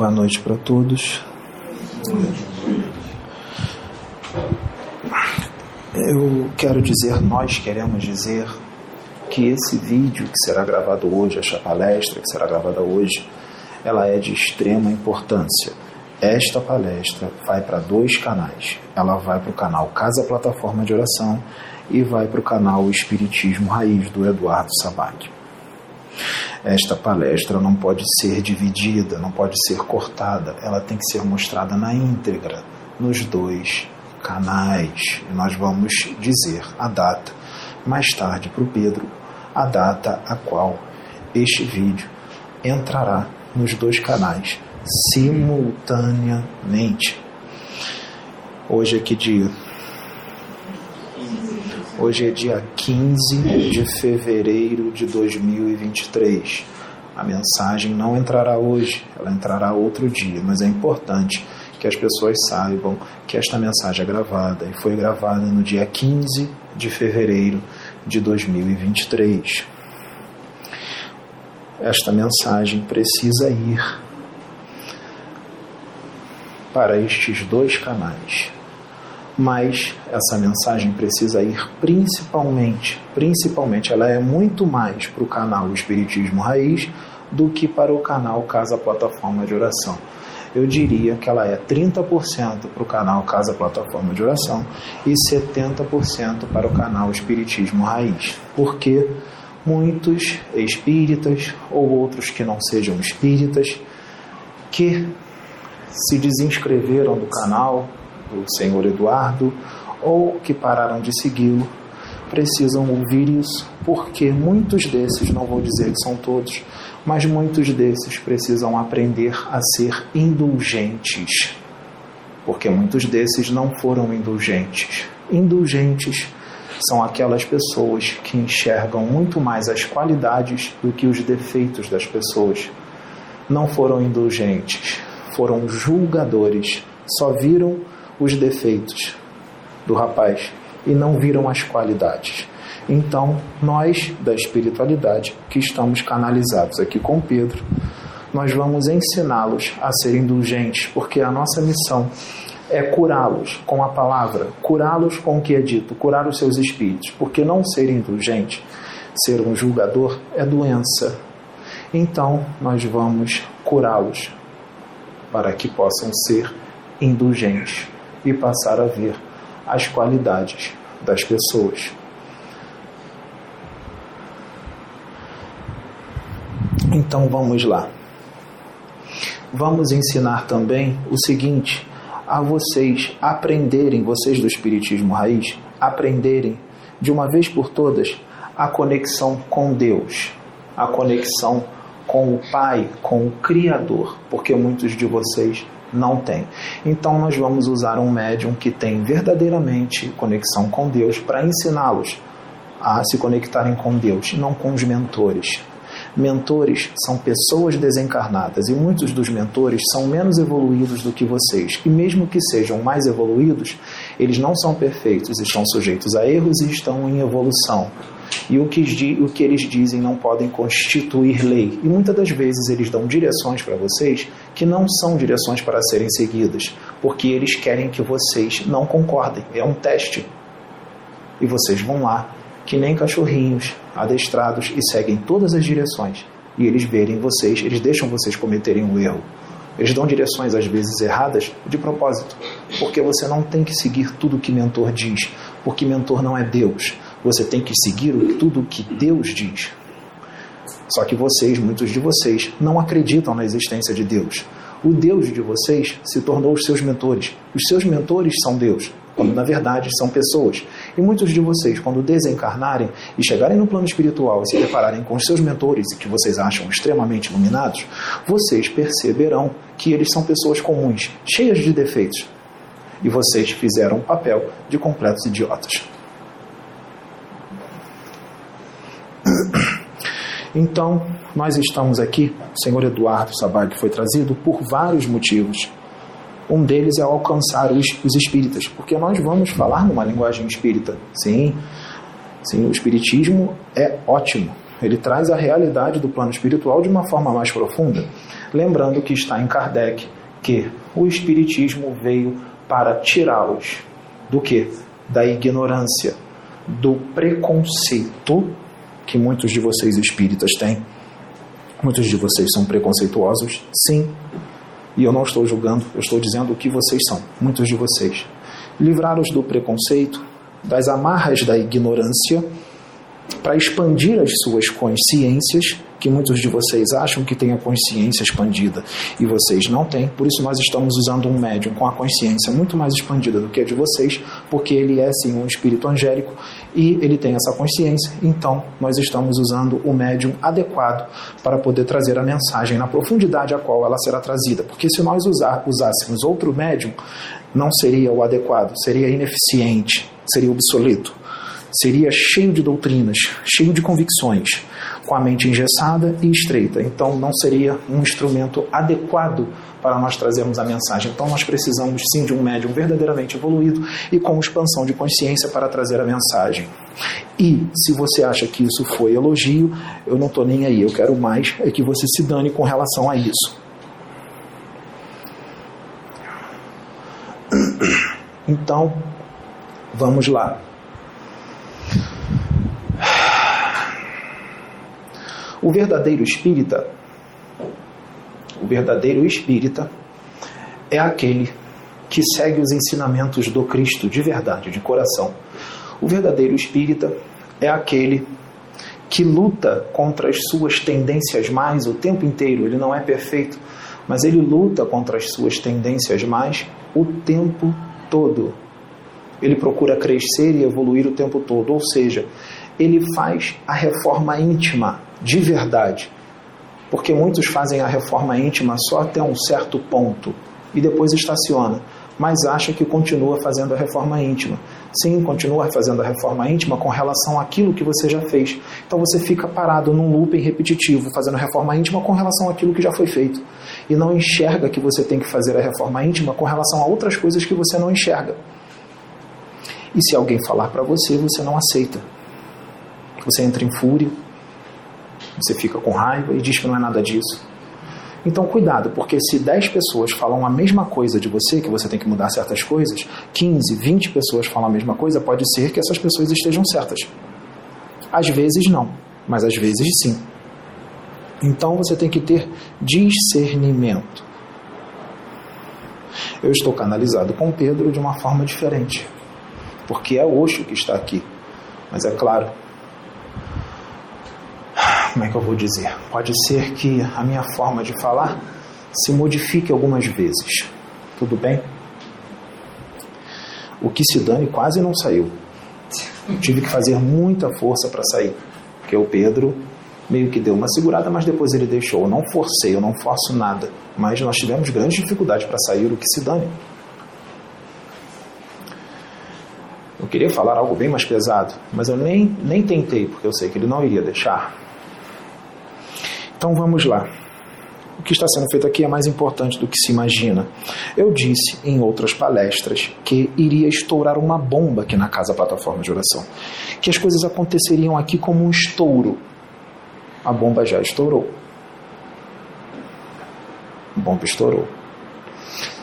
Boa noite para todos. Eu quero dizer, nós queremos dizer que esse vídeo que será gravado hoje, esta palestra que será gravada hoje, ela é de extrema importância. Esta palestra vai para dois canais. Ela vai para o canal Casa Plataforma de Oração e vai para o canal Espiritismo Raiz do Eduardo Sabac. Esta palestra não pode ser dividida, não pode ser cortada, ela tem que ser mostrada na íntegra nos dois canais. E nós vamos dizer a data mais tarde para o Pedro, a data a qual este vídeo entrará nos dois canais simultaneamente. Hoje é que dia? Hoje é dia 15 de fevereiro de 2023. A mensagem não entrará hoje, ela entrará outro dia, mas é importante que as pessoas saibam que esta mensagem é gravada e foi gravada no dia 15 de fevereiro de 2023. Esta mensagem precisa ir para estes dois canais mas essa mensagem precisa ir principalmente, principalmente, ela é muito mais para o canal Espiritismo Raiz do que para o canal Casa Plataforma de Oração. Eu diria que ela é 30% para o canal Casa Plataforma de Oração e 70% para o canal Espiritismo Raiz. Porque muitos espíritas ou outros que não sejam espíritas que se desinscreveram do canal do senhor Eduardo ou que pararam de segui-lo precisam ouvir isso, porque muitos desses, não vou dizer que são todos, mas muitos desses precisam aprender a ser indulgentes, porque muitos desses não foram indulgentes. Indulgentes são aquelas pessoas que enxergam muito mais as qualidades do que os defeitos das pessoas. Não foram indulgentes, foram julgadores, só viram os defeitos do rapaz e não viram as qualidades. Então, nós da espiritualidade que estamos canalizados aqui com Pedro, nós vamos ensiná-los a ser indulgentes, porque a nossa missão é curá-los com a palavra, curá-los com o que é dito, curar os seus espíritos, porque não ser indulgente, ser um julgador é doença. Então, nós vamos curá-los para que possam ser indulgentes e passar a ver as qualidades das pessoas. Então vamos lá. Vamos ensinar também o seguinte a vocês aprenderem, vocês do Espiritismo Raiz, aprenderem de uma vez por todas a conexão com Deus, a conexão com o Pai, com o Criador, porque muitos de vocês não tem. Então nós vamos usar um médium que tem verdadeiramente conexão com Deus para ensiná-los a se conectarem com Deus, não com os mentores. Mentores são pessoas desencarnadas e muitos dos mentores são menos evoluídos do que vocês. E mesmo que sejam mais evoluídos, eles não são perfeitos, estão sujeitos a erros e estão em evolução e o que, o que eles dizem não podem constituir lei. E muitas das vezes eles dão direções para vocês que não são direções para serem seguidas, porque eles querem que vocês não concordem. É um teste. E vocês vão lá, que nem cachorrinhos adestrados, e seguem todas as direções. E eles verem vocês, eles deixam vocês cometerem um erro. Eles dão direções às vezes erradas de propósito, porque você não tem que seguir tudo que mentor diz, porque mentor não é Deus. Você tem que seguir tudo o que Deus diz. Só que vocês, muitos de vocês, não acreditam na existência de Deus. O Deus de vocês se tornou os seus mentores. Os seus mentores são Deus, quando na verdade são pessoas. E muitos de vocês, quando desencarnarem e chegarem no plano espiritual e se depararem com os seus mentores que vocês acham extremamente iluminados, vocês perceberão que eles são pessoas comuns, cheias de defeitos. E vocês fizeram o papel de completos idiotas. Então, nós estamos aqui, o senhor Eduardo Sabag foi trazido por vários motivos. Um deles é alcançar os, os espíritas, porque nós vamos falar numa linguagem espírita. Sim, sim, o espiritismo é ótimo. ele traz a realidade do plano espiritual de uma forma mais profunda. Lembrando que está em Kardec que o Espiritismo veio para tirá-los do que? Da ignorância, do preconceito que muitos de vocês espíritas têm. Muitos de vocês são preconceituosos, sim. E eu não estou julgando, eu estou dizendo o que vocês são, muitos de vocês. Livrá-los do preconceito, das amarras da ignorância, para expandir as suas consciências que muitos de vocês acham que têm a consciência expandida e vocês não têm. Por isso nós estamos usando um médium com a consciência muito mais expandida do que a de vocês, porque ele é sim um espírito angélico e ele tem essa consciência. Então nós estamos usando o médium adequado para poder trazer a mensagem na profundidade a qual ela será trazida. Porque se nós usar, usássemos outro médium, não seria o adequado, seria ineficiente, seria obsoleto seria cheio de doutrinas, cheio de convicções, com a mente engessada e estreita. Então, não seria um instrumento adequado para nós trazermos a mensagem. Então, nós precisamos sim de um médium verdadeiramente evoluído e com expansão de consciência para trazer a mensagem. E se você acha que isso foi elogio, eu não estou nem aí. Eu quero mais é que você se dane com relação a isso. Então, vamos lá. O verdadeiro espírita, o verdadeiro espírita é aquele que segue os ensinamentos do Cristo de verdade, de coração. O verdadeiro espírita é aquele que luta contra as suas tendências mais o tempo inteiro. Ele não é perfeito, mas ele luta contra as suas tendências mais o tempo todo. Ele procura crescer e evoluir o tempo todo, ou seja, ele faz a reforma íntima de verdade. Porque muitos fazem a reforma íntima só até um certo ponto e depois estaciona, mas acha que continua fazendo a reforma íntima. Sim, continua fazendo a reforma íntima com relação àquilo que você já fez. Então você fica parado num looping repetitivo, fazendo reforma íntima com relação àquilo que já foi feito. E não enxerga que você tem que fazer a reforma íntima com relação a outras coisas que você não enxerga. E se alguém falar para você, você não aceita. Você entra em fúria, você fica com raiva e diz que não é nada disso. Então, cuidado, porque se 10 pessoas falam a mesma coisa de você, que você tem que mudar certas coisas, 15, 20 pessoas falam a mesma coisa, pode ser que essas pessoas estejam certas. Às vezes não, mas às vezes sim. Então você tem que ter discernimento. Eu estou canalizado com Pedro de uma forma diferente, porque é Oxo que está aqui. Mas é claro, como é que eu vou dizer? Pode ser que a minha forma de falar se modifique algumas vezes. Tudo bem? O que se dane quase não saiu. Eu tive que fazer muita força para sair, porque o Pedro meio que deu uma segurada, mas depois ele deixou. Eu não forcei, eu não forço nada, mas nós tivemos grande dificuldade para sair. O que se dane. Eu queria falar algo bem mais pesado, mas eu nem, nem tentei, porque eu sei que ele não iria deixar. Então vamos lá. O que está sendo feito aqui é mais importante do que se imagina. Eu disse em outras palestras que iria estourar uma bomba aqui na casa plataforma de oração. Que as coisas aconteceriam aqui como um estouro. A bomba já estourou. A bomba estourou.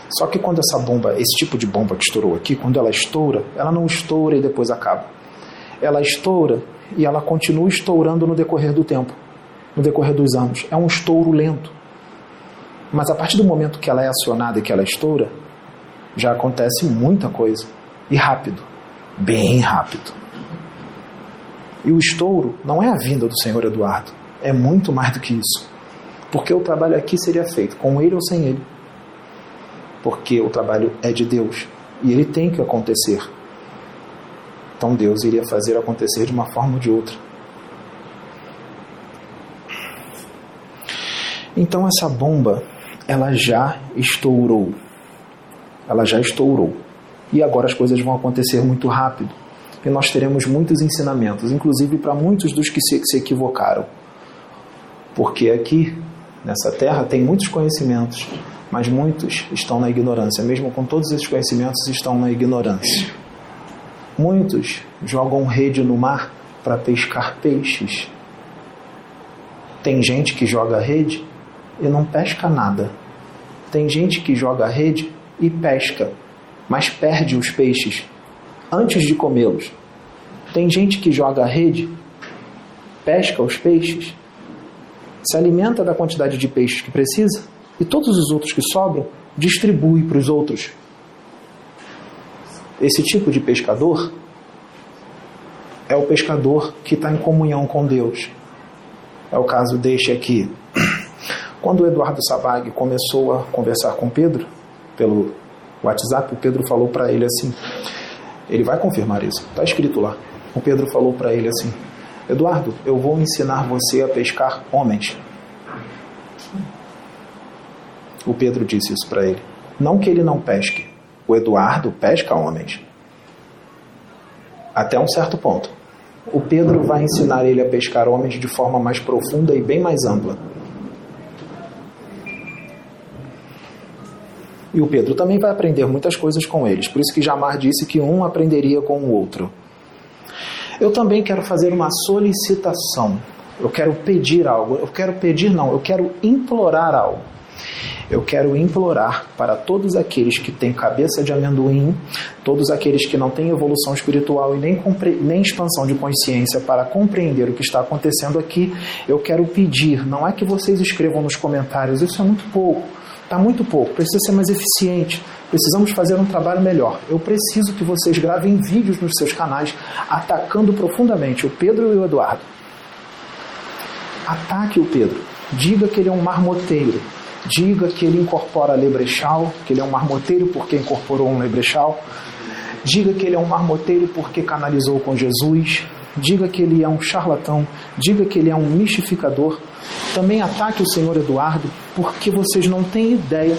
Só que quando essa bomba, esse tipo de bomba que estourou aqui, quando ela estoura, ela não estoura e depois acaba. Ela estoura e ela continua estourando no decorrer do tempo no decorrer dos anos. É um estouro lento. Mas a partir do momento que ela é acionada e que ela estoura, já acontece muita coisa. E rápido. Bem rápido. E o estouro não é a vinda do senhor Eduardo. É muito mais do que isso. Porque o trabalho aqui seria feito com ele ou sem ele. Porque o trabalho é de Deus. E ele tem que acontecer. Então Deus iria fazer acontecer de uma forma ou de outra. Então essa bomba, ela já estourou. Ela já estourou. E agora as coisas vão acontecer muito rápido. E nós teremos muitos ensinamentos, inclusive para muitos dos que se, se equivocaram. Porque aqui, nessa terra, tem muitos conhecimentos, mas muitos estão na ignorância. Mesmo com todos esses conhecimentos, estão na ignorância. Muitos jogam rede no mar para pescar peixes Tem gente que joga rede e não pesca nada. Tem gente que joga rede e pesca, mas perde os peixes antes de comê-los. Tem gente que joga rede, pesca os peixes, se alimenta da quantidade de peixes que precisa e todos os outros que sobram distribui para os outros. Esse tipo de pescador é o pescador que está em comunhão com Deus. É o caso deste aqui. Quando o Eduardo Sabag começou a conversar com Pedro pelo WhatsApp, o Pedro falou para ele assim: ele vai confirmar isso, está escrito lá. O Pedro falou para ele assim: Eduardo, eu vou ensinar você a pescar homens. O Pedro disse isso para ele. Não que ele não pesque. O Eduardo pesca homens. Até um certo ponto. O Pedro vai ensinar ele a pescar homens de forma mais profunda e bem mais ampla. E o Pedro também vai aprender muitas coisas com eles. Por isso que Jamar disse que um aprenderia com o outro. Eu também quero fazer uma solicitação. Eu quero pedir algo. Eu quero pedir, não, eu quero implorar algo. Eu quero implorar para todos aqueles que têm cabeça de amendoim, todos aqueles que não têm evolução espiritual e nem, nem expansão de consciência para compreender o que está acontecendo aqui, eu quero pedir, não é que vocês escrevam nos comentários, isso é muito pouco, está muito pouco, precisa ser mais eficiente, precisamos fazer um trabalho melhor. Eu preciso que vocês gravem vídeos nos seus canais atacando profundamente o Pedro e o Eduardo. Ataque o Pedro. Diga que ele é um marmoteiro, Diga que ele incorpora lebrechal, que ele é um marmoteiro porque incorporou um lebrechal. Diga que ele é um marmoteiro porque canalizou com Jesus. Diga que ele é um charlatão. Diga que ele é um mistificador. Também ataque o senhor Eduardo, porque vocês não têm ideia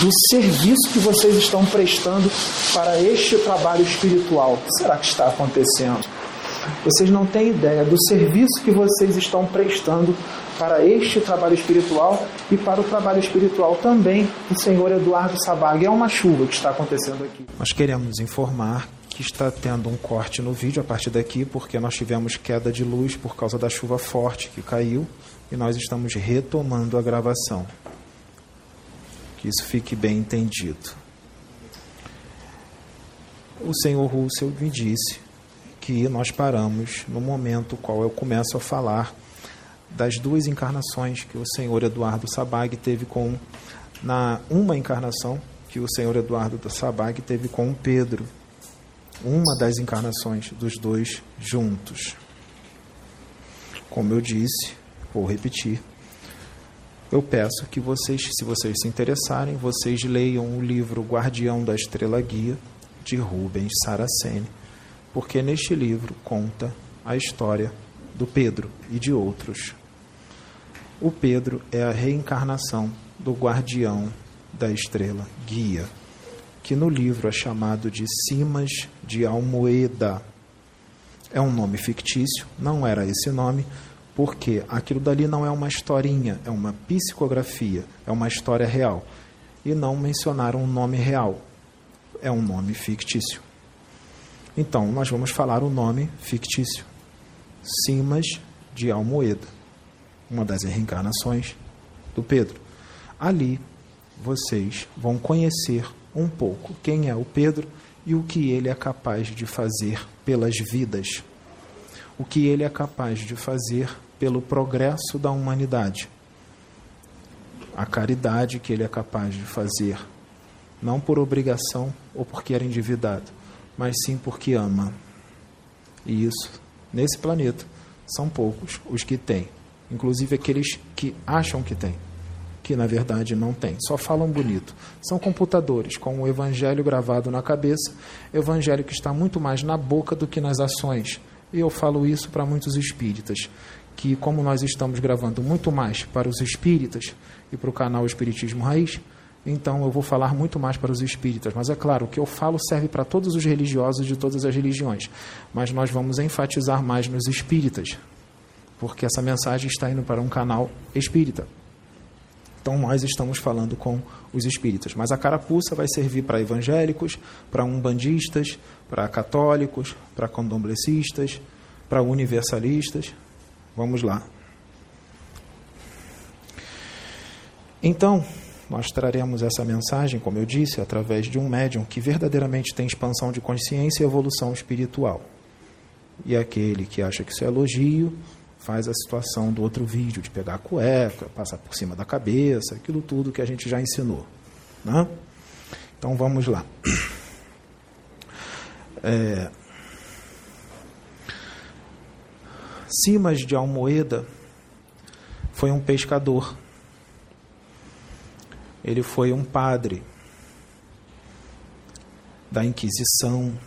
do serviço que vocês estão prestando para este trabalho espiritual. O que será que está acontecendo? Vocês não têm ideia do serviço que vocês estão prestando para este trabalho espiritual e para o trabalho espiritual também do senhor Eduardo Sabag. É uma chuva que está acontecendo aqui. Nós queremos informar que está tendo um corte no vídeo a partir daqui, porque nós tivemos queda de luz por causa da chuva forte que caiu e nós estamos retomando a gravação. Que isso fique bem entendido. O senhor Russell me disse que nós paramos no momento qual eu começo a falar das duas encarnações que o senhor Eduardo Sabag teve com na uma encarnação que o senhor Eduardo Sabag teve com Pedro, uma das encarnações dos dois juntos. Como eu disse, vou repetir. Eu peço que vocês, se vocês se interessarem, vocês leiam o livro Guardião da Estrela Guia de Rubens Saraceni, porque neste livro conta a história do Pedro e de outros o Pedro é a reencarnação do guardião da estrela guia, que no livro é chamado de Simas de Almoeda. É um nome fictício, não era esse nome, porque aquilo dali não é uma historinha, é uma psicografia, é uma história real. E não mencionaram um nome real, é um nome fictício. Então, nós vamos falar o nome fictício: Simas de Almoeda uma das reencarnações do Pedro. Ali vocês vão conhecer um pouco quem é o Pedro e o que ele é capaz de fazer pelas vidas, o que ele é capaz de fazer pelo progresso da humanidade, a caridade que ele é capaz de fazer, não por obrigação ou porque era endividado, mas sim porque ama. E isso, nesse planeta, são poucos os que têm inclusive aqueles que acham que têm, que na verdade não têm, só falam bonito. São computadores com o evangelho gravado na cabeça, evangelho que está muito mais na boca do que nas ações. E eu falo isso para muitos espíritas, que como nós estamos gravando muito mais para os espíritas e para o canal Espiritismo Raiz, então eu vou falar muito mais para os espíritas. Mas é claro, o que eu falo serve para todos os religiosos de todas as religiões. Mas nós vamos enfatizar mais nos espíritas, porque essa mensagem está indo para um canal espírita. Então nós estamos falando com os espíritas. Mas a carapuça vai servir para evangélicos, para umbandistas, para católicos, para candomblecistas, para universalistas. Vamos lá. Então, nós traremos essa mensagem, como eu disse, através de um médium que verdadeiramente tem expansão de consciência e evolução espiritual. E aquele que acha que isso é elogio, faz a situação do outro vídeo, de pegar a cueca, passar por cima da cabeça, aquilo tudo que a gente já ensinou. Né? Então vamos lá. É... Simas de Almoeda foi um pescador. Ele foi um padre da Inquisição,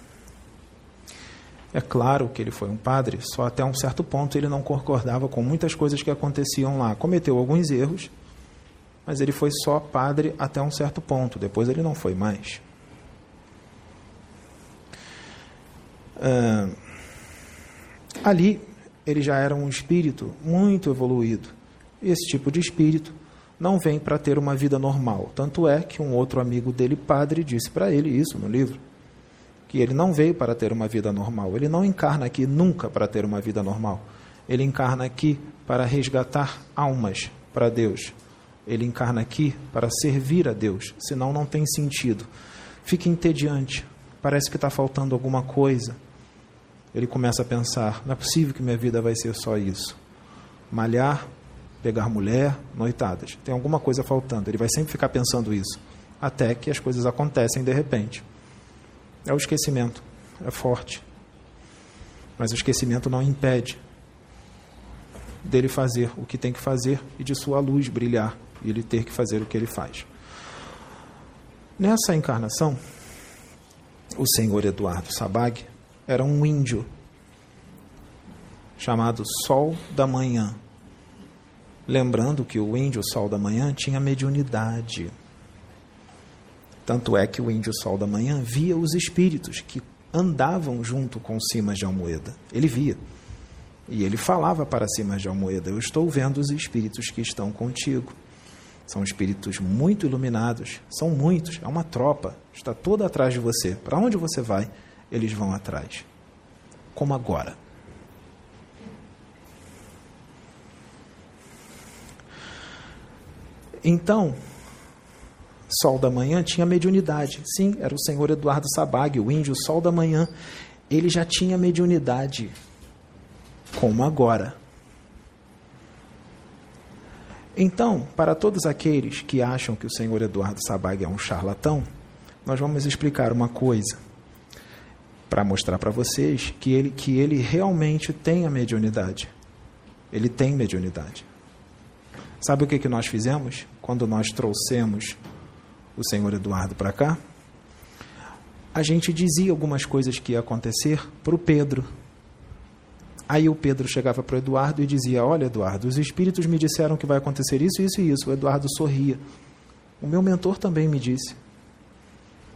é claro que ele foi um padre, só até um certo ponto ele não concordava com muitas coisas que aconteciam lá. Cometeu alguns erros, mas ele foi só padre até um certo ponto. Depois ele não foi mais. Ah, ali ele já era um espírito muito evoluído. Esse tipo de espírito não vem para ter uma vida normal. Tanto é que um outro amigo dele, padre, disse para ele isso no livro que ele não veio para ter uma vida normal. Ele não encarna aqui nunca para ter uma vida normal. Ele encarna aqui para resgatar almas para Deus. Ele encarna aqui para servir a Deus, senão não tem sentido. Fica entediante, parece que está faltando alguma coisa. Ele começa a pensar: não é possível que minha vida vai ser só isso. Malhar, pegar mulher, noitadas. Tem alguma coisa faltando. Ele vai sempre ficar pensando isso, até que as coisas acontecem de repente. É o esquecimento. É forte. Mas o esquecimento não impede dele fazer o que tem que fazer e de sua luz brilhar e ele ter que fazer o que ele faz. Nessa encarnação, o senhor Eduardo Sabag era um índio chamado Sol da Manhã. Lembrando que o índio Sol da Manhã tinha mediunidade. Tanto é que o índio Sol da Manhã via os espíritos que andavam junto com Simas de Almoeda. Ele via. E ele falava para Simas de Almoeda: Eu estou vendo os espíritos que estão contigo. São espíritos muito iluminados, são muitos, é uma tropa, está toda atrás de você. Para onde você vai, eles vão atrás. Como agora. Então, Sol da Manhã tinha mediunidade. Sim, era o senhor Eduardo Sabag, o índio Sol da Manhã. Ele já tinha mediunidade. Como agora. Então, para todos aqueles que acham que o senhor Eduardo Sabag é um charlatão, nós vamos explicar uma coisa para mostrar para vocês que ele, que ele realmente tem a mediunidade. Ele tem mediunidade. Sabe o que, que nós fizemos quando nós trouxemos o senhor Eduardo para cá, a gente dizia algumas coisas que ia acontecer para o Pedro. Aí o Pedro chegava para o Eduardo e dizia: Olha, Eduardo, os espíritos me disseram que vai acontecer isso, isso e isso. O Eduardo sorria. O meu mentor também me disse.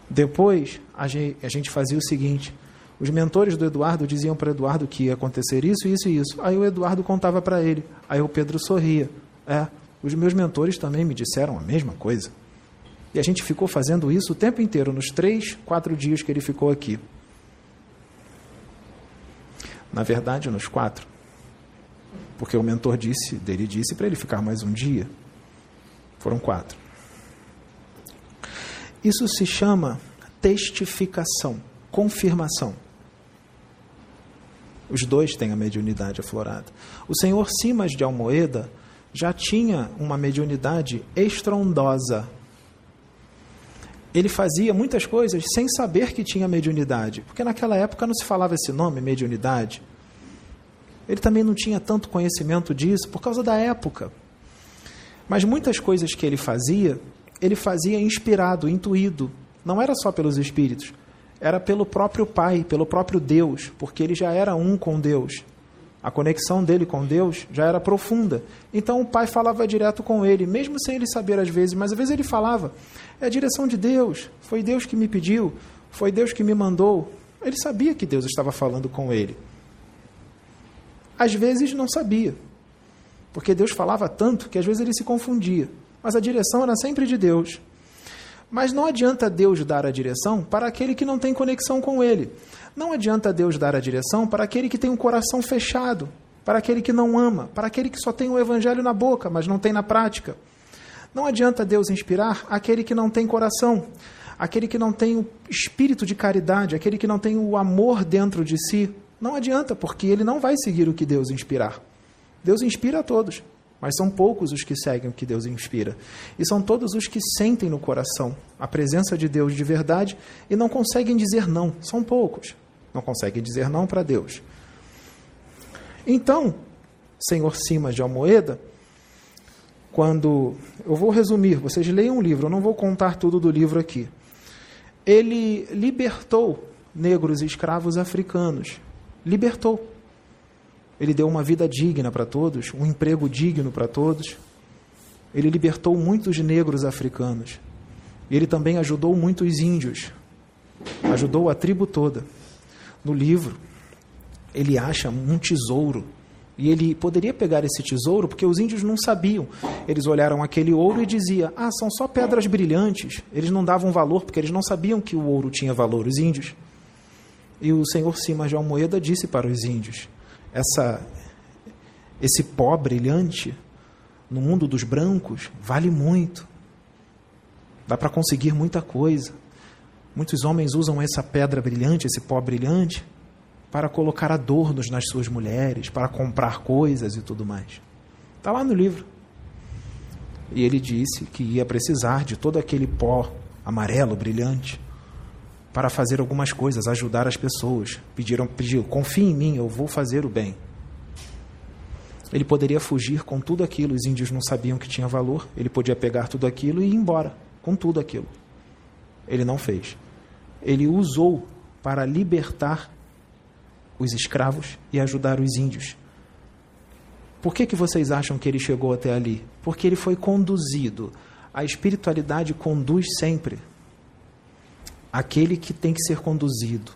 Depois, a gente fazia o seguinte: os mentores do Eduardo diziam para o Eduardo que ia acontecer isso, isso e isso. Aí o Eduardo contava para ele. Aí o Pedro sorria. É, os meus mentores também me disseram a mesma coisa. E a gente ficou fazendo isso o tempo inteiro, nos três, quatro dias que ele ficou aqui. Na verdade, nos quatro. Porque o mentor disse, dele disse para ele ficar mais um dia. Foram quatro. Isso se chama testificação, confirmação. Os dois têm a mediunidade aflorada. O senhor Simas de Almoeda já tinha uma mediunidade estrondosa ele fazia muitas coisas sem saber que tinha mediunidade, porque naquela época não se falava esse nome, mediunidade. Ele também não tinha tanto conhecimento disso por causa da época. Mas muitas coisas que ele fazia, ele fazia inspirado, intuído. Não era só pelos espíritos, era pelo próprio Pai, pelo próprio Deus, porque ele já era um com Deus. A conexão dele com Deus já era profunda. Então o pai falava direto com ele, mesmo sem ele saber às vezes, mas às vezes ele falava: É a direção de Deus, foi Deus que me pediu, foi Deus que me mandou. Ele sabia que Deus estava falando com ele. Às vezes não sabia, porque Deus falava tanto que às vezes ele se confundia, mas a direção era sempre de Deus. Mas não adianta Deus dar a direção para aquele que não tem conexão com ele. Não adianta Deus dar a direção para aquele que tem um coração fechado, para aquele que não ama, para aquele que só tem o evangelho na boca, mas não tem na prática. Não adianta Deus inspirar aquele que não tem coração, aquele que não tem o espírito de caridade, aquele que não tem o amor dentro de si. Não adianta, porque ele não vai seguir o que Deus inspirar. Deus inspira a todos, mas são poucos os que seguem o que Deus inspira. E são todos os que sentem no coração a presença de Deus de verdade e não conseguem dizer não. São poucos. Não conseguem dizer não para Deus. Então, senhor Simas de Almoeda, quando. Eu vou resumir, vocês leiam um livro, eu não vou contar tudo do livro aqui. Ele libertou negros e escravos africanos. Libertou. Ele deu uma vida digna para todos, um emprego digno para todos. Ele libertou muitos negros africanos. Ele também ajudou muitos índios. Ajudou a tribo toda. No livro, ele acha um tesouro. E ele poderia pegar esse tesouro porque os índios não sabiam. Eles olharam aquele ouro e diziam: Ah, são só pedras brilhantes. Eles não davam valor porque eles não sabiam que o ouro tinha valor, os índios. E o senhor Simas de Almoeda disse para os índios: essa, esse pó brilhante no mundo dos brancos vale muito. Dá para conseguir muita coisa. Muitos homens usam essa pedra brilhante, esse pó brilhante, para colocar adornos nas suas mulheres, para comprar coisas e tudo mais. Está lá no livro. E ele disse que ia precisar de todo aquele pó amarelo brilhante para fazer algumas coisas, ajudar as pessoas. Pediram, pediu, confie em mim, eu vou fazer o bem. Ele poderia fugir com tudo aquilo, os índios não sabiam que tinha valor, ele podia pegar tudo aquilo e ir embora com tudo aquilo. Ele não fez. Ele usou para libertar os escravos e ajudar os índios. Por que, que vocês acham que ele chegou até ali? Porque ele foi conduzido. A espiritualidade conduz sempre aquele que tem que ser conduzido.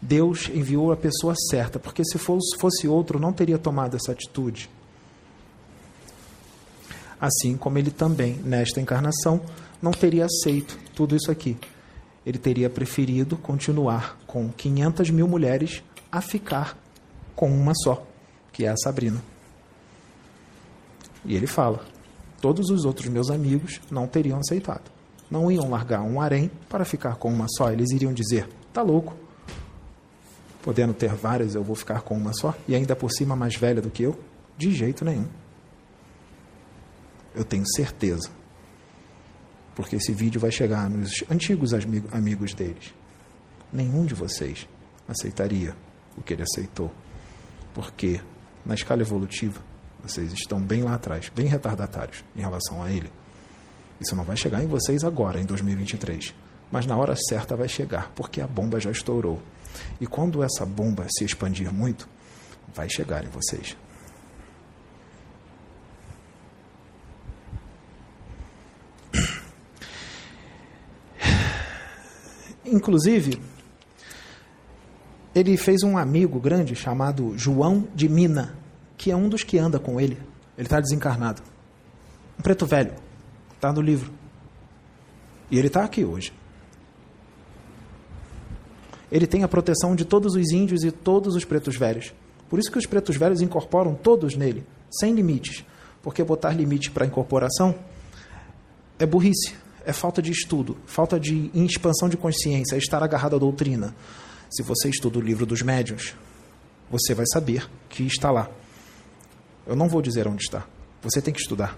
Deus enviou a pessoa certa, porque se fosse outro, não teria tomado essa atitude. Assim como ele também, nesta encarnação, não teria aceito tudo isso aqui. Ele teria preferido continuar com 500 mil mulheres a ficar com uma só, que é a Sabrina. E ele fala: todos os outros meus amigos não teriam aceitado não iam largar um harém para ficar com uma só. Eles iriam dizer: tá louco. Podendo ter várias, eu vou ficar com uma só. E ainda por cima mais velha do que eu? De jeito nenhum. Eu tenho certeza. Porque esse vídeo vai chegar nos antigos amigos deles. Nenhum de vocês aceitaria o que ele aceitou. Porque, na escala evolutiva, vocês estão bem lá atrás, bem retardatários em relação a ele. Isso não vai chegar em vocês agora, em 2023. Mas na hora certa vai chegar, porque a bomba já estourou. E quando essa bomba se expandir muito, vai chegar em vocês. Inclusive, ele fez um amigo grande chamado João de Mina, que é um dos que anda com ele. Ele está desencarnado. Um preto velho. Está no livro. E ele está aqui hoje. Ele tem a proteção de todos os índios e todos os pretos velhos. Por isso que os pretos velhos incorporam todos nele, sem limites. Porque botar limite para incorporação é burrice, é falta de estudo, falta de expansão de consciência, é estar agarrado à doutrina. Se você estuda o livro dos médiuns, você vai saber que está lá. Eu não vou dizer onde está. Você tem que estudar.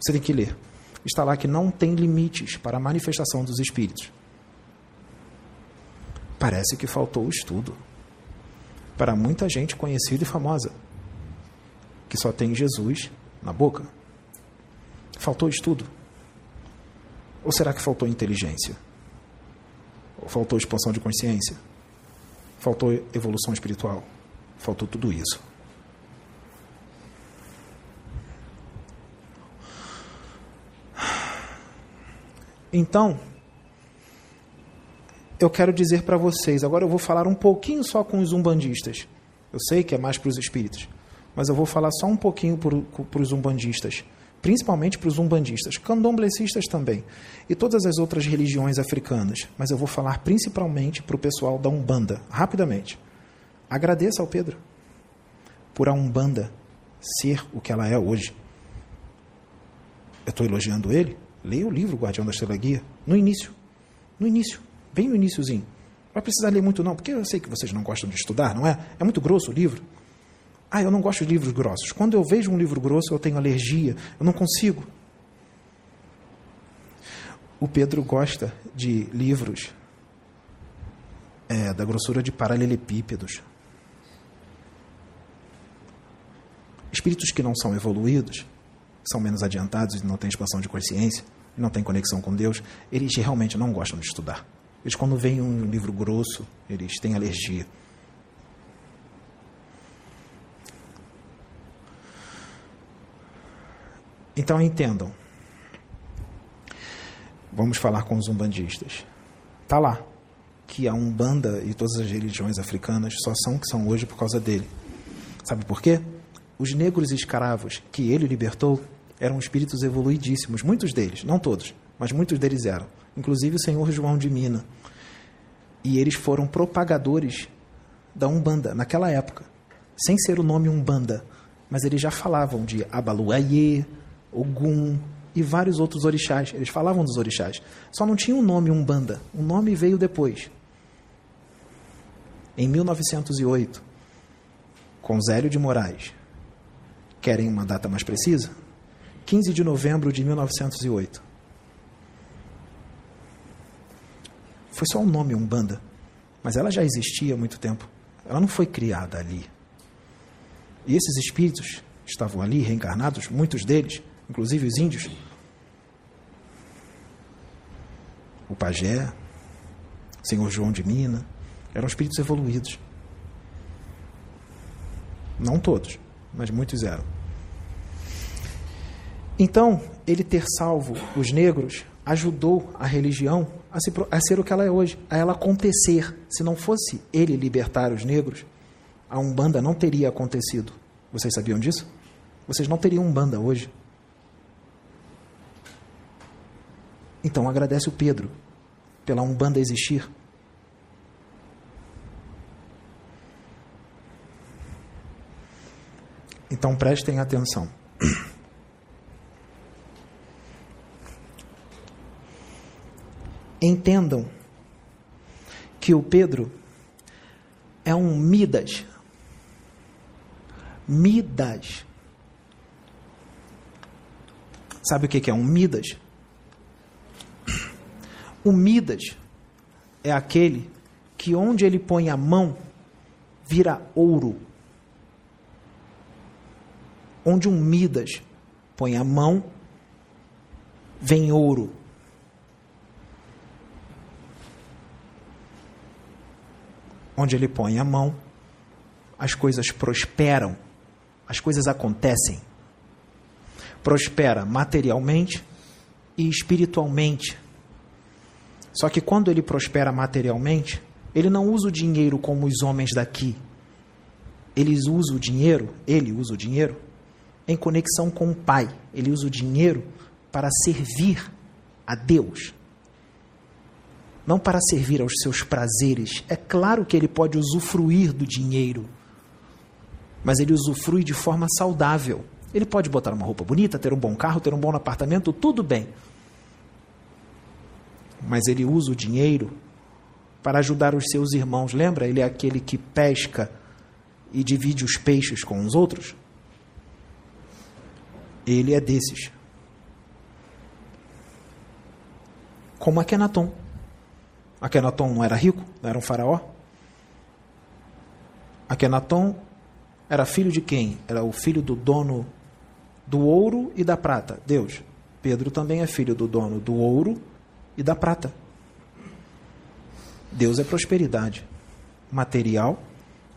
Você tem que ler está lá que não tem limites para a manifestação dos espíritos. Parece que faltou estudo para muita gente conhecida e famosa que só tem Jesus na boca. Faltou estudo? Ou será que faltou inteligência? Ou faltou expansão de consciência? Faltou evolução espiritual? Faltou tudo isso. Então, eu quero dizer para vocês, agora eu vou falar um pouquinho só com os umbandistas. Eu sei que é mais para os espíritos, mas eu vou falar só um pouquinho para os umbandistas, principalmente para os umbandistas, candomblecistas também, e todas as outras religiões africanas, mas eu vou falar principalmente para o pessoal da Umbanda, rapidamente. Agradeça ao Pedro por a Umbanda ser o que ela é hoje. eu estou elogiando ele, leia o livro Guardião da Estrela Guia, no início. No início, bem no iníciozinho. Não vai precisar ler muito não, porque eu sei que vocês não gostam de estudar, não é? É muito grosso o livro. Ah, eu não gosto de livros grossos. Quando eu vejo um livro grosso, eu tenho alergia, eu não consigo. O Pedro gosta de livros é, da grossura de paralelepípedos. Espíritos que não são evoluídos, são menos adiantados e não têm expansão de consciência, não têm conexão com Deus, eles realmente não gostam de estudar. Eles, quando veem um livro grosso, eles têm alergia. Então entendam. Vamos falar com os umbandistas. Está lá que a Umbanda e todas as religiões africanas só são o que são hoje por causa dele. Sabe por quê? Os negros escravos que ele libertou eram espíritos evoluidíssimos, muitos deles, não todos, mas muitos deles eram, inclusive o senhor João de Mina. E eles foram propagadores da Umbanda naquela época, sem ser o nome Umbanda, mas eles já falavam de Abaluayê, Ogum e vários outros orixás. Eles falavam dos orixás. Só não tinha um nome Umbanda. O nome veio depois. Em 1908, com Zélio de Moraes. Querem uma data mais precisa? 15 de novembro de 1908. Foi só o um nome Umbanda, mas ela já existia há muito tempo. Ela não foi criada ali. E esses espíritos estavam ali reencarnados, muitos deles, inclusive os índios, o pajé, o senhor João de Mina, eram espíritos evoluídos. Não todos, mas muitos eram. Então, ele ter salvo os negros ajudou a religião a, se, a, ser o que ela é hoje, a ela acontecer. Se não fosse ele libertar os negros, a Umbanda não teria acontecido. Vocês sabiam disso? Vocês não teriam Umbanda hoje. Então agradece o Pedro pela Umbanda existir. Então prestem atenção. Entendam que o Pedro é um Midas. Midas. Sabe o que é um Midas? O Midas é aquele que onde ele põe a mão vira ouro. Onde um Midas põe a mão, vem ouro. Onde ele põe a mão, as coisas prosperam, as coisas acontecem. Prospera materialmente e espiritualmente. Só que quando ele prospera materialmente, ele não usa o dinheiro como os homens daqui. Eles usam o dinheiro, ele usa o dinheiro em conexão com o Pai. Ele usa o dinheiro para servir a Deus. Não para servir aos seus prazeres. É claro que ele pode usufruir do dinheiro, mas ele usufrui de forma saudável. Ele pode botar uma roupa bonita, ter um bom carro, ter um bom apartamento, tudo bem mas ele usa o dinheiro para ajudar os seus irmãos. Lembra? Ele é aquele que pesca e divide os peixes com os outros. Ele é desses. Como Akenaton. Akenaton não era rico, não era um faraó. Akenaton era filho de quem? Era o filho do dono do ouro e da prata, Deus. Pedro também é filho do dono do ouro e da prata. Deus é prosperidade material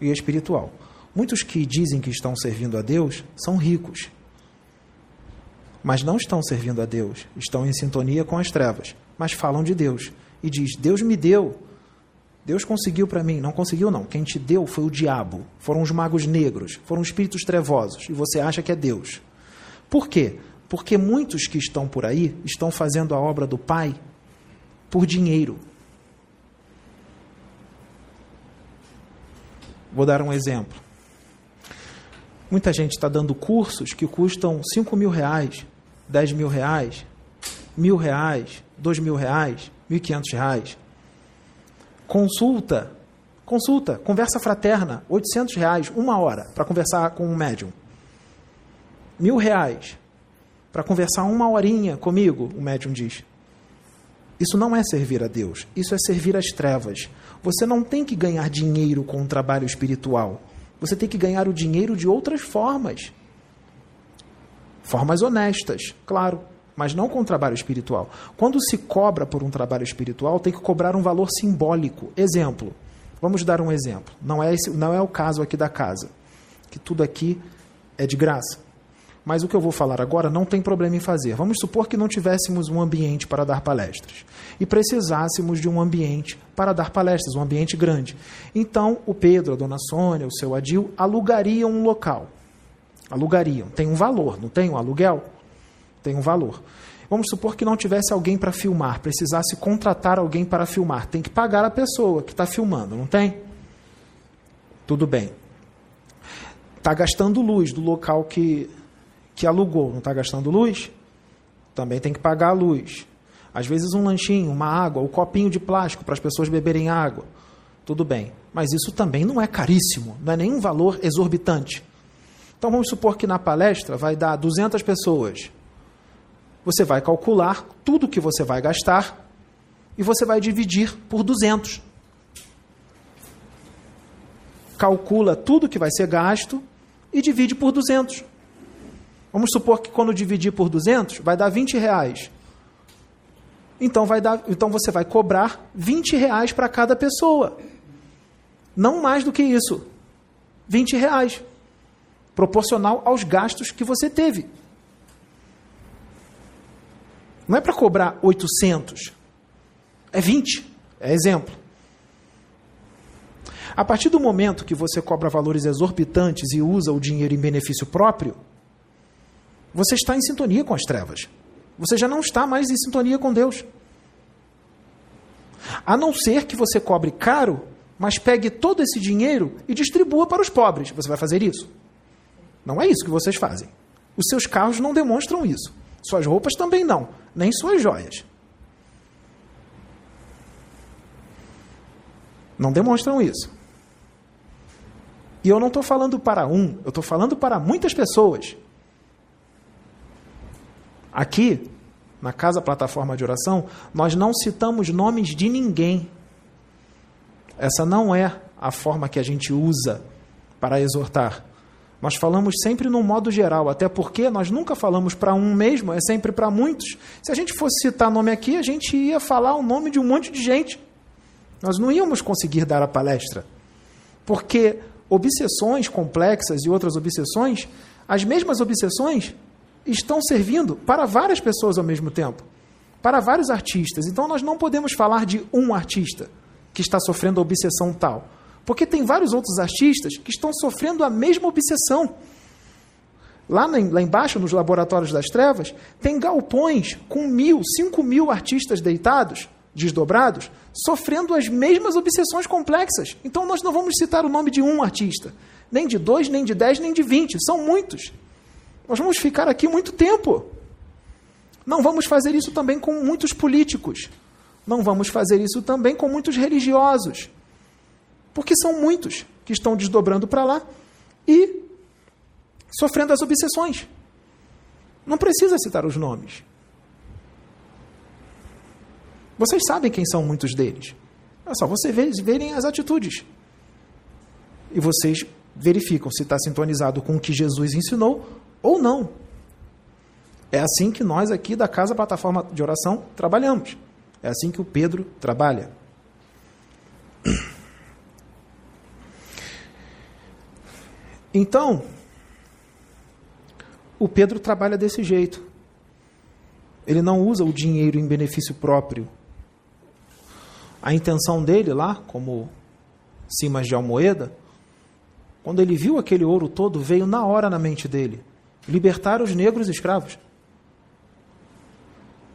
e espiritual. Muitos que dizem que estão servindo a Deus são ricos, mas não estão servindo a Deus, estão em sintonia com as trevas, mas falam de Deus e diz: Deus me deu, Deus conseguiu para mim. Não conseguiu, não. Quem te deu foi o diabo, foram os magos negros, foram espíritos trevosos, e você acha que é Deus. Por quê? Porque muitos que estão por aí estão fazendo a obra do Pai por dinheiro. Vou dar um exemplo. Muita gente está dando cursos que custam 5 mil reais, 10 mil reais, mil reais, dois mil reais, mil e quinhentos reais. Consulta, consulta, conversa fraterna, 800 reais, uma hora, para conversar com um médium. Mil reais, para conversar uma horinha comigo, o médium diz. Isso não é servir a Deus, isso é servir às trevas. Você não tem que ganhar dinheiro com um trabalho espiritual. Você tem que ganhar o dinheiro de outras formas. Formas honestas, claro, mas não com um trabalho espiritual. Quando se cobra por um trabalho espiritual, tem que cobrar um valor simbólico. Exemplo. Vamos dar um exemplo. Não é, esse, não é o caso aqui da casa, que tudo aqui é de graça. Mas o que eu vou falar agora não tem problema em fazer. Vamos supor que não tivéssemos um ambiente para dar palestras e precisássemos de um ambiente para dar palestras, um ambiente grande. Então, o Pedro, a dona Sônia, o seu Adil alugariam um local. Alugariam. Tem um valor, não tem um aluguel? Tem um valor. Vamos supor que não tivesse alguém para filmar, precisasse contratar alguém para filmar. Tem que pagar a pessoa que está filmando, não tem? Tudo bem. Está gastando luz do local que que alugou não está gastando luz, também tem que pagar a luz. Às vezes um lanchinho, uma água, o um copinho de plástico para as pessoas beberem água. Tudo bem. Mas isso também não é caríssimo, não é nenhum valor exorbitante. Então vamos supor que na palestra vai dar 200 pessoas. Você vai calcular tudo que você vai gastar e você vai dividir por 200. Calcula tudo que vai ser gasto e divide por 200. Vamos supor que quando dividir por 200, vai dar 20 reais. Então, vai dar, então você vai cobrar 20 reais para cada pessoa. Não mais do que isso. 20 reais. Proporcional aos gastos que você teve. Não é para cobrar 800. É 20. É exemplo. A partir do momento que você cobra valores exorbitantes e usa o dinheiro em benefício próprio, você está em sintonia com as trevas. Você já não está mais em sintonia com Deus. A não ser que você cobre caro, mas pegue todo esse dinheiro e distribua para os pobres. Você vai fazer isso? Não é isso que vocês fazem. Os seus carros não demonstram isso. Suas roupas também não, nem suas joias. Não demonstram isso. E eu não estou falando para um, eu estou falando para muitas pessoas. Aqui, na Casa Plataforma de Oração, nós não citamos nomes de ninguém. Essa não é a forma que a gente usa para exortar. Nós falamos sempre no modo geral, até porque nós nunca falamos para um mesmo, é sempre para muitos. Se a gente fosse citar nome aqui, a gente ia falar o nome de um monte de gente. Nós não íamos conseguir dar a palestra. Porque obsessões complexas e outras obsessões, as mesmas obsessões estão servindo para várias pessoas ao mesmo tempo, para vários artistas. Então nós não podemos falar de um artista que está sofrendo a obsessão tal, porque tem vários outros artistas que estão sofrendo a mesma obsessão. Lá, lá embaixo, nos laboratórios das trevas, tem galpões com mil, cinco mil artistas deitados, desdobrados, sofrendo as mesmas obsessões complexas. Então nós não vamos citar o nome de um artista, nem de dois, nem de dez, nem de vinte, são muitos. Nós vamos ficar aqui muito tempo. Não vamos fazer isso também com muitos políticos. Não vamos fazer isso também com muitos religiosos. Porque são muitos que estão desdobrando para lá e sofrendo as obsessões. Não precisa citar os nomes. Vocês sabem quem são muitos deles. É só vocês verem as atitudes. E vocês verificam se está sintonizado com o que Jesus ensinou ou não. É assim que nós aqui da Casa Plataforma de Oração trabalhamos. É assim que o Pedro trabalha. Então, o Pedro trabalha desse jeito. Ele não usa o dinheiro em benefício próprio. A intenção dele lá, como Simas de Almoeda, quando ele viu aquele ouro todo, veio na hora na mente dele libertar os negros escravos.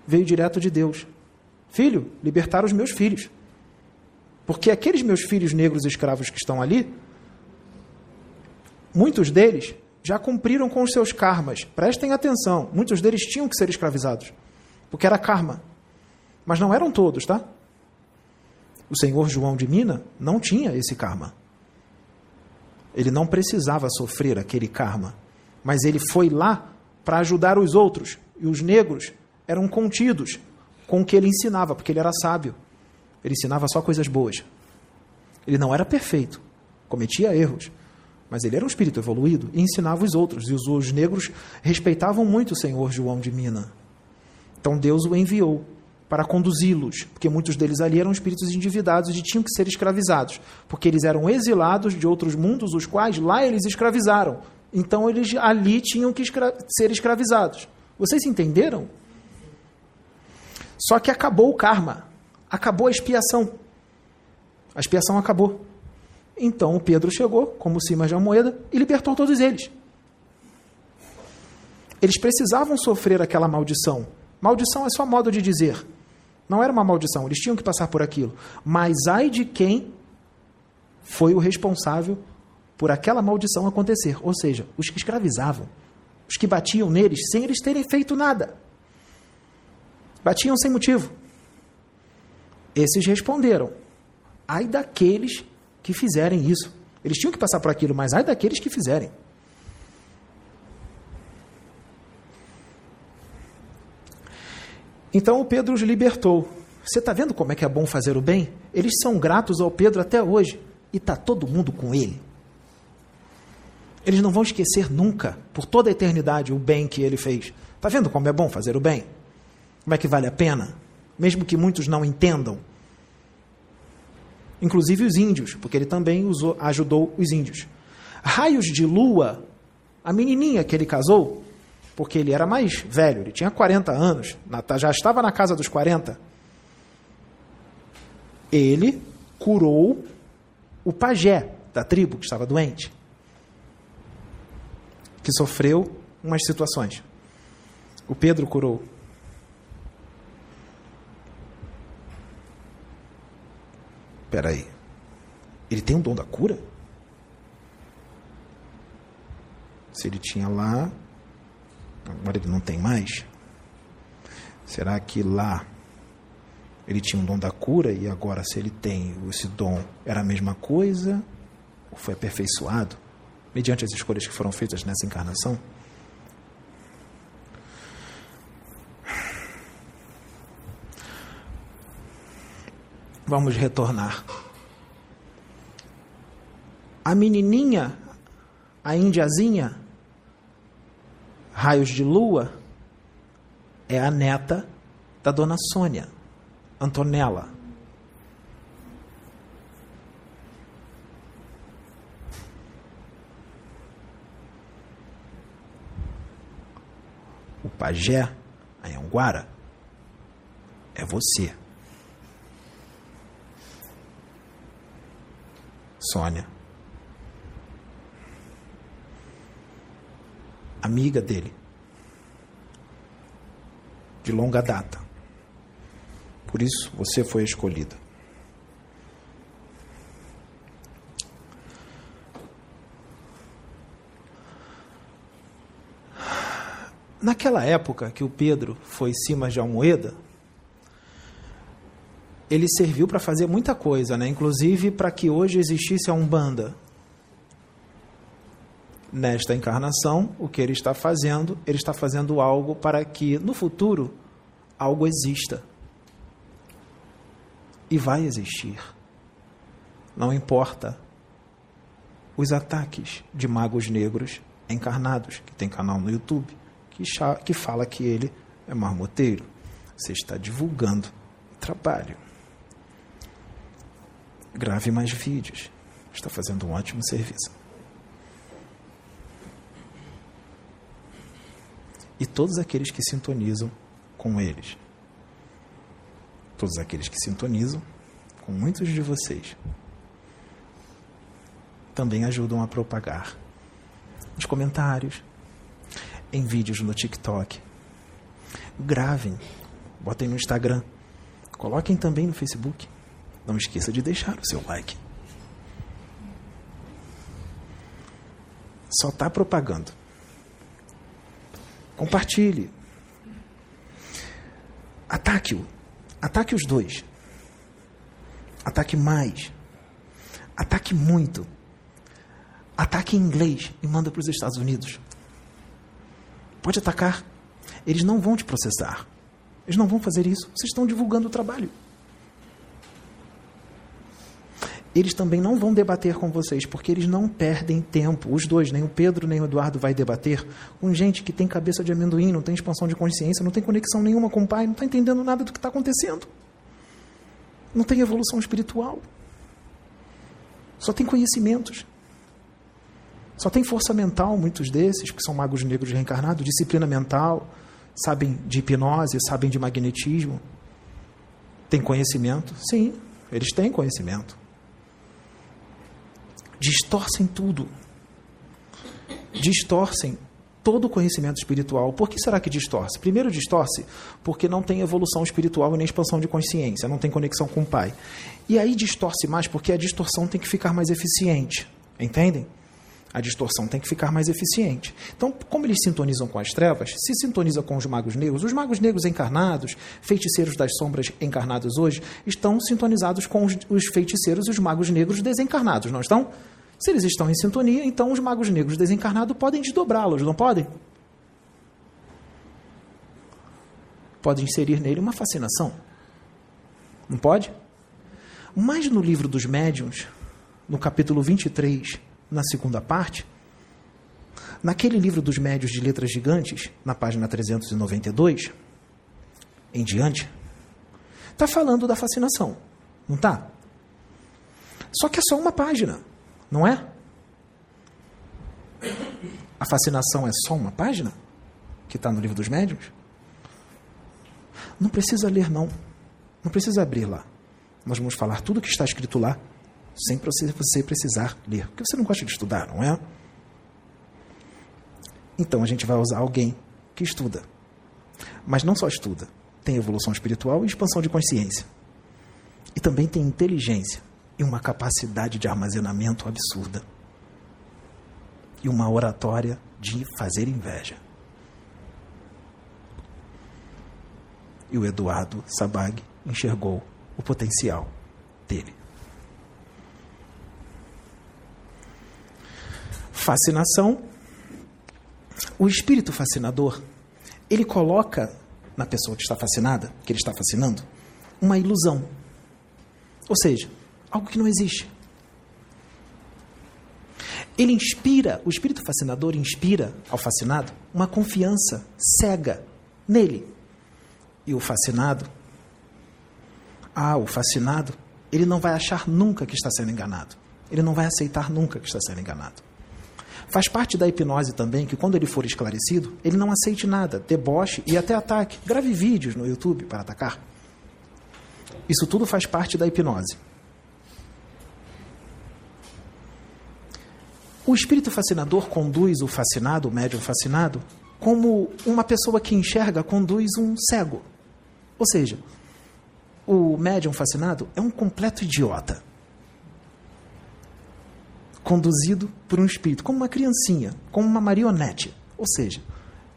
Veio direto de Deus. Filho, libertar os meus filhos. Porque aqueles meus filhos negros escravos que estão ali, muitos deles já cumpriram com os seus karmas. Prestem atenção, muitos deles tinham que ser escravizados, porque era karma. Mas não eram todos, tá? O senhor João de Mina não tinha esse karma. Ele não precisava sofrer aquele karma, mas ele foi lá para ajudar os outros, e os negros eram contidos com o que ele ensinava, porque ele era sábio. Ele ensinava só coisas boas. Ele não era perfeito, cometia erros, mas ele era um espírito evoluído e ensinava os outros. E os, os negros respeitavam muito o Senhor João de Mina. Então Deus o enviou para conduzi-los, porque muitos deles ali eram espíritos endividados e tinham que ser escravizados, porque eles eram exilados de outros mundos, os quais lá eles escravizaram. Então eles ali tinham que escra ser escravizados. Vocês entenderam? Só que acabou o karma, acabou a expiação. A expiação acabou. Então o Pedro chegou, como cima de uma moeda, e libertou todos eles. Eles precisavam sofrer aquela maldição. Maldição é só modo de dizer. Não era uma maldição, eles tinham que passar por aquilo. Mas ai de quem foi o responsável por aquela maldição acontecer. Ou seja, os que escravizavam, os que batiam neles sem eles terem feito nada. Batiam sem motivo. Esses responderam: ai daqueles que fizerem isso. Eles tinham que passar por aquilo, mas ai daqueles que fizerem. Então o Pedro os libertou. Você está vendo como é que é bom fazer o bem? Eles são gratos ao Pedro até hoje. E está todo mundo com ele. Eles não vão esquecer nunca, por toda a eternidade, o bem que ele fez. Está vendo como é bom fazer o bem? Como é que vale a pena? Mesmo que muitos não entendam, inclusive os índios, porque ele também usou, ajudou os índios. Raios de lua, a menininha que ele casou, porque ele era mais velho, ele tinha 40 anos, já estava na casa dos 40. Ele curou o pajé da tribo que estava doente, que sofreu umas situações. O Pedro curou. Espera aí. Ele tem um dom da cura? Se ele tinha lá, agora ele não tem mais. Será que lá ele tinha um dom da cura e agora se ele tem esse dom era a mesma coisa ou foi aperfeiçoado mediante as escolhas que foram feitas nessa encarnação? Vamos retornar. A menininha, a indiazinha, raios de lua, é a neta da dona Sônia, Antonella. Pajé, a Anguara, é você. Sônia. Amiga dele. De longa data. Por isso você foi escolhida. Naquela época que o Pedro foi cima de Almoeda, ele serviu para fazer muita coisa, né? inclusive para que hoje existisse a Umbanda. Nesta encarnação, o que ele está fazendo? Ele está fazendo algo para que no futuro algo exista. E vai existir. Não importa os ataques de magos negros encarnados, que tem canal no YouTube, que, que fala que ele é marmoteiro. Você está divulgando trabalho. Grave mais vídeos. Está fazendo um ótimo serviço. E todos aqueles que sintonizam com eles. Todos aqueles que sintonizam com muitos de vocês. Também ajudam a propagar nos comentários, em vídeos no TikTok. Gravem, botem no Instagram, coloquem também no Facebook. Não esqueça de deixar o seu like. Só está propagando. Compartilhe. Ataque-o. Ataque os dois. Ataque mais. Ataque muito. Ataque em inglês e manda para os Estados Unidos. Pode atacar. Eles não vão te processar. Eles não vão fazer isso. Vocês estão divulgando o trabalho eles também não vão debater com vocês, porque eles não perdem tempo. Os dois, nem o Pedro nem o Eduardo vai debater com gente que tem cabeça de amendoim, não tem expansão de consciência, não tem conexão nenhuma com o pai, não está entendendo nada do que está acontecendo. Não tem evolução espiritual. Só tem conhecimentos. Só tem força mental, muitos desses, que são magos negros reencarnados, disciplina mental, sabem de hipnose, sabem de magnetismo. Tem conhecimento? Sim, eles têm conhecimento distorcem tudo. Distorcem todo o conhecimento espiritual. Por que será que distorce? Primeiro, distorce porque não tem evolução espiritual e nem expansão de consciência, não tem conexão com o Pai. E aí distorce mais porque a distorção tem que ficar mais eficiente. Entendem? A distorção tem que ficar mais eficiente. Então, como eles sintonizam com as trevas, se sintoniza com os magos negros, os magos negros encarnados, feiticeiros das sombras encarnados hoje, estão sintonizados com os, os feiticeiros e os magos negros desencarnados, não estão? Se eles estão em sintonia, então os magos negros desencarnados podem desdobrá-los, não podem? Pode inserir nele uma fascinação. Não pode? Mas no livro dos médiuns, no capítulo 23, na segunda parte, naquele livro dos médios de letras gigantes, na página 392, em diante, está falando da fascinação, não está? Só que é só uma página, não é? A fascinação é só uma página que está no livro dos médios? Não precisa ler, não. Não precisa abrir lá. Nós vamos falar tudo o que está escrito lá sem você precisar ler. Porque você não gosta de estudar, não é? Então a gente vai usar alguém que estuda. Mas não só estuda, tem evolução espiritual e expansão de consciência. E também tem inteligência e uma capacidade de armazenamento absurda. E uma oratória de fazer inveja. E o Eduardo Sabag enxergou o potencial dele. Fascinação. O espírito fascinador, ele coloca na pessoa que está fascinada, que ele está fascinando, uma ilusão. Ou seja, algo que não existe. Ele inspira, o espírito fascinador inspira ao fascinado uma confiança cega nele. E o fascinado, ah, o fascinado, ele não vai achar nunca que está sendo enganado. Ele não vai aceitar nunca que está sendo enganado. Faz parte da hipnose também que, quando ele for esclarecido, ele não aceite nada, deboche e até ataque. Grave vídeos no YouTube para atacar. Isso tudo faz parte da hipnose. O espírito fascinador conduz o fascinado, o médium fascinado, como uma pessoa que enxerga conduz um cego. Ou seja, o médium fascinado é um completo idiota conduzido por um espírito, como uma criancinha, como uma marionete. Ou seja,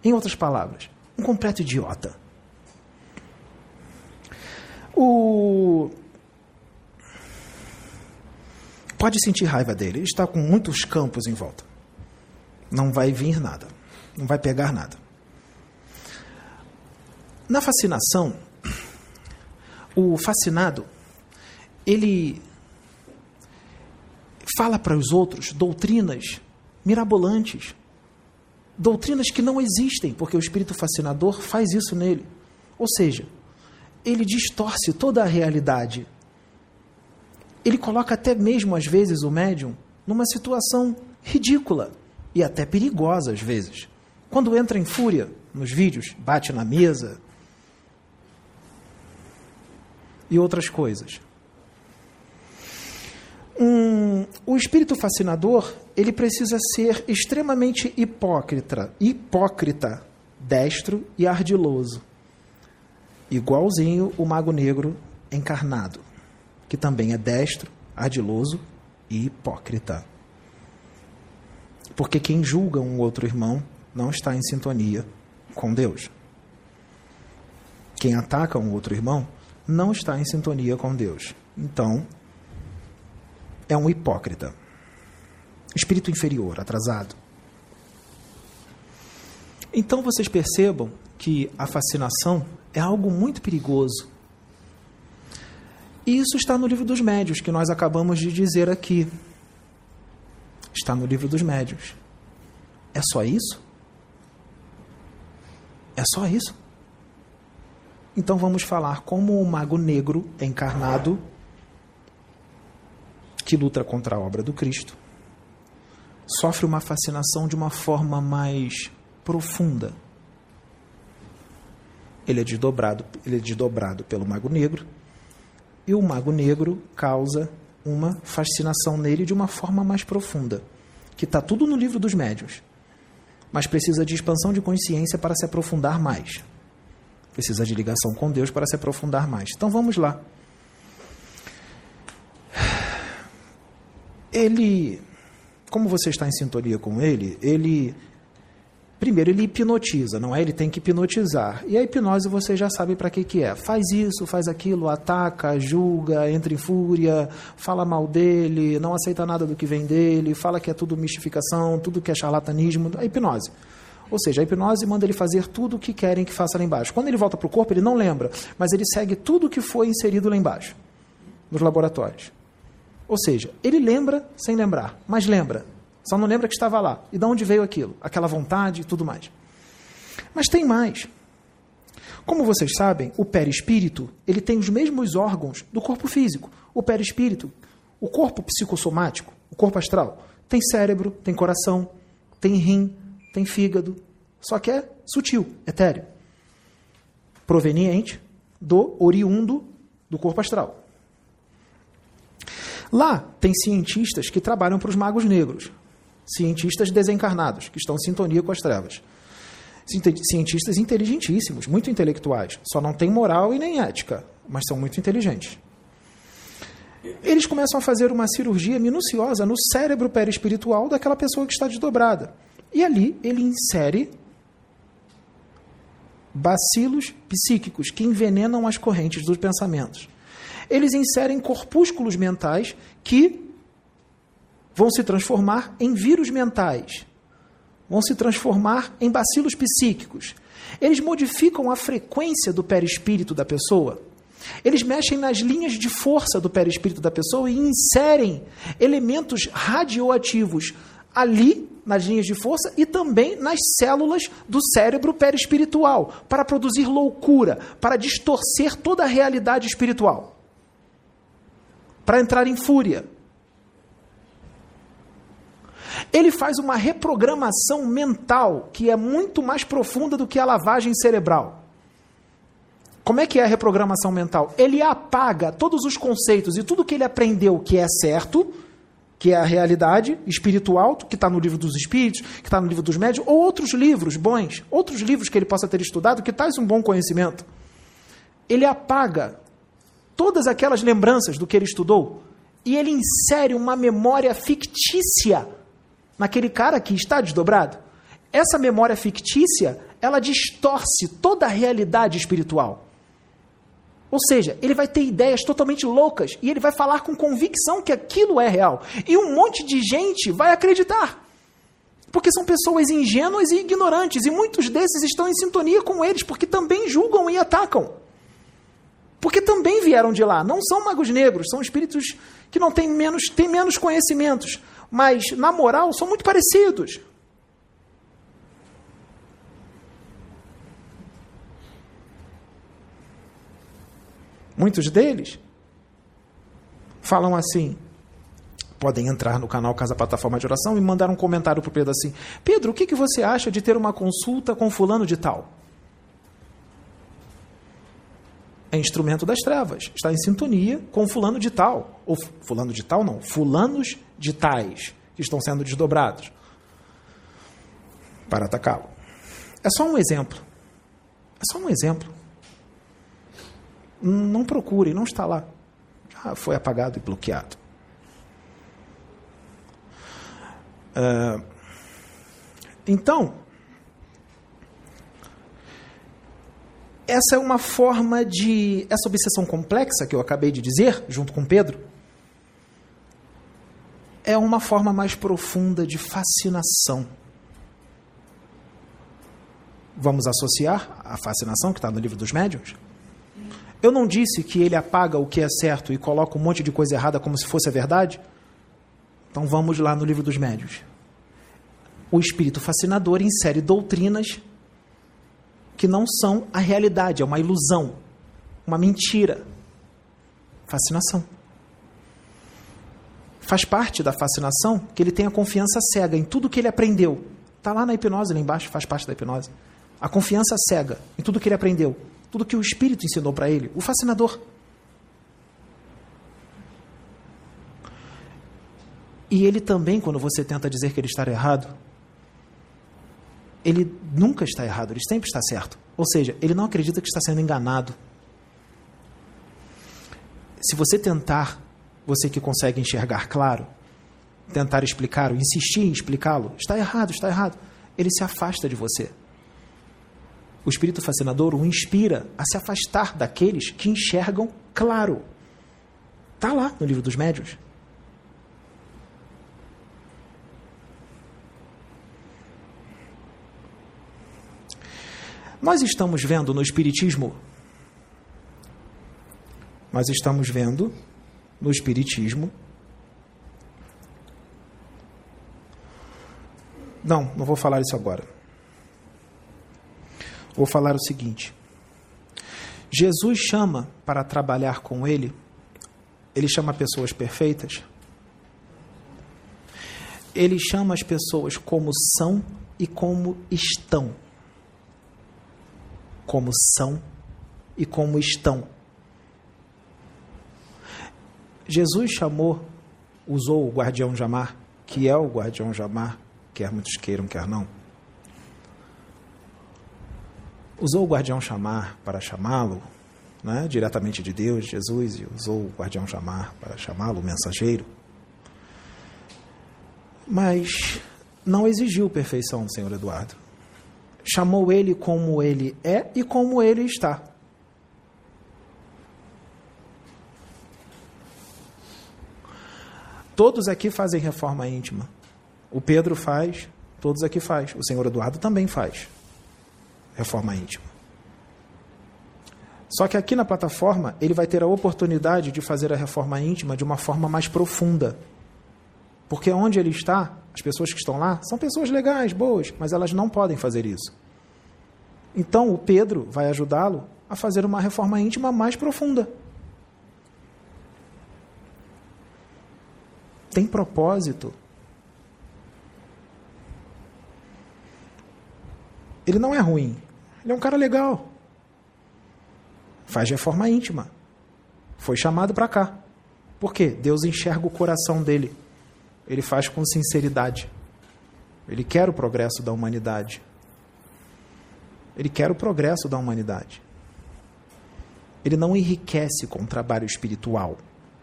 em outras palavras, um completo idiota. O pode sentir raiva dele, ele está com muitos campos em volta. Não vai vir nada, não vai pegar nada. Na fascinação, o fascinado, ele fala para os outros doutrinas mirabolantes, doutrinas que não existem, porque o espírito fascinador faz isso nele. Ou seja, ele distorce toda a realidade. Ele coloca até mesmo, às vezes, o médium numa situação ridícula e até perigosa, às vezes. Quando entra em fúria nos vídeos, bate na mesa e outras coisas. Um, o espírito fascinador ele precisa ser extremamente hipócrita, hipócrita, destro e ardiloso, igualzinho o mago negro encarnado, que também é destro, ardiloso e hipócrita. Porque quem julga um outro irmão não está em sintonia com Deus. Quem ataca um outro irmão não está em sintonia com Deus. Então, é um hipócrita. Espírito inferior, atrasado. Então vocês percebam que a fascinação é algo muito perigoso. E isso está no livro dos médios, que nós acabamos de dizer aqui. Está no livro dos médios. É só isso? É só isso? Então vamos falar como o mago negro encarnado que luta contra a obra do Cristo sofre uma fascinação de uma forma mais profunda. Ele é desdobrado, ele é desdobrado pelo mago negro e o mago negro causa uma fascinação nele de uma forma mais profunda, que está tudo no livro dos médios, mas precisa de expansão de consciência para se aprofundar mais. Precisa de ligação com Deus para se aprofundar mais. Então vamos lá. Ele, como você está em sintonia com ele, ele Primeiro, ele hipnotiza, não é? Ele tem que hipnotizar. E a hipnose você já sabe para que, que é. Faz isso, faz aquilo, ataca, julga, entra em fúria, fala mal dele, não aceita nada do que vem dele, fala que é tudo mistificação, tudo que é charlatanismo. A hipnose. Ou seja, a hipnose manda ele fazer tudo o que querem que faça lá embaixo. Quando ele volta para o corpo, ele não lembra, mas ele segue tudo o que foi inserido lá embaixo, nos laboratórios. Ou seja, ele lembra sem lembrar, mas lembra. Só não lembra que estava lá. E de onde veio aquilo? Aquela vontade e tudo mais. Mas tem mais. Como vocês sabem, o perispírito, ele tem os mesmos órgãos do corpo físico. O perispírito, o corpo psicossomático, o corpo astral, tem cérebro, tem coração, tem rim, tem fígado. Só que é sutil, etéreo. Proveniente do oriundo do corpo astral. Lá tem cientistas que trabalham para os magos negros cientistas desencarnados, que estão em sintonia com as trevas. Cientistas inteligentíssimos, muito intelectuais, só não têm moral e nem ética, mas são muito inteligentes. Eles começam a fazer uma cirurgia minuciosa no cérebro perispiritual daquela pessoa que está desdobrada. E ali ele insere bacilos psíquicos que envenenam as correntes dos pensamentos. Eles inserem corpúsculos mentais que vão se transformar em vírus mentais, vão se transformar em bacilos psíquicos. Eles modificam a frequência do perispírito da pessoa. Eles mexem nas linhas de força do perispírito da pessoa e inserem elementos radioativos ali nas linhas de força e também nas células do cérebro perispiritual para produzir loucura, para distorcer toda a realidade espiritual, para entrar em fúria, ele faz uma reprogramação mental que é muito mais profunda do que a lavagem cerebral. Como é que é a reprogramação mental? Ele apaga todos os conceitos e tudo que ele aprendeu que é certo, que é a realidade espiritual, que está no livro dos espíritos, que está no livro dos médios, ou outros livros bons, outros livros que ele possa ter estudado, que traz um bom conhecimento. Ele apaga todas aquelas lembranças do que ele estudou e ele insere uma memória fictícia naquele cara que está desdobrado. Essa memória fictícia, ela distorce toda a realidade espiritual. Ou seja, ele vai ter ideias totalmente loucas e ele vai falar com convicção que aquilo é real. E um monte de gente vai acreditar. Porque são pessoas ingênuas e ignorantes, e muitos desses estão em sintonia com eles, porque também julgam e atacam. Porque também vieram de lá. Não são magos negros, são espíritos que não têm menos, têm menos conhecimentos mas na moral são muito parecidos. Muitos deles falam assim, podem entrar no canal Casa Plataforma de Oração e mandar um comentário para o Pedro assim: Pedro, o que, que você acha de ter uma consulta com fulano de tal? É instrumento das trevas, está em sintonia com fulano de tal, ou fulano de tal não, fulanos de tais, que estão sendo desdobrados para atacá-lo. É só um exemplo. É só um exemplo. Não procure, não está lá. Já foi apagado e bloqueado. Uh, Então, essa é uma forma de. Essa obsessão complexa que eu acabei de dizer, junto com Pedro, é uma forma mais profunda de fascinação. Vamos associar a fascinação que está no livro dos médiuns? Eu não disse que ele apaga o que é certo e coloca um monte de coisa errada como se fosse a verdade? Então vamos lá no livro dos médiuns. O espírito fascinador insere doutrinas que não são a realidade, é uma ilusão, uma mentira. Fascinação. Faz parte da fascinação que ele tem a confiança cega em tudo que ele aprendeu. Está lá na hipnose, lá embaixo, faz parte da hipnose. A confiança cega em tudo que ele aprendeu, tudo que o espírito ensinou para ele, o fascinador. E ele também, quando você tenta dizer que ele está errado, ele nunca está errado, ele sempre está certo. Ou seja, ele não acredita que está sendo enganado. Se você tentar, você que consegue enxergar claro, tentar explicar, ou insistir em explicá-lo, está errado, está errado, ele se afasta de você. O espírito fascinador o inspira a se afastar daqueles que enxergam claro. Está lá no livro dos médios. Nós estamos vendo no Espiritismo, nós estamos vendo no Espiritismo. Não, não vou falar isso agora. Vou falar o seguinte: Jesus chama para trabalhar com Ele, Ele chama pessoas perfeitas, Ele chama as pessoas como são e como estão como são e como estão. Jesus chamou, usou o guardião Jamar, que é o guardião Jamar, quer muitos queiram, quer não. Usou o guardião chamar para chamá-lo, né, diretamente de Deus, Jesus, e usou o guardião chamar para chamá-lo, mensageiro. Mas não exigiu perfeição Senhor Eduardo chamou ele como ele é e como ele está. Todos aqui fazem reforma íntima. O Pedro faz, todos aqui faz. O senhor Eduardo também faz reforma íntima. Só que aqui na plataforma ele vai ter a oportunidade de fazer a reforma íntima de uma forma mais profunda. Porque onde ele está, as pessoas que estão lá são pessoas legais, boas, mas elas não podem fazer isso. Então o Pedro vai ajudá-lo a fazer uma reforma íntima mais profunda. Tem propósito. Ele não é ruim. Ele é um cara legal. Faz reforma íntima. Foi chamado para cá. Por quê? Deus enxerga o coração dele. Ele faz com sinceridade. Ele quer o progresso da humanidade. Ele quer o progresso da humanidade. Ele não enriquece com o trabalho espiritual.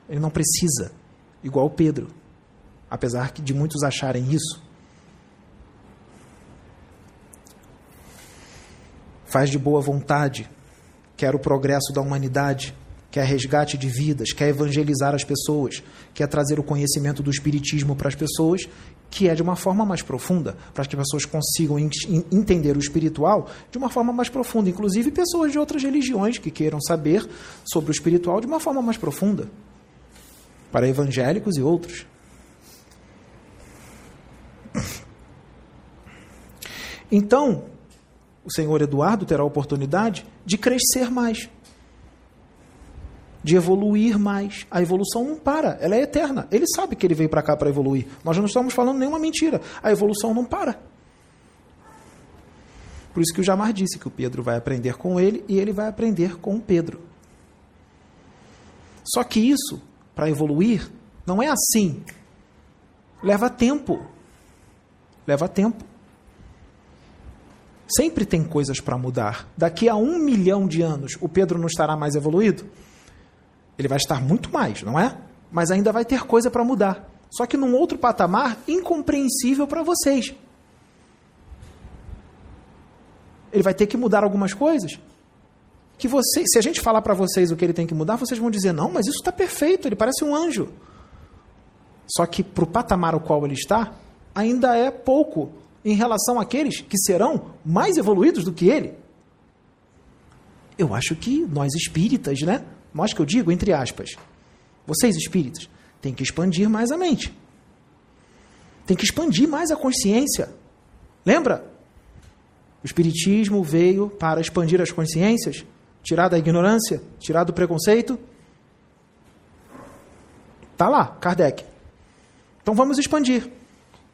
Ele não precisa, igual Pedro, apesar de muitos acharem isso. Faz de boa vontade, quer o progresso da humanidade, quer resgate de vidas, quer evangelizar as pessoas, quer trazer o conhecimento do Espiritismo para as pessoas, que é de uma forma mais profunda, para que as pessoas consigam entender o espiritual de uma forma mais profunda, inclusive pessoas de outras religiões que queiram saber sobre o espiritual de uma forma mais profunda, para evangélicos e outros. Então, o senhor Eduardo terá a oportunidade de crescer mais de evoluir mais. A evolução não para, ela é eterna. Ele sabe que ele veio para cá para evoluir. Nós não estamos falando nenhuma mentira. A evolução não para. Por isso que o Jamar disse que o Pedro vai aprender com ele e ele vai aprender com o Pedro. Só que isso, para evoluir, não é assim. Leva tempo. Leva tempo. Sempre tem coisas para mudar. Daqui a um milhão de anos, o Pedro não estará mais evoluído? Ele vai estar muito mais, não é? Mas ainda vai ter coisa para mudar. Só que num outro patamar incompreensível para vocês. Ele vai ter que mudar algumas coisas. Que você, se a gente falar para vocês o que ele tem que mudar, vocês vão dizer: não, mas isso está perfeito, ele parece um anjo. Só que para o patamar ao qual ele está, ainda é pouco em relação àqueles que serão mais evoluídos do que ele. Eu acho que nós espíritas, né? Nós que eu digo, entre aspas, vocês espíritas, tem que expandir mais a mente. Tem que expandir mais a consciência. Lembra? O Espiritismo veio para expandir as consciências, tirar da ignorância, tirar do preconceito. Está lá, Kardec. Então vamos expandir.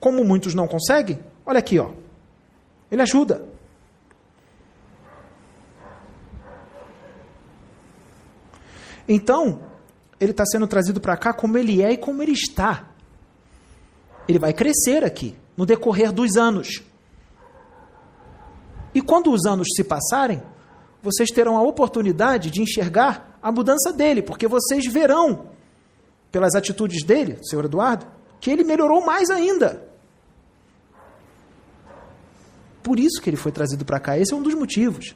Como muitos não conseguem, olha aqui, ó. Ele ajuda. Então, ele está sendo trazido para cá como ele é e como ele está. Ele vai crescer aqui, no decorrer dos anos. E quando os anos se passarem, vocês terão a oportunidade de enxergar a mudança dele, porque vocês verão, pelas atitudes dele, senhor Eduardo, que ele melhorou mais ainda. Por isso que ele foi trazido para cá. Esse é um dos motivos.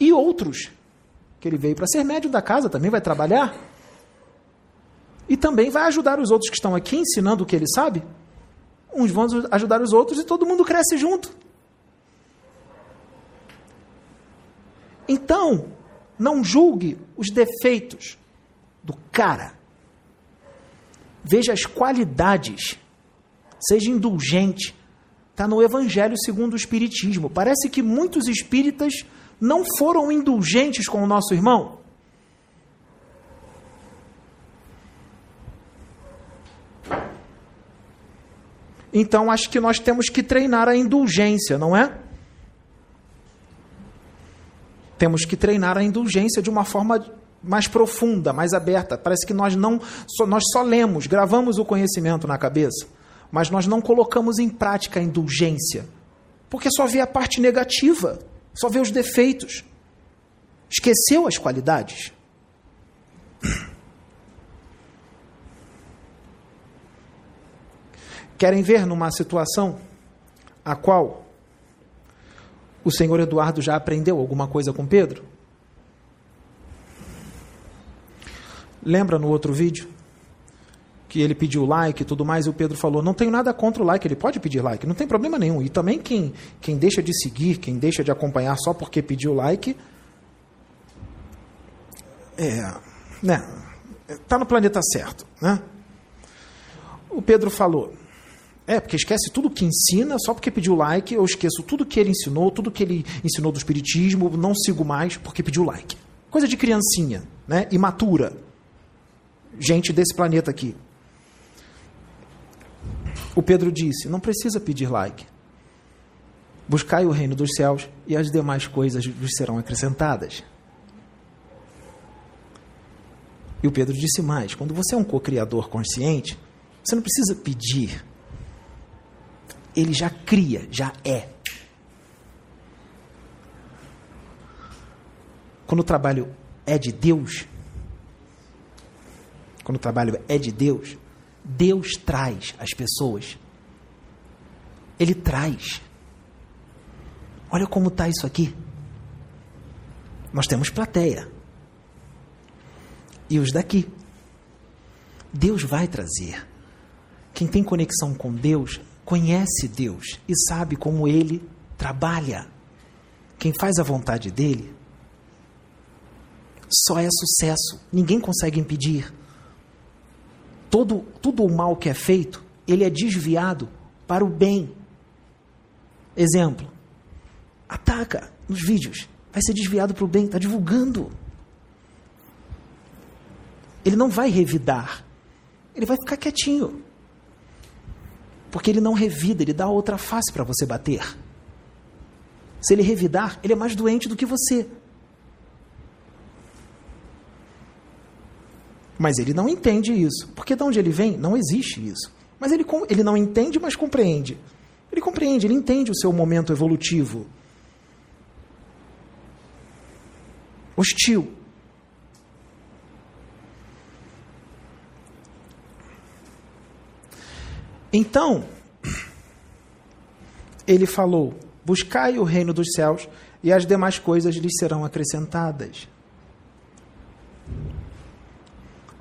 E outros, que ele veio para ser médium da casa, também vai trabalhar. E também vai ajudar os outros que estão aqui, ensinando o que ele sabe. Uns vão ajudar os outros e todo mundo cresce junto. Então, não julgue os defeitos do cara. Veja as qualidades. Seja indulgente. Está no Evangelho segundo o Espiritismo. Parece que muitos espíritas não foram indulgentes com o nosso irmão. Então acho que nós temos que treinar a indulgência, não é? Temos que treinar a indulgência de uma forma mais profunda, mais aberta. Parece que nós não só, nós só lemos, gravamos o conhecimento na cabeça, mas nós não colocamos em prática a indulgência, porque só vê a parte negativa, só vê os defeitos. Esqueceu as qualidades. Querem ver numa situação a qual o senhor Eduardo já aprendeu alguma coisa com Pedro? Lembra no outro vídeo? Que ele pediu like e tudo mais, e o Pedro falou: Não tenho nada contra o like, ele pode pedir like, não tem problema nenhum. E também quem, quem deixa de seguir, quem deixa de acompanhar só porque pediu like, é, né, tá no planeta certo, né? O Pedro falou: é, porque esquece tudo que ensina só porque pediu like, eu esqueço tudo que ele ensinou, tudo que ele ensinou do espiritismo, não sigo mais porque pediu like. Coisa de criancinha, né? Imatura. Gente desse planeta aqui. O Pedro disse: não precisa pedir like. Buscai o reino dos céus e as demais coisas vos serão acrescentadas. E o Pedro disse mais: quando você é um co-criador consciente, você não precisa pedir ele já cria, já é. Quando o trabalho é de Deus, quando o trabalho é de Deus, Deus traz as pessoas. Ele traz. Olha como está isso aqui. Nós temos plateia. E os daqui. Deus vai trazer. Quem tem conexão com Deus conhece Deus e sabe como ele trabalha. Quem faz a vontade dele só é sucesso, ninguém consegue impedir. Todo, todo o mal que é feito, ele é desviado para o bem. Exemplo, ataca nos vídeos, vai ser desviado para o bem, está divulgando. Ele não vai revidar, ele vai ficar quietinho. Porque ele não revida, ele dá outra face para você bater. Se ele revidar, ele é mais doente do que você. Mas ele não entende isso. Porque de onde ele vem, não existe isso. Mas ele, ele não entende, mas compreende. Ele compreende, ele entende o seu momento evolutivo. Hostil. Então, ele falou Buscai o reino dos céus e as demais coisas lhes serão acrescentadas.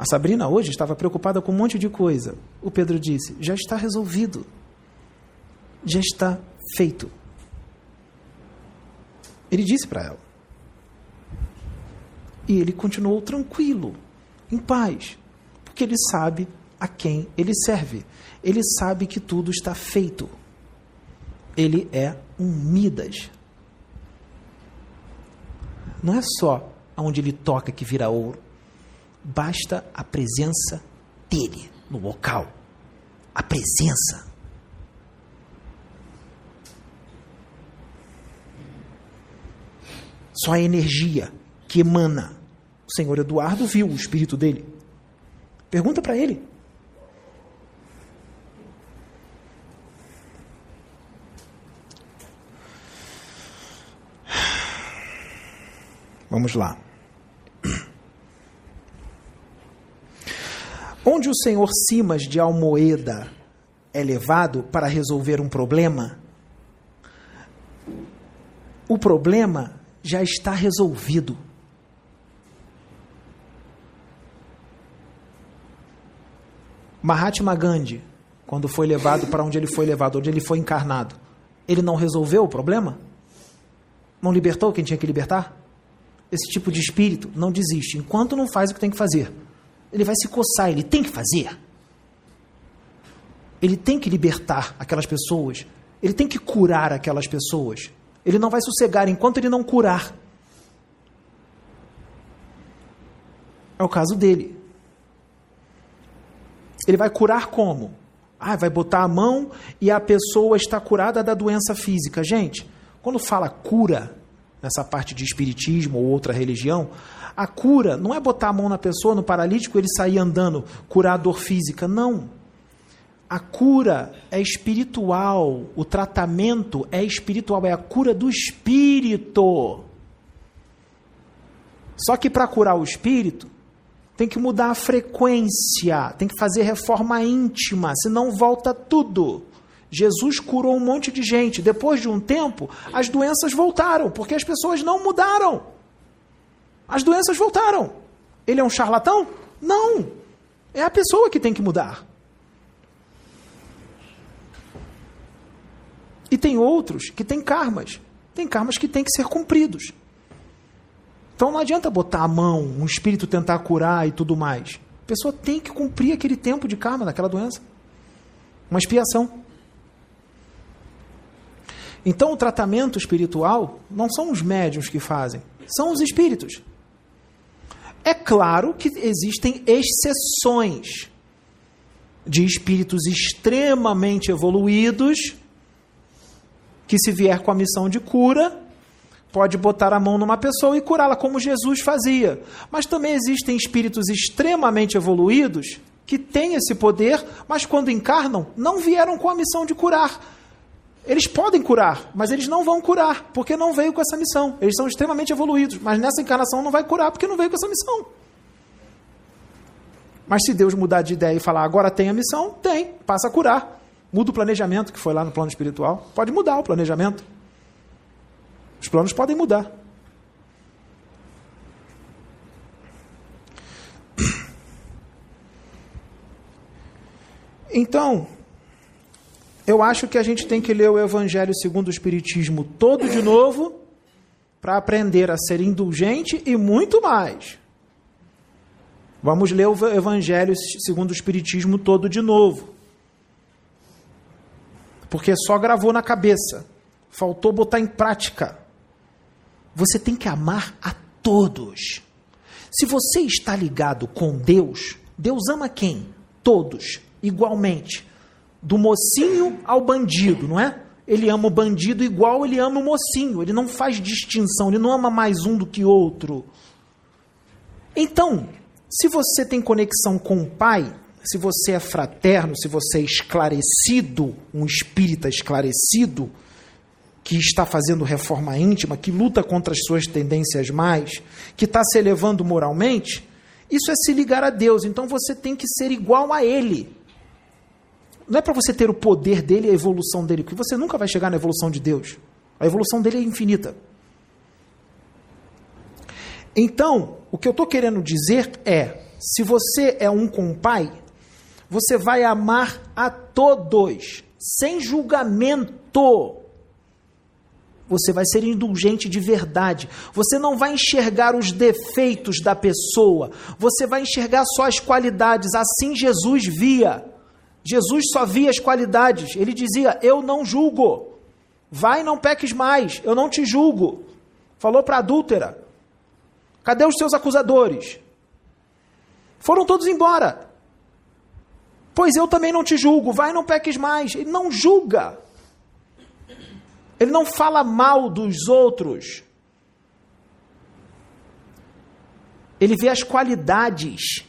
A Sabrina hoje estava preocupada com um monte de coisa. O Pedro disse: já está resolvido. Já está feito. Ele disse para ela. E ele continuou tranquilo, em paz, porque ele sabe a quem ele serve. Ele sabe que tudo está feito. Ele é um Midas. Não é só onde ele toca que vira ouro. Basta a presença dele no local. A presença. Só a energia que emana. O senhor Eduardo viu o espírito dele. Pergunta para ele. Vamos lá. Onde o senhor Simas de Almoeda é levado para resolver um problema, o problema já está resolvido. Mahatma Gandhi, quando foi levado para onde ele foi levado, onde ele foi encarnado, ele não resolveu o problema? Não libertou quem tinha que libertar? esse tipo de espírito não desiste enquanto não faz o que tem que fazer. Ele vai se coçar, ele tem que fazer. Ele tem que libertar aquelas pessoas. Ele tem que curar aquelas pessoas. Ele não vai sossegar enquanto ele não curar. É o caso dele. Ele vai curar como? Ah, vai botar a mão e a pessoa está curada da doença física. Gente, quando fala cura, nessa parte de espiritismo ou outra religião, a cura não é botar a mão na pessoa, no paralítico, ele sair andando, curar a dor física. Não. A cura é espiritual, o tratamento é espiritual, é a cura do espírito. Só que para curar o espírito, tem que mudar a frequência, tem que fazer reforma íntima, senão volta tudo. Jesus curou um monte de gente. Depois de um tempo, as doenças voltaram, porque as pessoas não mudaram. As doenças voltaram. Ele é um charlatão? Não. É a pessoa que tem que mudar. E tem outros que têm karmas. Tem karmas que têm que ser cumpridos. Então não adianta botar a mão, um espírito tentar curar e tudo mais. A pessoa tem que cumprir aquele tempo de karma daquela doença. Uma expiação. Então, o tratamento espiritual não são os médiums que fazem, são os espíritos. É claro que existem exceções de espíritos extremamente evoluídos que, se vier com a missão de cura, pode botar a mão numa pessoa e curá-la, como Jesus fazia. Mas também existem espíritos extremamente evoluídos que têm esse poder, mas quando encarnam, não vieram com a missão de curar eles podem curar, mas eles não vão curar, porque não veio com essa missão. Eles são extremamente evoluídos, mas nessa encarnação não vai curar, porque não veio com essa missão. Mas se Deus mudar de ideia e falar, agora tem a missão, tem, passa a curar. Muda o planejamento que foi lá no plano espiritual. Pode mudar o planejamento. Os planos podem mudar. Então, eu acho que a gente tem que ler o Evangelho segundo o Espiritismo todo de novo para aprender a ser indulgente e muito mais. Vamos ler o Evangelho segundo o Espiritismo todo de novo. Porque só gravou na cabeça, faltou botar em prática. Você tem que amar a todos. Se você está ligado com Deus, Deus ama quem? Todos, igualmente do mocinho ao bandido, não é? Ele ama o bandido igual ele ama o mocinho, ele não faz distinção, ele não ama mais um do que outro. Então, se você tem conexão com o Pai, se você é fraterno, se você é esclarecido, um espírita esclarecido, que está fazendo reforma íntima, que luta contra as suas tendências mais, que está se elevando moralmente, isso é se ligar a Deus. Então você tem que ser igual a Ele. Não é para você ter o poder dele e a evolução dele, porque você nunca vai chegar na evolução de Deus. A evolução dele é infinita. Então, o que eu estou querendo dizer é: se você é um com pai, você vai amar a todos, sem julgamento. Você vai ser indulgente de verdade. Você não vai enxergar os defeitos da pessoa. Você vai enxergar só as qualidades. Assim Jesus via. Jesus só via as qualidades. Ele dizia: Eu não julgo. Vai não peques mais. Eu não te julgo. Falou para a adúltera. Cadê os seus acusadores? Foram todos embora. Pois eu também não te julgo. Vai não peques mais. Ele não julga. Ele não fala mal dos outros. Ele vê as qualidades.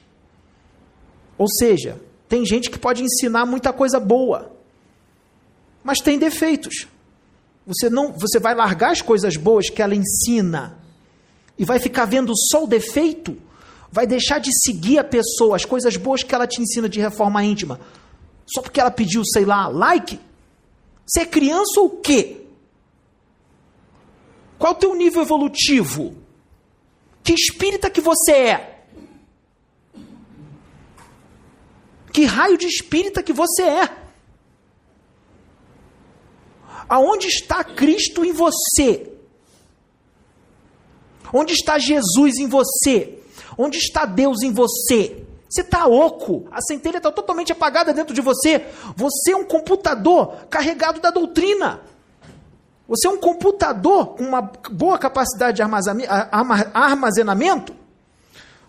Ou seja, tem gente que pode ensinar muita coisa boa, mas tem defeitos. Você não, você vai largar as coisas boas que ela ensina e vai ficar vendo só o defeito? Vai deixar de seguir a pessoa, as coisas boas que ela te ensina de reforma íntima, só porque ela pediu, sei lá, like? Você é criança ou o quê? Qual o teu nível evolutivo? Que espírita que você é? Que raio de espírita que você é? Aonde está Cristo em você? Onde está Jesus em você? Onde está Deus em você? Você está oco, a centelha está totalmente apagada dentro de você. Você é um computador carregado da doutrina. Você é um computador com uma boa capacidade de armazenamento,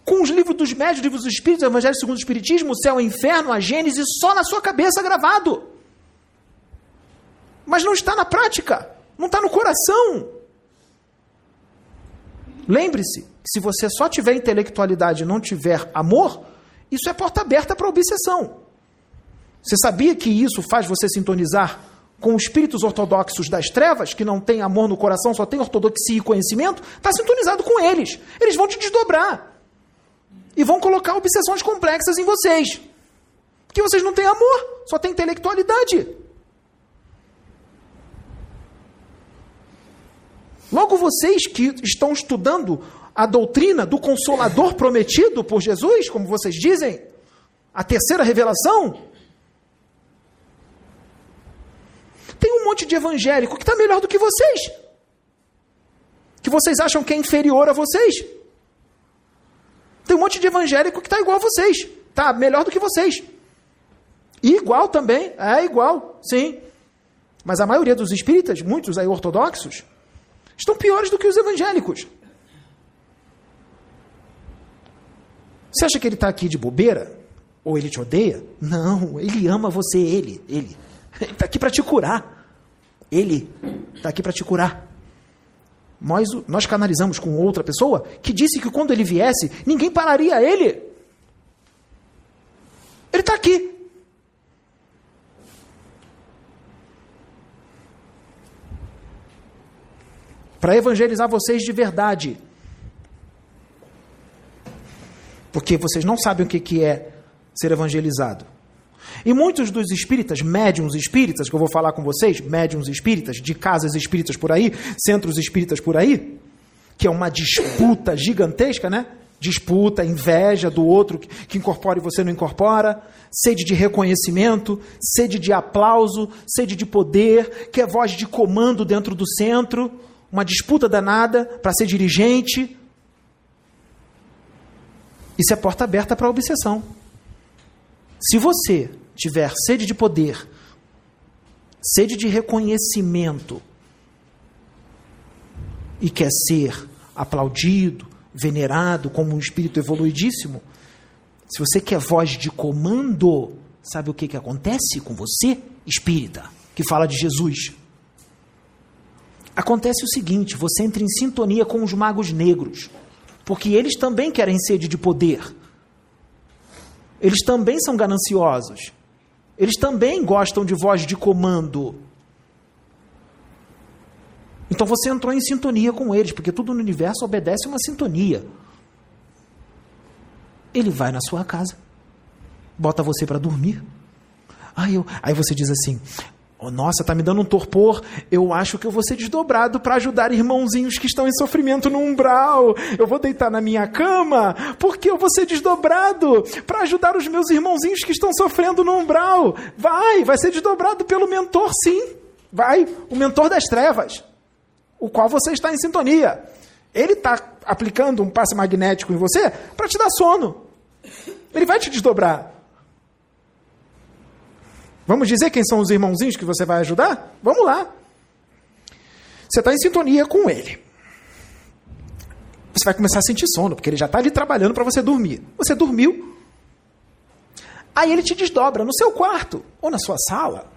com os livros dos médios, livros dos espíritos, Evangelho segundo o Espiritismo, o céu, o inferno, a Gênesis, só na sua cabeça gravado. Mas não está na prática, não está no coração. Lembre-se se você só tiver intelectualidade e não tiver amor, isso é porta aberta para obsessão. Você sabia que isso faz você sintonizar com espíritos ortodoxos das trevas, que não tem amor no coração, só tem ortodoxia e conhecimento, está sintonizado com eles. Eles vão te desdobrar. E vão colocar obsessões complexas em vocês. Porque vocês não têm amor, só têm intelectualidade. Logo, vocês que estão estudando a doutrina do consolador prometido por Jesus, como vocês dizem, a terceira revelação, Tem um monte de evangélico que está melhor do que vocês. Que vocês acham que é inferior a vocês. Tem um monte de evangélico que está igual a vocês. Está melhor do que vocês. E igual também. É igual, sim. Mas a maioria dos espíritas, muitos aí ortodoxos, estão piores do que os evangélicos. Você acha que ele está aqui de bobeira? Ou ele te odeia? Não, ele ama você, ele, ele. Ele está aqui para te curar. Ele está aqui para te curar. Nós, nós canalizamos com outra pessoa que disse que quando ele viesse, ninguém pararia ele. Ele está aqui. Para evangelizar vocês de verdade. Porque vocês não sabem o que é ser evangelizado. E muitos dos espíritas, médiums espíritas, que eu vou falar com vocês, médiums espíritas, de casas espíritas por aí, centros espíritas por aí, que é uma disputa gigantesca, né? Disputa, inveja do outro que, incorpora e você não incorpora, sede de reconhecimento, sede de aplauso, sede de poder, que é voz de comando dentro do centro, uma disputa danada para ser dirigente. Isso é porta aberta para obsessão. Se você tiver sede de poder, sede de reconhecimento e quer ser aplaudido, venerado como um espírito evoluidíssimo, se você quer voz de comando, sabe o que, que acontece com você, espírita, que fala de Jesus? Acontece o seguinte: você entra em sintonia com os magos negros, porque eles também querem sede de poder eles também são gananciosos. Eles também gostam de voz de comando. Então você entrou em sintonia com eles, porque tudo no universo obedece uma sintonia. Ele vai na sua casa, bota você para dormir. Aí, eu, aí você diz assim: Oh, nossa, tá me dando um torpor. Eu acho que eu vou ser desdobrado para ajudar irmãozinhos que estão em sofrimento no umbral. Eu vou deitar na minha cama porque eu vou ser desdobrado para ajudar os meus irmãozinhos que estão sofrendo no umbral. Vai, vai ser desdobrado pelo mentor, sim. Vai, o mentor das trevas, o qual você está em sintonia. Ele está aplicando um passe magnético em você para te dar sono. Ele vai te desdobrar. Vamos dizer quem são os irmãozinhos que você vai ajudar? Vamos lá. Você está em sintonia com ele. Você vai começar a sentir sono, porque ele já está ali trabalhando para você dormir. Você dormiu. Aí ele te desdobra no seu quarto ou na sua sala,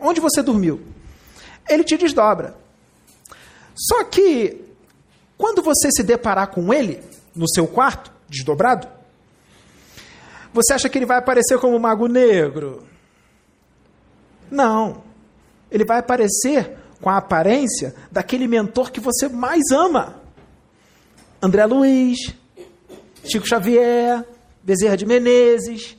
onde você dormiu. Ele te desdobra. Só que, quando você se deparar com ele no seu quarto, desdobrado, você acha que ele vai aparecer como um mago negro? Não. Ele vai aparecer com a aparência daquele mentor que você mais ama. André Luiz, Chico Xavier, Bezerra de Menezes.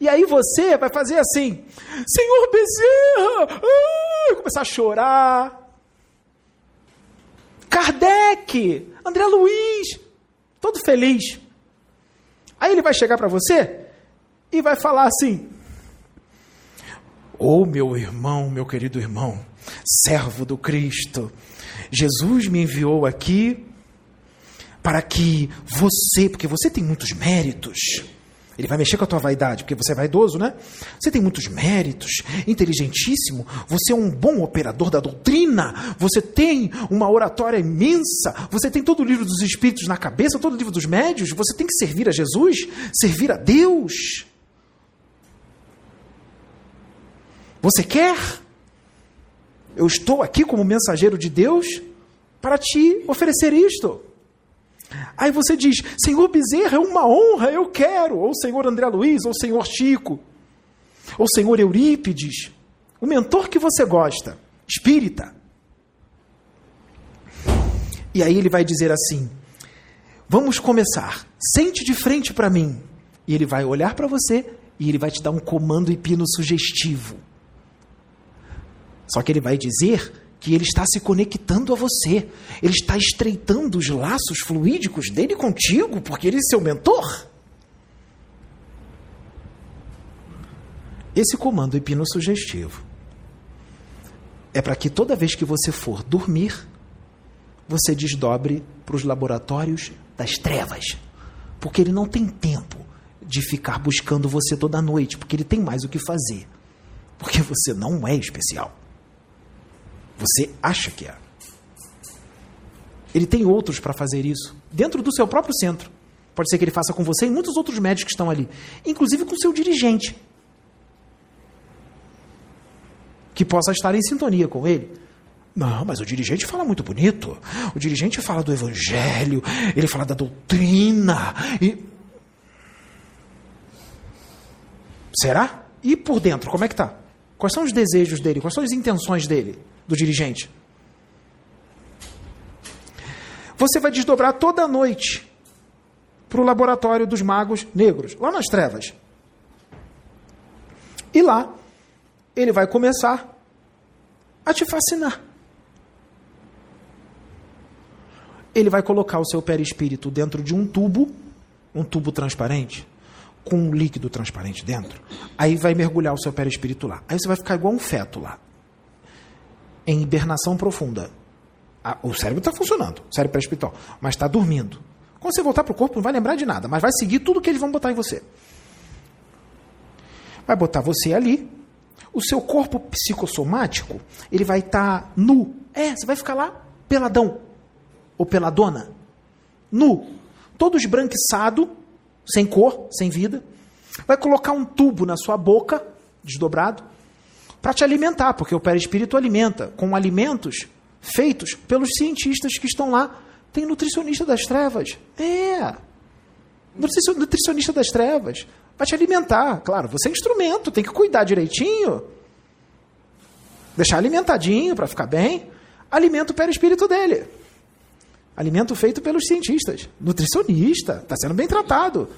E aí você vai fazer assim: Senhor Bezerra! Ah! começar a chorar. Kardec, André Luiz, todo feliz. Aí ele vai chegar para você e vai falar assim: Oh, meu irmão, meu querido irmão, servo do Cristo, Jesus me enviou aqui para que você, porque você tem muitos méritos, ele vai mexer com a tua vaidade, porque você é vaidoso, né? Você tem muitos méritos, inteligentíssimo, você é um bom operador da doutrina, você tem uma oratória imensa, você tem todo o livro dos Espíritos na cabeça, todo o livro dos médios, você tem que servir a Jesus, servir a Deus. Você quer? Eu estou aqui como mensageiro de Deus para te oferecer isto. Aí você diz: Senhor Bezerra, é uma honra, eu quero. Ou Senhor André Luiz, ou Senhor Chico, ou Senhor Eurípides, o mentor que você gosta, espírita. E aí ele vai dizer assim: Vamos começar, sente de frente para mim. E ele vai olhar para você e ele vai te dar um comando hipno sugestivo. Só que ele vai dizer que ele está se conectando a você. Ele está estreitando os laços fluídicos dele contigo, porque ele é seu mentor. Esse comando hipnossugestivo é para que toda vez que você for dormir, você desdobre para os laboratórios das trevas. Porque ele não tem tempo de ficar buscando você toda noite, porque ele tem mais o que fazer. Porque você não é especial. Você acha que é. Ele tem outros para fazer isso, dentro do seu próprio centro. Pode ser que ele faça com você e muitos outros médicos que estão ali, inclusive com seu dirigente, que possa estar em sintonia com ele. Não, mas o dirigente fala muito bonito. O dirigente fala do evangelho, ele fala da doutrina. E... Será? E por dentro, como é que tá? Quais são os desejos dele? Quais são as intenções dele? Do dirigente. Você vai desdobrar toda noite para o laboratório dos magos negros, lá nas trevas. E lá, ele vai começar a te fascinar. Ele vai colocar o seu perispírito dentro de um tubo, um tubo transparente, com um líquido transparente dentro. Aí vai mergulhar o seu perispírito lá. Aí você vai ficar igual um feto lá em hibernação profunda. O cérebro está funcionando, o cérebro pré-espiritual, mas está dormindo. Quando você voltar para o corpo, não vai lembrar de nada, mas vai seguir tudo que eles vão botar em você. Vai botar você ali, o seu corpo psicossomático, ele vai estar tá nu. É, você vai ficar lá peladão, ou peladona, nu, todo esbranquiçado, sem cor, sem vida. Vai colocar um tubo na sua boca, desdobrado, para te alimentar, porque o perispírito alimenta com alimentos feitos pelos cientistas que estão lá. Tem nutricionista das trevas. É. Nutricionista das trevas. Vai te alimentar. Claro, você é instrumento, tem que cuidar direitinho. Deixar alimentadinho para ficar bem. Alimenta o perispírito dele. Alimento feito pelos cientistas. Nutricionista. Está sendo bem tratado.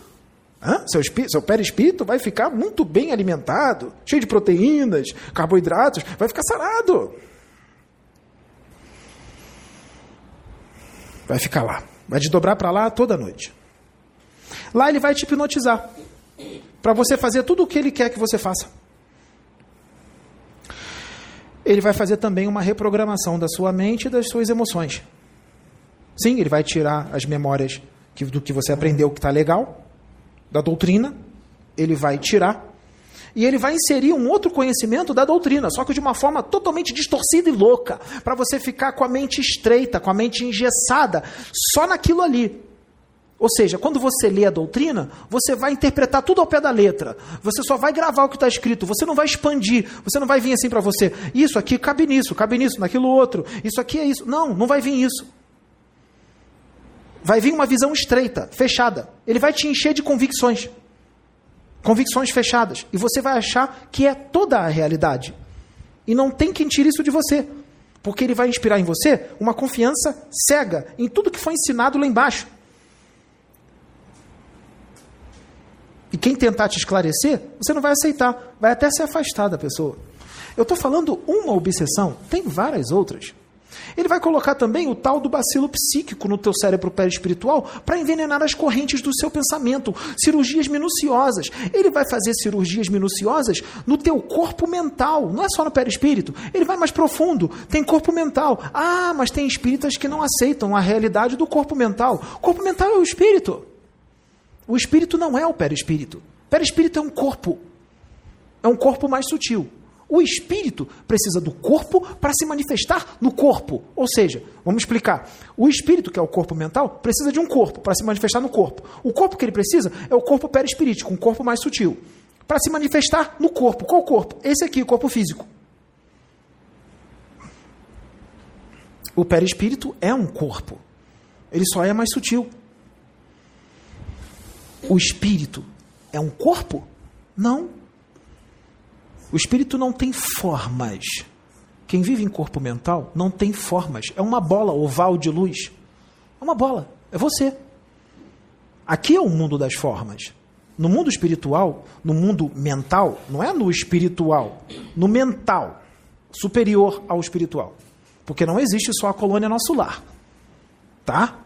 Hã? Seu, seu perispírito vai ficar muito bem alimentado, cheio de proteínas, carboidratos, vai ficar sarado. Vai ficar lá. Vai desdobrar para lá toda noite. Lá ele vai te hipnotizar. Para você fazer tudo o que ele quer que você faça. Ele vai fazer também uma reprogramação da sua mente e das suas emoções. Sim, ele vai tirar as memórias do que você aprendeu que está legal, da doutrina, ele vai tirar e ele vai inserir um outro conhecimento da doutrina, só que de uma forma totalmente distorcida e louca, para você ficar com a mente estreita, com a mente engessada, só naquilo ali. Ou seja, quando você lê a doutrina, você vai interpretar tudo ao pé da letra. Você só vai gravar o que está escrito. Você não vai expandir. Você não vai vir assim para você. Isso aqui cabe nisso, cabe nisso, naquilo outro. Isso aqui é isso. Não, não vai vir isso. Vai vir uma visão estreita, fechada. Ele vai te encher de convicções. Convicções fechadas. E você vai achar que é toda a realidade. E não tem quem tire isso de você. Porque ele vai inspirar em você uma confiança cega em tudo que foi ensinado lá embaixo. E quem tentar te esclarecer, você não vai aceitar, vai até se afastar da pessoa. Eu estou falando uma obsessão, tem várias outras. Ele vai colocar também o tal do bacilo psíquico no teu cérebro perispiritual para envenenar as correntes do seu pensamento, cirurgias minuciosas. Ele vai fazer cirurgias minuciosas no teu corpo mental, não é só no perispírito. Ele vai mais profundo, tem corpo mental. Ah, mas tem espíritas que não aceitam a realidade do corpo mental. O corpo mental é o espírito. O espírito não é o perispírito. O perispírito é um corpo. É um corpo mais sutil. O espírito precisa do corpo para se manifestar no corpo. Ou seja, vamos explicar. O espírito, que é o corpo mental, precisa de um corpo para se manifestar no corpo. O corpo que ele precisa é o corpo perispirítico, um corpo mais sutil. Para se manifestar no corpo. Qual corpo? Esse aqui, o corpo físico. O perispírito é um corpo. Ele só é mais sutil. O espírito é um corpo? Não. O espírito não tem formas. Quem vive em corpo mental não tem formas. É uma bola oval de luz. É uma bola. É você. Aqui é o mundo das formas. No mundo espiritual, no mundo mental, não é no espiritual, no mental, superior ao espiritual. Porque não existe só a colônia nosso lar. Tá?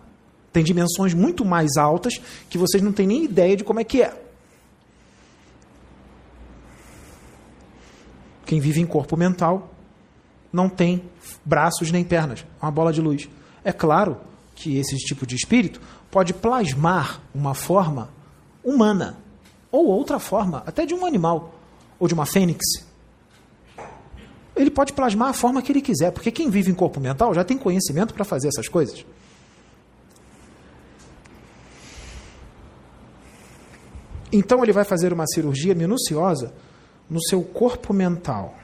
Tem dimensões muito mais altas que vocês não têm nem ideia de como é que é. Quem vive em corpo mental não tem braços nem pernas, é uma bola de luz. É claro que esse tipo de espírito pode plasmar uma forma humana ou outra forma, até de um animal ou de uma fênix. Ele pode plasmar a forma que ele quiser, porque quem vive em corpo mental já tem conhecimento para fazer essas coisas. Então ele vai fazer uma cirurgia minuciosa no seu corpo mental.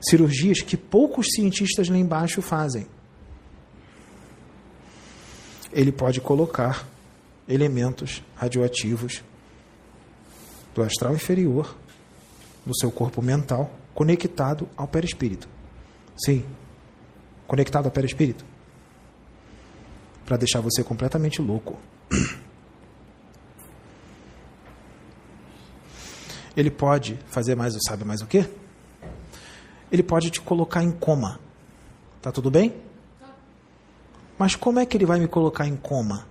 Cirurgias que poucos cientistas lá embaixo fazem. Ele pode colocar elementos radioativos do astral inferior no seu corpo mental conectado ao perispírito. Sim, conectado ao perispírito. Para deixar você completamente louco. Ele pode fazer mais, sabe mais o quê? Ele pode te colocar em coma. Tá tudo bem? Mas como é que ele vai me colocar em coma?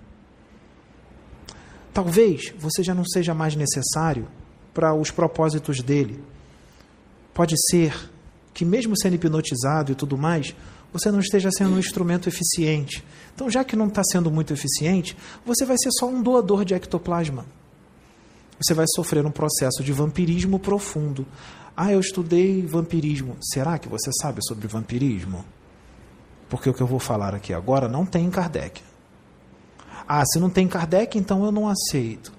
Talvez você já não seja mais necessário para os propósitos dele. Pode ser que, mesmo sendo hipnotizado e tudo mais, você não esteja sendo um instrumento eficiente. Então, já que não está sendo muito eficiente, você vai ser só um doador de ectoplasma você vai sofrer um processo de vampirismo profundo. Ah, eu estudei vampirismo. Será que você sabe sobre vampirismo? Porque o que eu vou falar aqui agora não tem em Kardec. Ah, se não tem Kardec, então eu não aceito.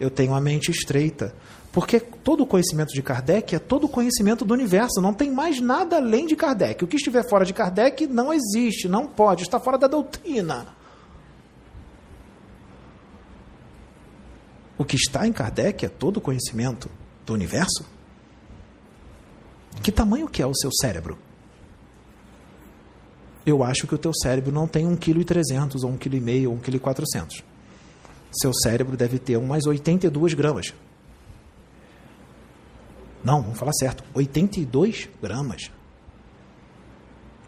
Eu tenho a mente estreita. Porque todo o conhecimento de Kardec é todo o conhecimento do universo. Não tem mais nada além de Kardec. O que estiver fora de Kardec não existe, não pode, está fora da doutrina. O que está em Kardec é todo o conhecimento do universo? Que tamanho que é o seu cérebro? Eu acho que o teu cérebro não tem 1,3 kg ou 1,5 kg ou 1,4 kg. seu cérebro deve ter umas 82 gramas. Não, vamos falar certo, 82 gramas.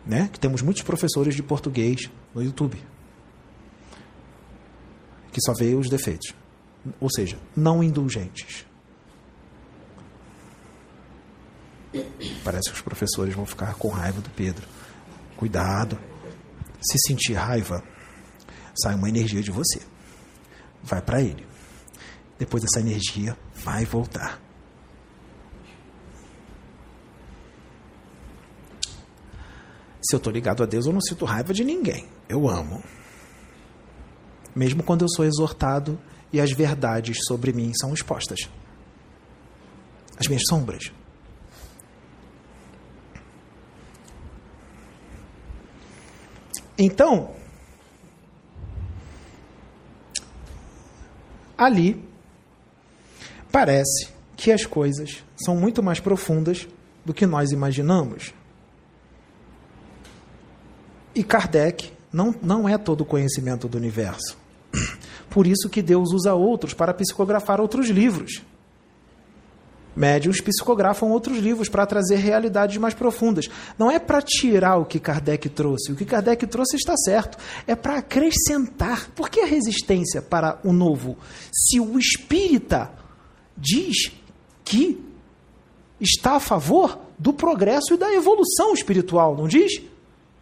Né? Que temos muitos professores de português no YouTube que só vê os defeitos. Ou seja, não indulgentes. Parece que os professores vão ficar com raiva do Pedro. Cuidado. Se sentir raiva, sai uma energia de você. Vai para ele. Depois essa energia vai voltar. Se eu estou ligado a Deus, eu não sinto raiva de ninguém. Eu amo. Mesmo quando eu sou exortado e as verdades sobre mim são expostas. As minhas sombras. Então, ali parece que as coisas são muito mais profundas do que nós imaginamos. E Kardec não, não é todo o conhecimento do universo. Por isso que Deus usa outros para psicografar outros livros. Médiuns psicografam outros livros para trazer realidades mais profundas. Não é para tirar o que Kardec trouxe. O que Kardec trouxe está certo. É para acrescentar. Por que a resistência para o novo? Se o espírita diz que está a favor do progresso e da evolução espiritual, não diz?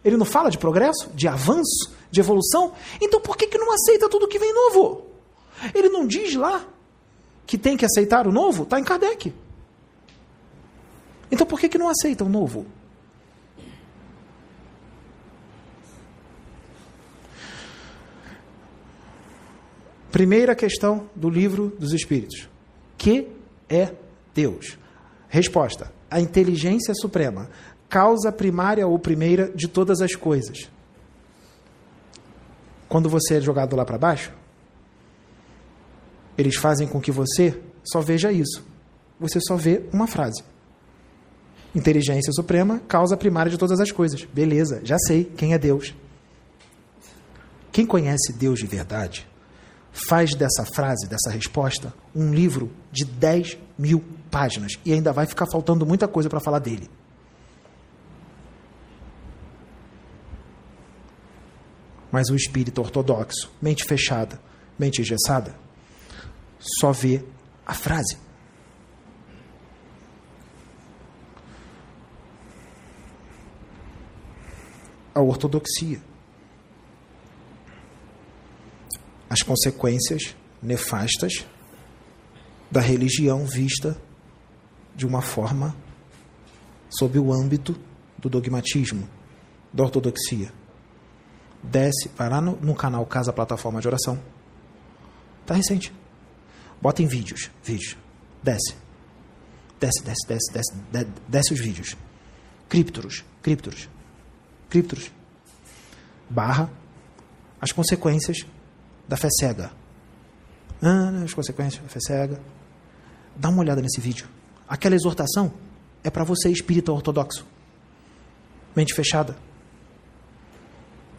Ele não fala de progresso, de avanço, de evolução? Então por que, que não aceita tudo que vem novo? Ele não diz lá que tem que aceitar o novo? Está em Kardec. Então por que, que não aceita o novo? Primeira questão do livro dos Espíritos: Que é Deus? Resposta: a inteligência suprema, causa primária ou primeira de todas as coisas. Quando você é jogado lá para baixo, eles fazem com que você só veja isso. Você só vê uma frase. Inteligência suprema, causa primária de todas as coisas. Beleza, já sei quem é Deus. Quem conhece Deus de verdade faz dessa frase, dessa resposta, um livro de 10 mil páginas. E ainda vai ficar faltando muita coisa para falar dele. Mas o espírito ortodoxo, mente fechada, mente engessada, só vê a frase. a ortodoxia. As consequências nefastas da religião vista de uma forma sob o âmbito do dogmatismo, da ortodoxia. Desce, vai lá no, no canal Casa Plataforma de Oração. Tá recente. Bota em vídeos, vídeos. Desce. Desce, desce, desce, desce, desce, desce os vídeos. Criptoros, criptoros criptos, barra as consequências da fé cega. Ah, as consequências da fé cega. Dá uma olhada nesse vídeo. Aquela exortação é para você espírita ortodoxo. Mente fechada.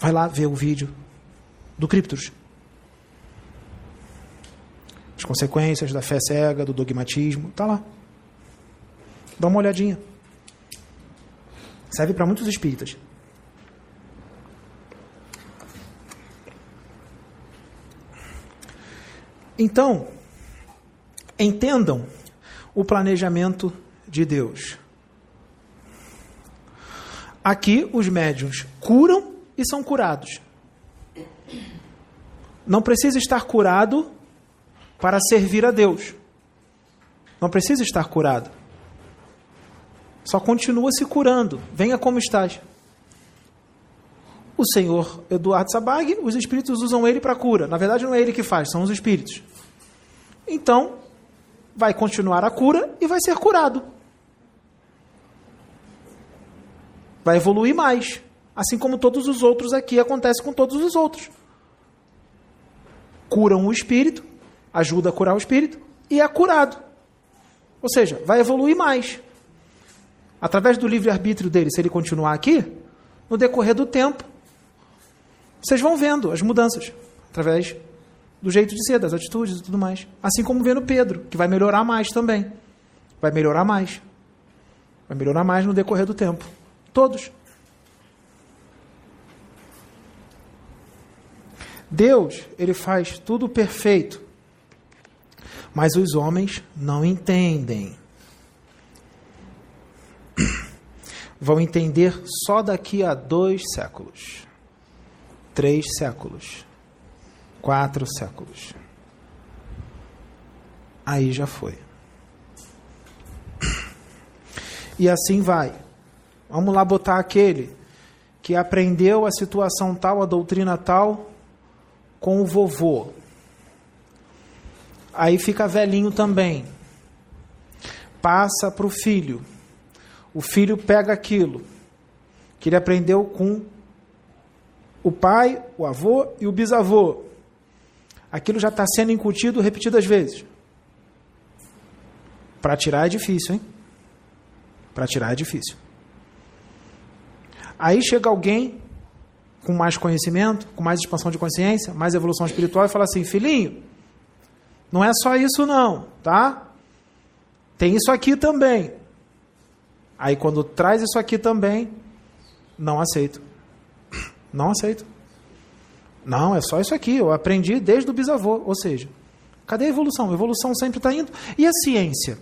Vai lá ver o vídeo do Criptos. As consequências da fé cega, do dogmatismo. Tá lá. Dá uma olhadinha. Serve para muitos espíritas. Então, entendam o planejamento de Deus. Aqui os médiuns curam e são curados. Não precisa estar curado para servir a Deus. Não precisa estar curado. Só continua se curando. Venha como estás. O senhor Eduardo Sabag, os espíritos usam ele para cura. Na verdade, não é ele que faz, são os espíritos. Então, vai continuar a cura e vai ser curado. Vai evoluir mais. Assim como todos os outros aqui acontece com todos os outros. Curam o espírito, ajuda a curar o espírito e é curado. Ou seja, vai evoluir mais. Através do livre-arbítrio dele, se ele continuar aqui, no decorrer do tempo, vocês vão vendo as mudanças através do jeito de ser, das atitudes e tudo mais. Assim como vendo Pedro, que vai melhorar mais também. Vai melhorar mais. Vai melhorar mais no decorrer do tempo. Todos. Deus, ele faz tudo perfeito. Mas os homens não entendem. Vão entender só daqui a dois séculos, três séculos quatro séculos. Aí já foi. E assim vai. Vamos lá botar aquele que aprendeu a situação tal, a doutrina tal, com o vovô. Aí fica velhinho também. Passa para o filho. O filho pega aquilo que ele aprendeu com o pai, o avô e o bisavô aquilo já está sendo incutido repetidas vezes. Para tirar é difícil, hein? Para tirar é difícil. Aí chega alguém com mais conhecimento, com mais expansão de consciência, mais evolução espiritual e fala assim: filhinho, não é só isso não, tá? Tem isso aqui também. Aí quando traz isso aqui também, não aceito. Não aceito. Não, é só isso aqui. Eu aprendi desde o bisavô. Ou seja, cadê a evolução? A evolução sempre está indo. E a ciência?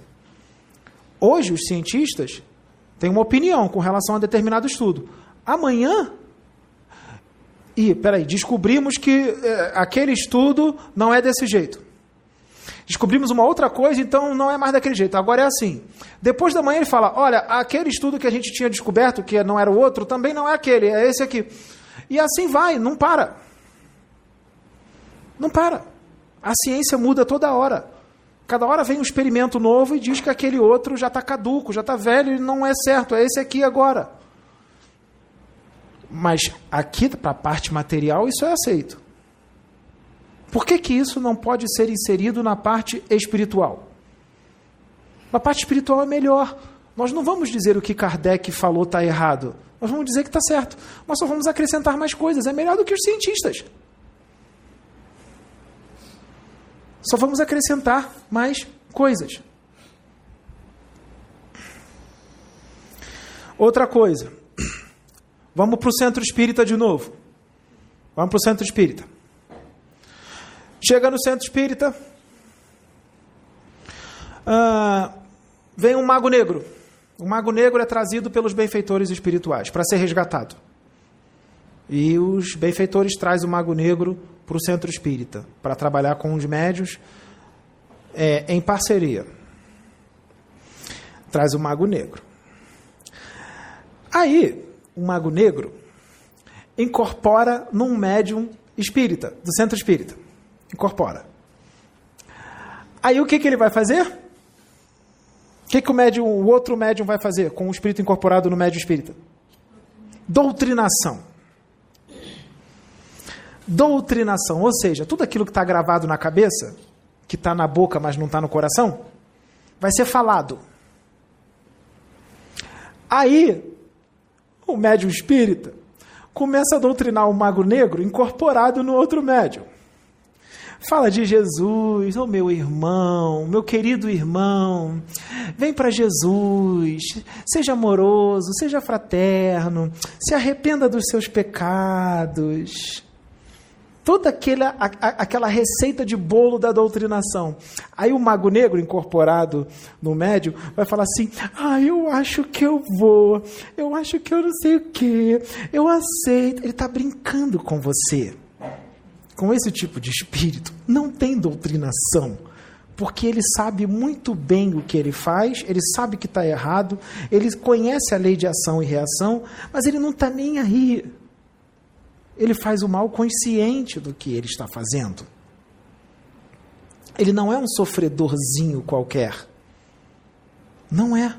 Hoje, os cientistas têm uma opinião com relação a determinado estudo. Amanhã. E, peraí, descobrimos que é, aquele estudo não é desse jeito. Descobrimos uma outra coisa, então não é mais daquele jeito. Agora é assim. Depois da manhã ele fala: olha, aquele estudo que a gente tinha descoberto, que não era o outro, também não é aquele, é esse aqui. E assim vai, não para. Não para. A ciência muda toda hora. Cada hora vem um experimento novo e diz que aquele outro já está caduco, já está velho e não é certo, é esse aqui agora. Mas aqui, para a parte material, isso é aceito. Por que, que isso não pode ser inserido na parte espiritual? Na parte espiritual é melhor. Nós não vamos dizer o que Kardec falou está errado. Nós vamos dizer que está certo. Nós só vamos acrescentar mais coisas. É melhor do que os cientistas. Só vamos acrescentar mais coisas. Outra coisa. Vamos para o centro espírita de novo. Vamos para o centro espírita. Chega no centro espírita. Ah, vem um mago negro. O mago negro é trazido pelos benfeitores espirituais para ser resgatado. E os benfeitores trazem o mago negro para o centro espírita, para trabalhar com os médios é, em parceria. Traz o mago negro. Aí, o mago negro incorpora num médium espírita, do centro espírita. Incorpora. Aí o que, que ele vai fazer? O que, que o médium, o outro médium vai fazer com o espírito incorporado no médium espírita? Doutrinação doutrinação, ou seja, tudo aquilo que está gravado na cabeça, que está na boca, mas não está no coração, vai ser falado. Aí, o médium espírita começa a doutrinar o mago negro incorporado no outro médium. Fala de Jesus, oh meu irmão, meu querido irmão, vem para Jesus, seja amoroso, seja fraterno, se arrependa dos seus pecados toda aquela, a, aquela receita de bolo da doutrinação. Aí o mago negro, incorporado no médio, vai falar assim: Ah, eu acho que eu vou, eu acho que eu não sei o que, eu aceito. Ele está brincando com você. Com esse tipo de espírito, não tem doutrinação. Porque ele sabe muito bem o que ele faz, ele sabe que está errado, ele conhece a lei de ação e reação, mas ele não está nem aí ele faz o mal consciente do que ele está fazendo. Ele não é um sofredorzinho qualquer. Não é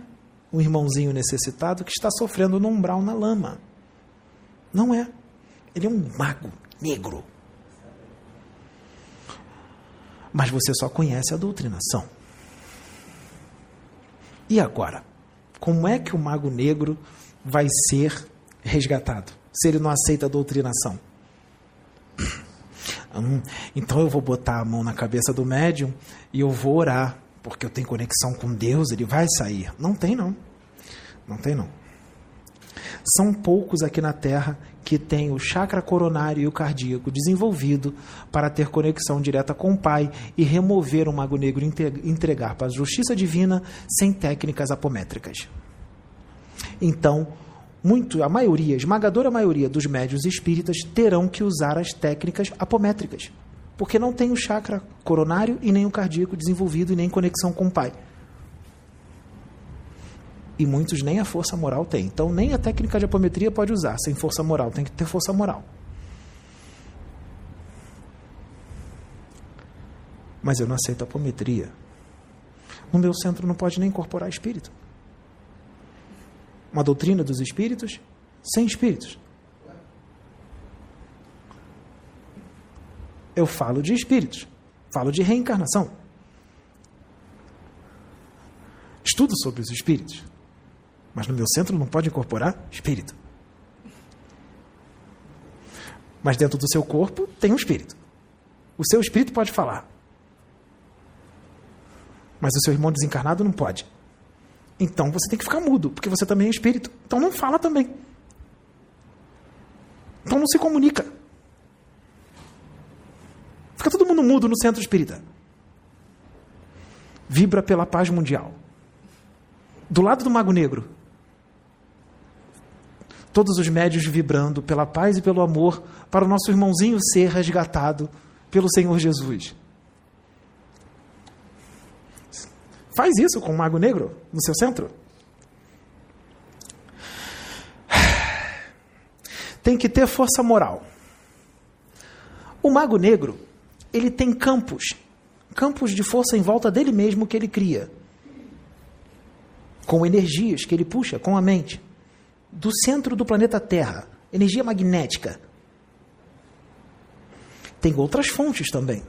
um irmãozinho necessitado que está sofrendo no umbral na lama. Não é. Ele é um mago negro. Mas você só conhece a doutrinação. E agora? Como é que o mago negro vai ser resgatado? Se ele não aceita a doutrinação. Hum, então eu vou botar a mão na cabeça do médium e eu vou orar, porque eu tenho conexão com Deus, ele vai sair. Não tem, não. Não tem, não. São poucos aqui na Terra que têm o chakra coronário e o cardíaco desenvolvido para ter conexão direta com o Pai e remover o mago negro e entregar para a justiça divina sem técnicas apométricas. Então, muito, a maioria, esmagadora maioria dos médios espíritas terão que usar as técnicas apométricas, porque não tem o chakra coronário e nem o cardíaco desenvolvido e nem conexão com o pai. E muitos nem a força moral têm. Então, nem a técnica de apometria pode usar sem força moral, tem que ter força moral. Mas eu não aceito apometria. No meu centro não pode nem incorporar espírito uma doutrina dos espíritos sem espíritos. Eu falo de espíritos, falo de reencarnação. Estudo sobre os espíritos, mas no meu centro não pode incorporar espírito. Mas dentro do seu corpo tem um espírito. O seu espírito pode falar. Mas o seu irmão desencarnado não pode. Então você tem que ficar mudo, porque você também é espírito. Então não fala também. Então não se comunica. Fica todo mundo mudo no centro espírita. Vibra pela paz mundial. Do lado do Mago Negro, todos os médios vibrando pela paz e pelo amor para o nosso irmãozinho ser resgatado pelo Senhor Jesus. Faz isso com o Mago Negro no seu centro. Tem que ter força moral. O Mago Negro, ele tem campos, campos de força em volta dele mesmo que ele cria, com energias que ele puxa com a mente, do centro do planeta Terra, energia magnética. Tem outras fontes também.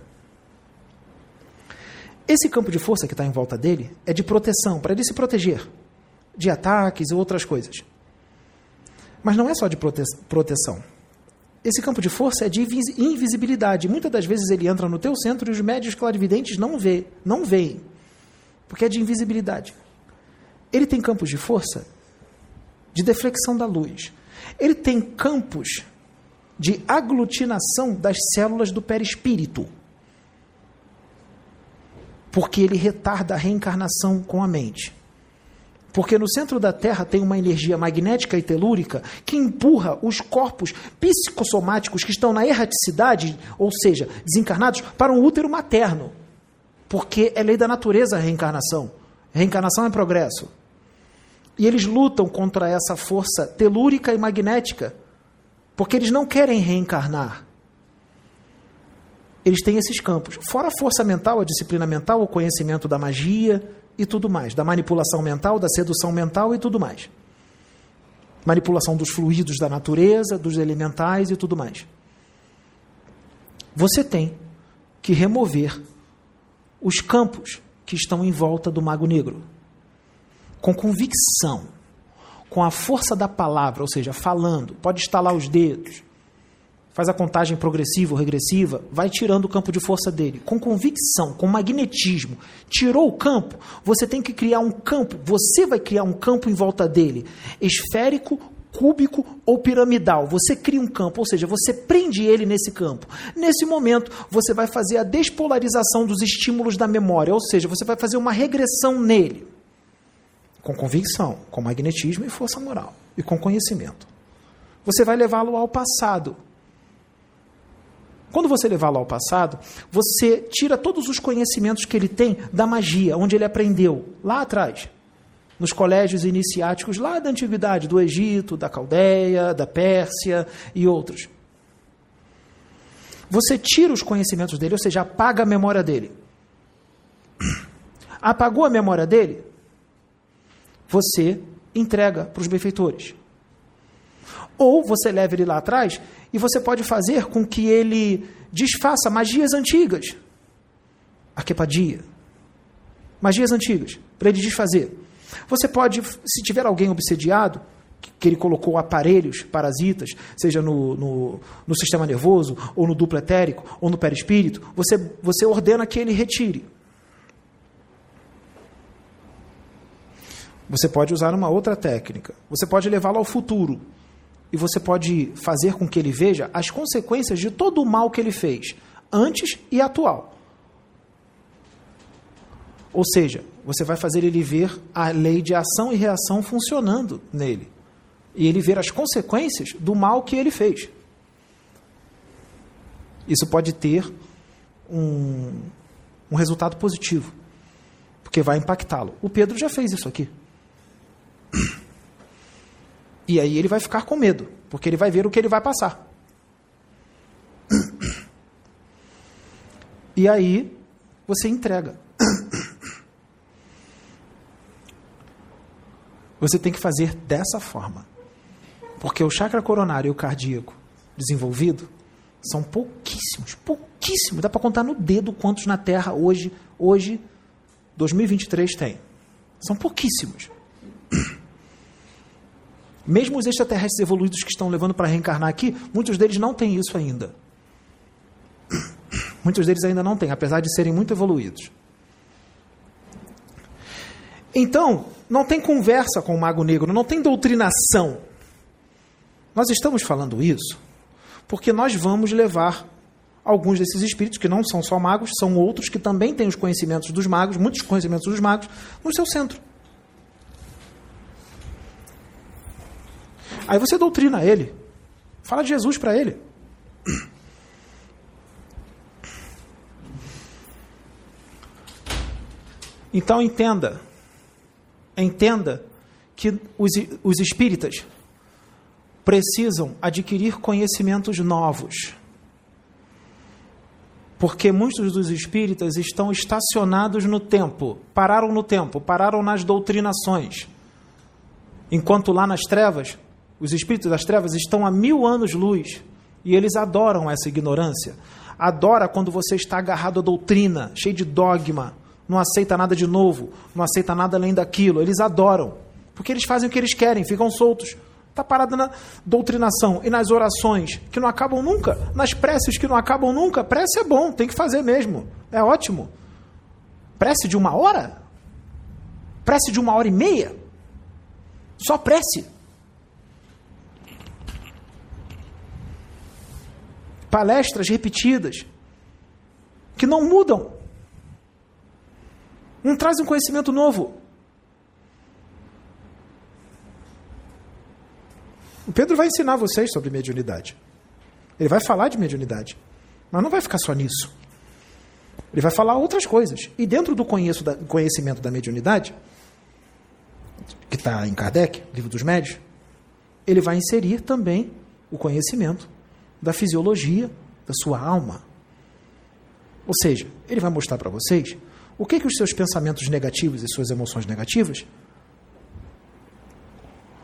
Esse campo de força que está em volta dele é de proteção, para ele se proteger de ataques e outras coisas. Mas não é só de prote proteção. Esse campo de força é de invisibilidade. Muitas das vezes ele entra no teu centro e os médios clarividentes não vê, não veem, porque é de invisibilidade. Ele tem campos de força de deflexão da luz. Ele tem campos de aglutinação das células do perispírito porque ele retarda a reencarnação com a mente. Porque no centro da Terra tem uma energia magnética e telúrica que empurra os corpos psicossomáticos que estão na erraticidade, ou seja, desencarnados, para um útero materno. Porque é lei da natureza a reencarnação. Reencarnação é progresso. E eles lutam contra essa força telúrica e magnética, porque eles não querem reencarnar eles têm esses campos. Fora a força mental, a disciplina mental, o conhecimento da magia e tudo mais, da manipulação mental, da sedução mental e tudo mais. Manipulação dos fluidos da natureza, dos elementais e tudo mais. Você tem que remover os campos que estão em volta do mago negro. Com convicção, com a força da palavra, ou seja, falando, pode estalar os dedos, faz a contagem progressiva ou regressiva, vai tirando o campo de força dele, com convicção, com magnetismo. Tirou o campo, você tem que criar um campo, você vai criar um campo em volta dele, esférico, cúbico ou piramidal. Você cria um campo, ou seja, você prende ele nesse campo. Nesse momento, você vai fazer a despolarização dos estímulos da memória, ou seja, você vai fazer uma regressão nele. Com convicção, com magnetismo e força moral, e com conhecimento. Você vai levá-lo ao passado, quando você levá-lo ao passado, você tira todos os conhecimentos que ele tem da magia, onde ele aprendeu lá atrás, nos colégios iniciáticos lá da antiguidade, do Egito, da Caldeia, da Pérsia e outros. Você tira os conhecimentos dele, ou seja, apaga a memória dele. Apagou a memória dele? Você entrega para os benfeitores. Ou você leva ele lá atrás e você pode fazer com que ele desfaça magias antigas. Arquepadia. Magias antigas, para ele desfazer. Você pode, se tiver alguém obsediado, que ele colocou aparelhos parasitas, seja no, no, no, sistema nervoso, ou no duplo etérico, ou no perispírito, você, você ordena que ele retire. Você pode usar uma outra técnica. Você pode levá-lo ao futuro. E você pode fazer com que ele veja as consequências de todo o mal que ele fez, antes e atual. Ou seja, você vai fazer ele ver a lei de ação e reação funcionando nele e ele ver as consequências do mal que ele fez. Isso pode ter um, um resultado positivo, porque vai impactá-lo. O Pedro já fez isso aqui. E aí ele vai ficar com medo, porque ele vai ver o que ele vai passar. E aí você entrega. Você tem que fazer dessa forma. Porque o chakra coronário e o cardíaco desenvolvido são pouquíssimos, pouquíssimos. Dá para contar no dedo quantos na Terra hoje, hoje 2023 tem. São pouquíssimos. Mesmo os extraterrestres evoluídos que estão levando para reencarnar aqui, muitos deles não têm isso ainda. Muitos deles ainda não têm, apesar de serem muito evoluídos. Então, não tem conversa com o mago negro, não tem doutrinação. Nós estamos falando isso porque nós vamos levar alguns desses espíritos, que não são só magos, são outros que também têm os conhecimentos dos magos, muitos conhecimentos dos magos, no seu centro. Aí você doutrina ele, fala de Jesus para ele. Então entenda, entenda que os, os espíritas precisam adquirir conhecimentos novos. Porque muitos dos espíritas estão estacionados no tempo, pararam no tempo, pararam nas doutrinações. Enquanto lá nas trevas, os espíritos das trevas estão a mil anos-luz e eles adoram essa ignorância. Adora quando você está agarrado à doutrina, cheio de dogma, não aceita nada de novo, não aceita nada além daquilo. Eles adoram, porque eles fazem o que eles querem, ficam soltos. Está parada na doutrinação e nas orações que não acabam nunca, nas preces que não acabam nunca. Prece é bom, tem que fazer mesmo, é ótimo. Prece de uma hora? Prece de uma hora e meia? Só prece. Palestras repetidas que não mudam. Não trazem conhecimento novo. O Pedro vai ensinar vocês sobre mediunidade. Ele vai falar de mediunidade. Mas não vai ficar só nisso. Ele vai falar outras coisas. E dentro do conhecimento da mediunidade, que está em Kardec, livro dos médios, ele vai inserir também o conhecimento da fisiologia da sua alma. Ou seja, ele vai mostrar para vocês o que, que os seus pensamentos negativos e suas emoções negativas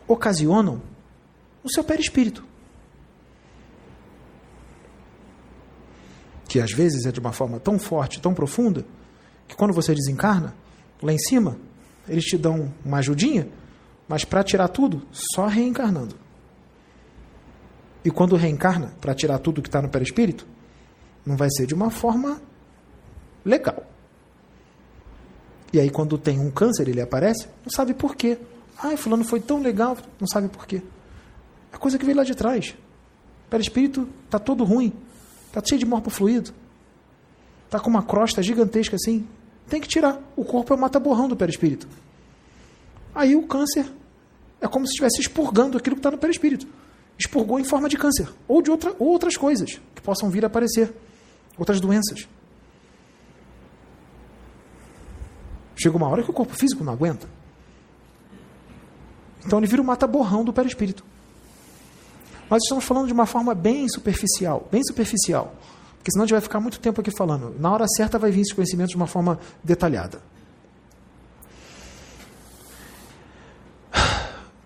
ocasionam no seu perispírito. Que às vezes é de uma forma tão forte, tão profunda, que quando você desencarna, lá em cima, eles te dão uma ajudinha, mas para tirar tudo, só reencarnando. E quando reencarna, para tirar tudo que está no perispírito, não vai ser de uma forma legal. E aí, quando tem um câncer, ele aparece, não sabe por quê. Ai, fulano foi tão legal, não sabe por quê. É coisa que veio lá de trás. O perispírito está todo ruim. Está cheio de morpo fluido. Está com uma crosta gigantesca assim. Tem que tirar. O corpo é o mata-borrão do perispírito. Aí o câncer é como se estivesse expurgando aquilo que está no perispírito. Expurgou em forma de câncer. Ou de outra, ou outras coisas que possam vir a aparecer. Outras doenças. Chega uma hora que o corpo físico não aguenta. Então ele vira o mata-borrão do perispírito. Nós estamos falando de uma forma bem superficial, bem superficial, porque senão a gente vai ficar muito tempo aqui falando. Na hora certa vai vir esse conhecimento de uma forma detalhada.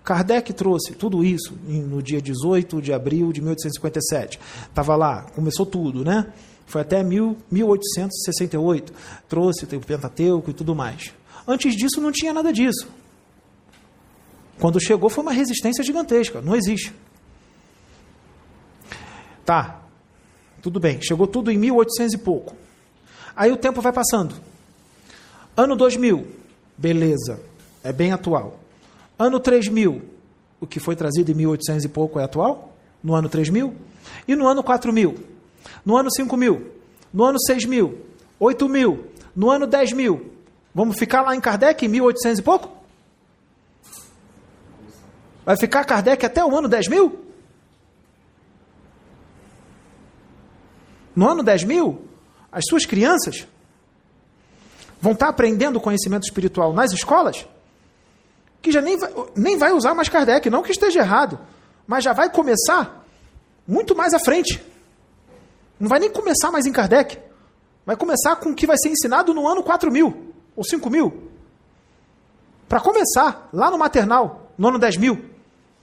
Kardec trouxe tudo isso no dia 18 de abril de 1857. Estava lá, começou tudo, né? Foi até 1868. Trouxe o Pentateuco e tudo mais. Antes disso não tinha nada disso. Quando chegou foi uma resistência gigantesca, não existe. Tá, tudo bem, chegou tudo em 1800 e pouco. Aí o tempo vai passando. Ano 2000, beleza, é bem atual. Ano 3000, o que foi trazido em 1800 e pouco é atual? No ano 3000? E no ano 4000? No ano 5000? No ano 6000? 8000? No ano 10000? Vamos ficar lá em Kardec em 1800 e pouco? Vai ficar Kardec até o ano 10 mil? No ano 10 mil, as suas crianças vão estar aprendendo conhecimento espiritual nas escolas, que já nem vai, nem vai usar mais Kardec, não que esteja errado, mas já vai começar muito mais à frente. Não vai nem começar mais em Kardec. Vai começar com o que vai ser ensinado no ano 4 mil ou 5 mil. Para começar, lá no maternal, no ano 10 mil,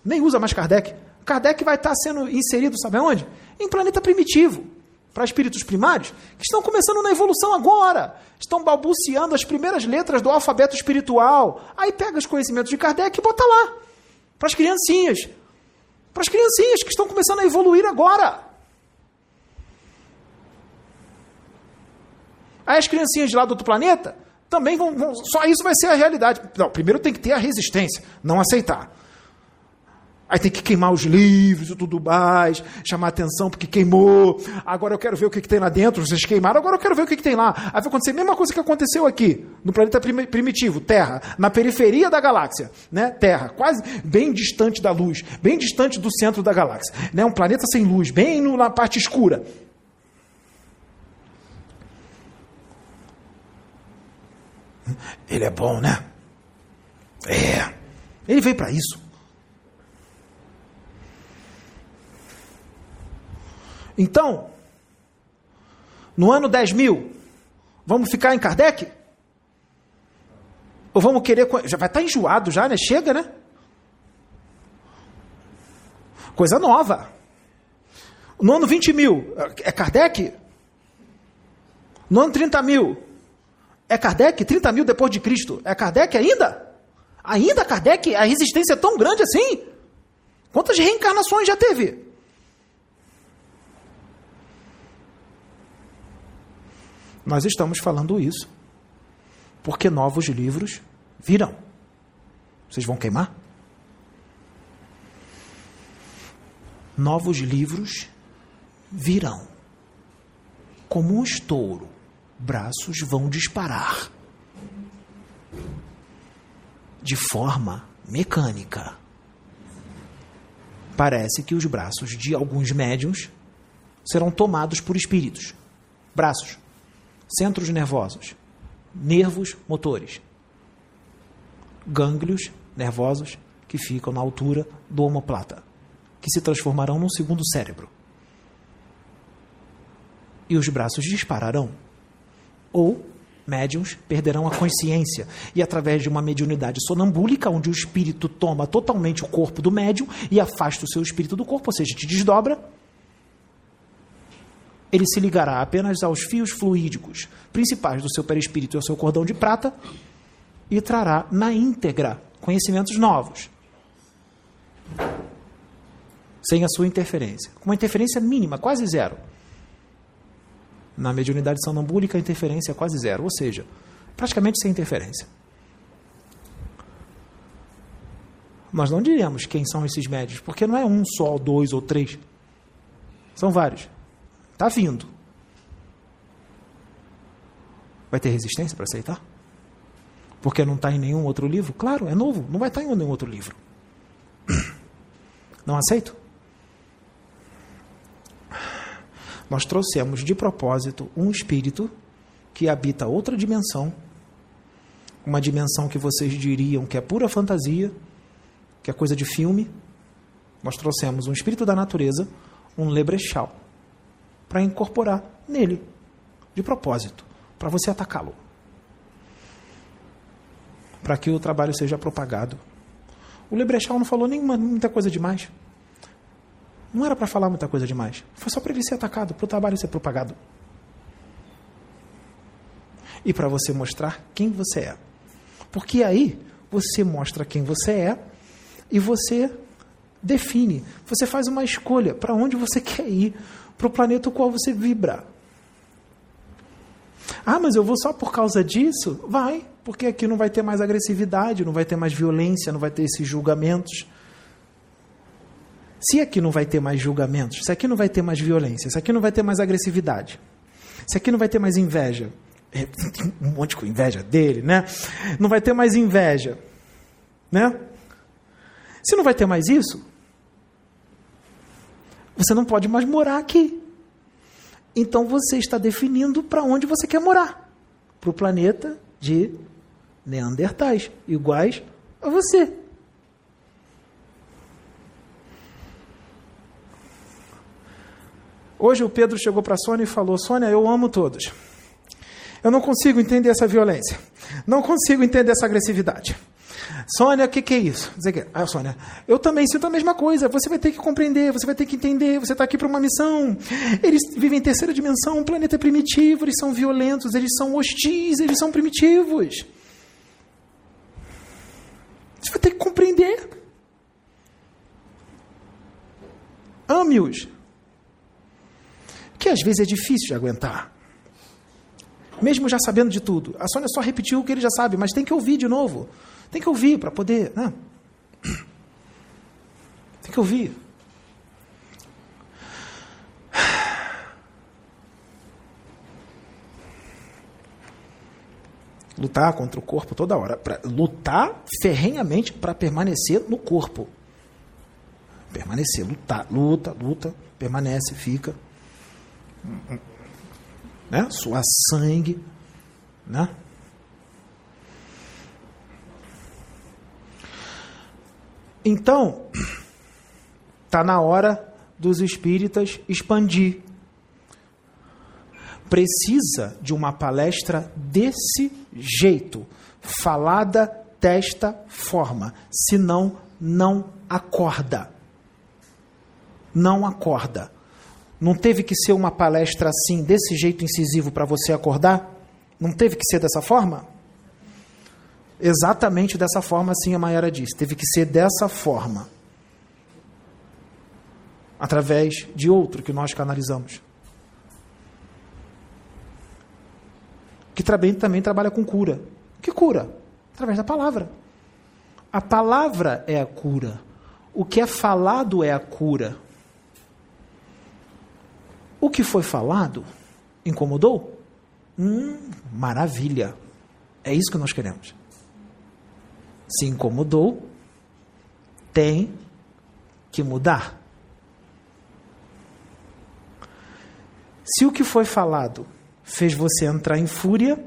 nem usa mais Kardec. Kardec vai estar sendo inserido, sabe onde? Em planeta primitivo para espíritos primários que estão começando na evolução agora, estão balbuciando as primeiras letras do alfabeto espiritual. Aí pega os conhecimentos de Kardec e bota lá, para as criancinhas. Para as criancinhas que estão começando a evoluir agora. Aí as criancinhas de lá do outro planeta também vão, vão. Só isso vai ser a realidade. Não, primeiro tem que ter a resistência, não aceitar. Aí tem que queimar os livros e tudo mais, chamar atenção porque queimou. Agora eu quero ver o que, que tem lá dentro. Vocês queimaram, agora eu quero ver o que, que tem lá. Aí vai acontecer a mesma coisa que aconteceu aqui, no planeta primitivo, Terra, na periferia da galáxia, né? Terra, quase bem distante da luz, bem distante do centro da galáxia. Né? Um planeta sem luz, bem na parte escura. Ele é bom, né? É. Ele veio para isso. Então, no ano 10 mil, vamos ficar em Kardec? Ou vamos querer. Já vai estar enjoado já, né? Chega, né? Coisa nova. No ano 20 mil, é Kardec? No ano 30 mil, é Kardec? 30 mil depois de Cristo, é Kardec ainda? Ainda Kardec? A resistência é tão grande assim? Quantas reencarnações já teve? Nós estamos falando isso porque novos livros virão. Vocês vão queimar? Novos livros virão. Como um estouro, braços vão disparar. De forma mecânica. Parece que os braços de alguns médiums serão tomados por espíritos. Braços centros nervosos, nervos motores, gânglios nervosos que ficam na altura do omoplata, que se transformarão num segundo cérebro. E os braços dispararão. Ou médiums perderão a consciência e através de uma mediunidade sonambúlica, onde o espírito toma totalmente o corpo do médium e afasta o seu espírito do corpo, ou seja, te desdobra, ele se ligará apenas aos fios fluídicos principais do seu perispírito e ao seu cordão de prata e trará na íntegra conhecimentos novos. Sem a sua interferência. Com uma interferência mínima, quase zero. Na mediunidade sonambúlica, a interferência é quase zero, ou seja, praticamente sem interferência. Mas não diremos quem são esses médios, porque não é um só, dois ou três. São vários. Está vindo. Vai ter resistência para aceitar? Porque não está em nenhum outro livro? Claro, é novo, não vai estar tá em nenhum outro livro. Não aceito? Nós trouxemos de propósito um espírito que habita outra dimensão, uma dimensão que vocês diriam que é pura fantasia, que é coisa de filme. Nós trouxemos um espírito da natureza, um lebrechal para incorporar nele, de propósito, para você atacá-lo. Para que o trabalho seja propagado. O Lebrechal não falou nenhuma, muita coisa demais. Não era para falar muita coisa demais. Foi só para ele ser atacado, para o trabalho ser propagado. E para você mostrar quem você é. Porque aí você mostra quem você é e você define, você faz uma escolha para onde você quer ir, para o planeta o qual você vibra. Ah, mas eu vou só por causa disso? Vai, porque aqui não vai ter mais agressividade, não vai ter mais violência, não vai ter esses julgamentos. Se aqui não vai ter mais julgamentos, se aqui não vai ter mais violência, se aqui não vai ter mais agressividade, se aqui não vai ter mais inveja, é, um monte de inveja dele, né? Não vai ter mais inveja, né? Se não vai ter mais isso, você não pode mais morar aqui. Então você está definindo para onde você quer morar. Para o planeta de Neandertais, iguais a você. Hoje o Pedro chegou para a Sônia e falou: Sônia, eu amo todos. Eu não consigo entender essa violência. Não consigo entender essa agressividade. Sônia, o que, que, é isso? Ah, Sônia, eu também sinto a mesma coisa. Você vai ter que compreender, você vai ter que entender. Você está aqui para uma missão. Eles vivem em terceira dimensão, um planeta primitivo. Eles são violentos, eles são hostis, eles são primitivos. Você vai ter que compreender. Ame-os que às vezes é difícil de aguentar. Mesmo já sabendo de tudo. A Sônia só repetiu o que ele já sabe, mas tem que ouvir de novo. Tem que ouvir para poder. Né? Tem que ouvir. Lutar contra o corpo toda hora. Pra, lutar ferrenhamente para permanecer no corpo. Permanecer, lutar, luta, luta, permanece, fica né? suar sangue, né? Então, está na hora dos espíritas expandir. Precisa de uma palestra desse jeito, falada desta forma, senão não acorda. Não acorda. Não teve que ser uma palestra assim, desse jeito incisivo para você acordar? Não teve que ser dessa forma? Exatamente dessa forma, assim a Mayara disse. Teve que ser dessa forma. Através de outro que nós canalizamos. Que também, também trabalha com cura. Que cura? Através da palavra. A palavra é a cura. O que é falado é a cura. O que foi falado incomodou? Hum, maravilha. É isso que nós queremos. Se incomodou, tem que mudar. Se o que foi falado fez você entrar em fúria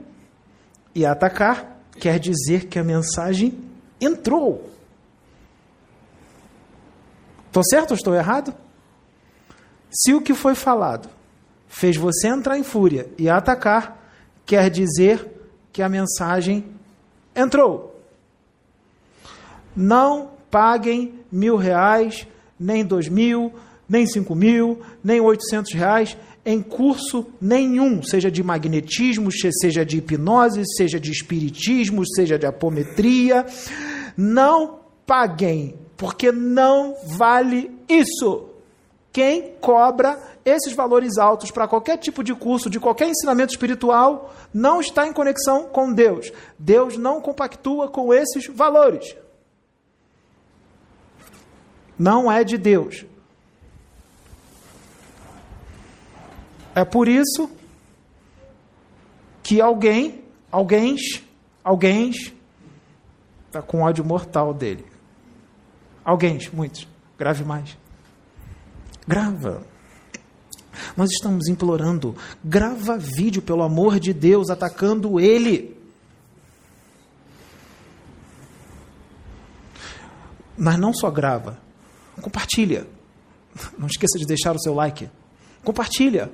e atacar, quer dizer que a mensagem entrou. Estou certo ou estou errado? Se o que foi falado fez você entrar em fúria e atacar, quer dizer que a mensagem entrou. Não paguem mil reais, nem dois mil, nem cinco mil, nem oitocentos reais em curso nenhum, seja de magnetismo, seja de hipnose, seja de espiritismo, seja de apometria. Não paguem, porque não vale isso. Quem cobra esses valores altos para qualquer tipo de curso, de qualquer ensinamento espiritual, não está em conexão com Deus. Deus não compactua com esses valores. Não é de Deus. É por isso que alguém, alguém, alguém está com ódio mortal dele. Alguém, muitos, grave mais. Grava. Nós estamos implorando, grava vídeo, pelo amor de Deus, atacando ele. Mas não só grava, compartilha. Não esqueça de deixar o seu like. Compartilha.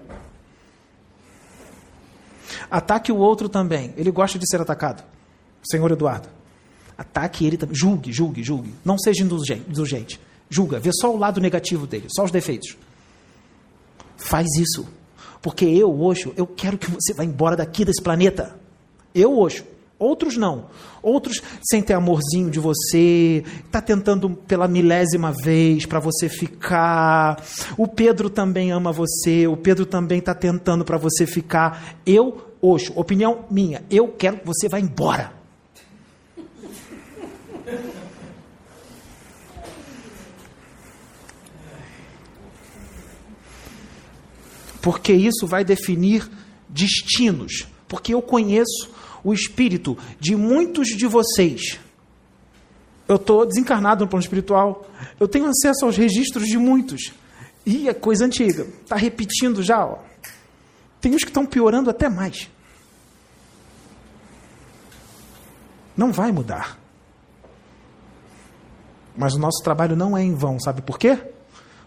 Ataque o outro também. Ele gosta de ser atacado. Senhor Eduardo. Ataque ele também. Julgue, julgue, julgue. Não seja indulgente julga, vê só o lado negativo dele, só os defeitos. Faz isso. Porque eu, Oxo, eu quero que você vá embora daqui desse planeta. Eu, Oxo, Outros não. Outros sem ter amorzinho de você, está tentando pela milésima vez para você ficar. O Pedro também ama você, o Pedro também está tentando para você ficar. Eu, hoje, opinião minha, eu quero que você vá embora. Porque isso vai definir destinos. Porque eu conheço o espírito de muitos de vocês. Eu estou desencarnado no plano espiritual. Eu tenho acesso aos registros de muitos. E é coisa antiga. Está repetindo já. Ó. Tem uns que estão piorando até mais. Não vai mudar. Mas o nosso trabalho não é em vão, sabe por quê?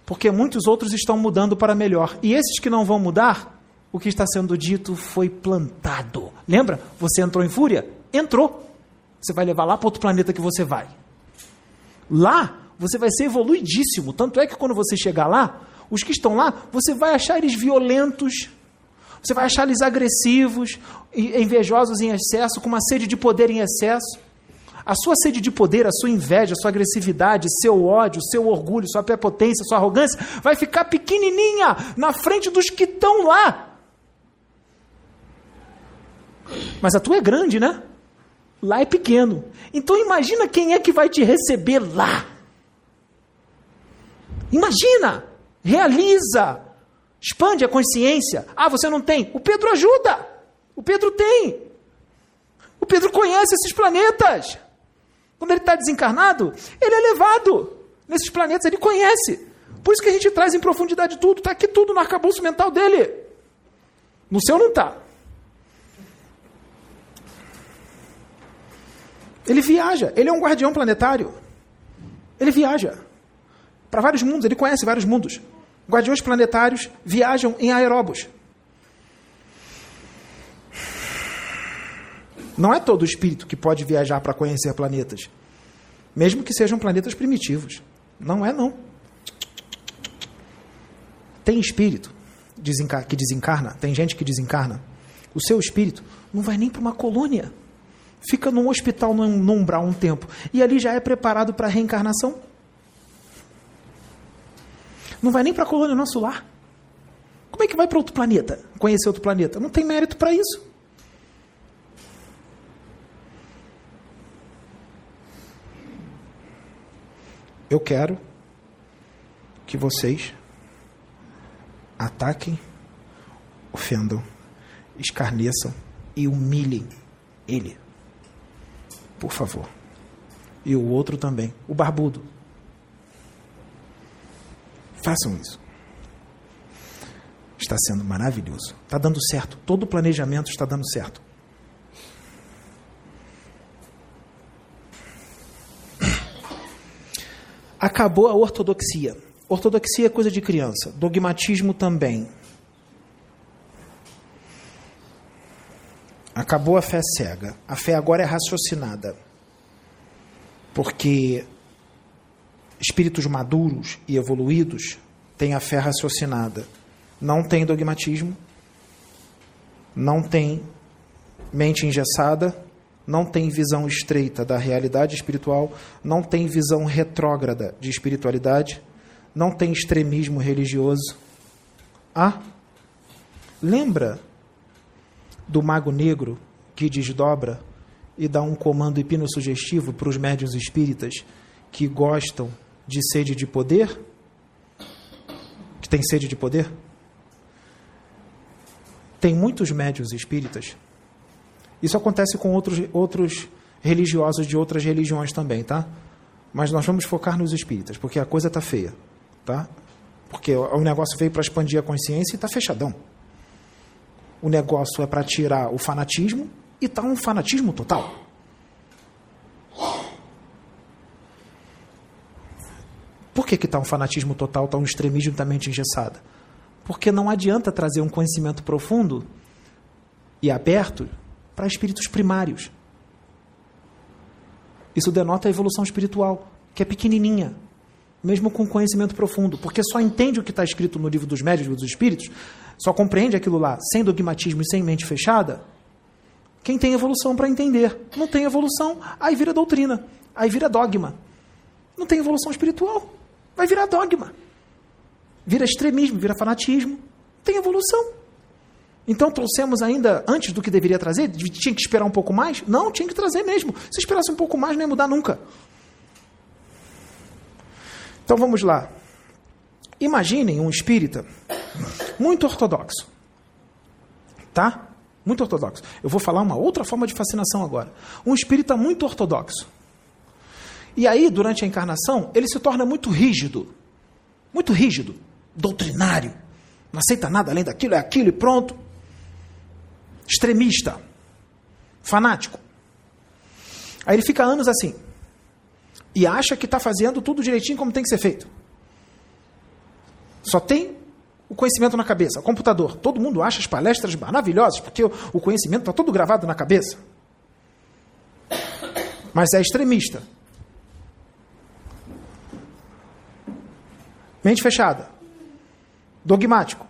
Porque muitos outros estão mudando para melhor. E esses que não vão mudar, o que está sendo dito foi plantado. Lembra? Você entrou em fúria? Entrou. Você vai levar lá para outro planeta que você vai. Lá, você vai ser evoluidíssimo. Tanto é que quando você chegar lá, os que estão lá, você vai achar eles violentos, você vai achar eles agressivos, invejosos em excesso, com uma sede de poder em excesso. A sua sede de poder, a sua inveja, a sua agressividade, seu ódio, seu orgulho, sua prepotência, sua arrogância, vai ficar pequenininha na frente dos que estão lá. Mas a tua é grande, né? Lá é pequeno. Então imagina quem é que vai te receber lá. Imagina, realiza, expande a consciência. Ah, você não tem? O Pedro ajuda. O Pedro tem. O Pedro conhece esses planetas. Quando ele está desencarnado, ele é levado nesses planetas, ele conhece. Por isso que a gente traz em profundidade tudo, está aqui tudo no arcabouço mental dele. No seu não está. Ele viaja, ele é um guardião planetário. Ele viaja para vários mundos, ele conhece vários mundos. Guardiões planetários viajam em aeróbos. Não é todo espírito que pode viajar para conhecer planetas, mesmo que sejam planetas primitivos. Não é, não. Tem espírito que desencarna, tem gente que desencarna. O seu espírito não vai nem para uma colônia fica num hospital no, no umbral um tempo e ali já é preparado para a reencarnação. Não vai nem para a colônia nosso lar. Como é que vai para outro planeta? Conhecer outro planeta? Não tem mérito para isso. Eu quero que vocês ataquem, ofendam, escarneçam e humilhem ele por favor. E o outro também, o barbudo. Façam isso. Está sendo maravilhoso. Está dando certo. Todo o planejamento está dando certo. Acabou a ortodoxia. Ortodoxia é coisa de criança. Dogmatismo também. Acabou a fé cega. A fé agora é raciocinada. Porque espíritos maduros e evoluídos têm a fé raciocinada. Não tem dogmatismo, não tem mente engessada, não tem visão estreita da realidade espiritual, não tem visão retrógrada de espiritualidade, não tem extremismo religioso. Ah, lembra do mago negro que desdobra e dá um comando hipnossugestivo para os médios espíritas que gostam de sede de poder? Que tem sede de poder? Tem muitos médios espíritas. Isso acontece com outros, outros religiosos de outras religiões também, tá? Mas nós vamos focar nos espíritas, porque a coisa está feia, tá? Porque o negócio veio para expandir a consciência e está fechadão o negócio é para tirar o fanatismo e está um fanatismo total. Por que está um fanatismo total, está um extremismo da mente engessada? Porque não adianta trazer um conhecimento profundo e aberto para espíritos primários. Isso denota a evolução espiritual, que é pequenininha, mesmo com conhecimento profundo, porque só entende o que está escrito no livro dos médios dos espíritos só compreende aquilo lá sem dogmatismo e sem mente fechada, Quem tem evolução para entender. Não tem evolução, aí vira doutrina, aí vira dogma. Não tem evolução espiritual, vai virar dogma. Vira extremismo, vira fanatismo. Tem evolução. Então trouxemos ainda antes do que deveria trazer? Tinha que esperar um pouco mais? Não, tinha que trazer mesmo. Se esperasse um pouco mais, não ia mudar nunca. Então vamos lá. Imaginem um espírita muito ortodoxo. Tá? Muito ortodoxo. Eu vou falar uma outra forma de fascinação agora. Um espírita muito ortodoxo. E aí, durante a encarnação, ele se torna muito rígido. Muito rígido. Doutrinário. Não aceita nada além daquilo, é aquilo e pronto. Extremista. Fanático. Aí ele fica anos assim. E acha que está fazendo tudo direitinho como tem que ser feito. Só tem o conhecimento na cabeça, o computador. Todo mundo acha as palestras maravilhosas, porque o conhecimento está todo gravado na cabeça. Mas é extremista. Mente fechada. Dogmático.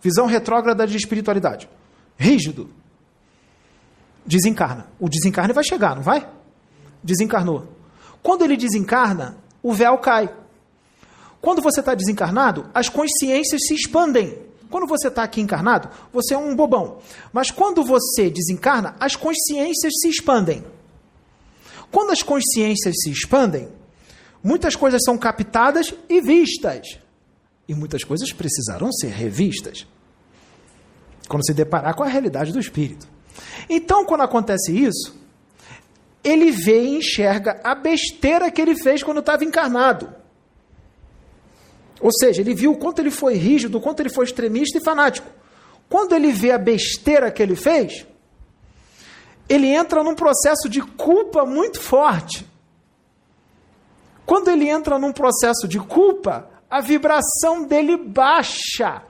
Visão retrógrada de espiritualidade. Rígido. Desencarna. O desencarne vai chegar, não vai? Desencarnou. Quando ele desencarna, o véu cai. Quando você está desencarnado, as consciências se expandem. Quando você está aqui encarnado, você é um bobão. Mas quando você desencarna, as consciências se expandem. Quando as consciências se expandem, muitas coisas são captadas e vistas. E muitas coisas precisaram ser revistas. Quando se deparar com a realidade do espírito. Então, quando acontece isso, ele vê e enxerga a besteira que ele fez quando estava encarnado. Ou seja, ele viu o quanto ele foi rígido, o quanto ele foi extremista e fanático. Quando ele vê a besteira que ele fez, ele entra num processo de culpa muito forte. Quando ele entra num processo de culpa, a vibração dele baixa,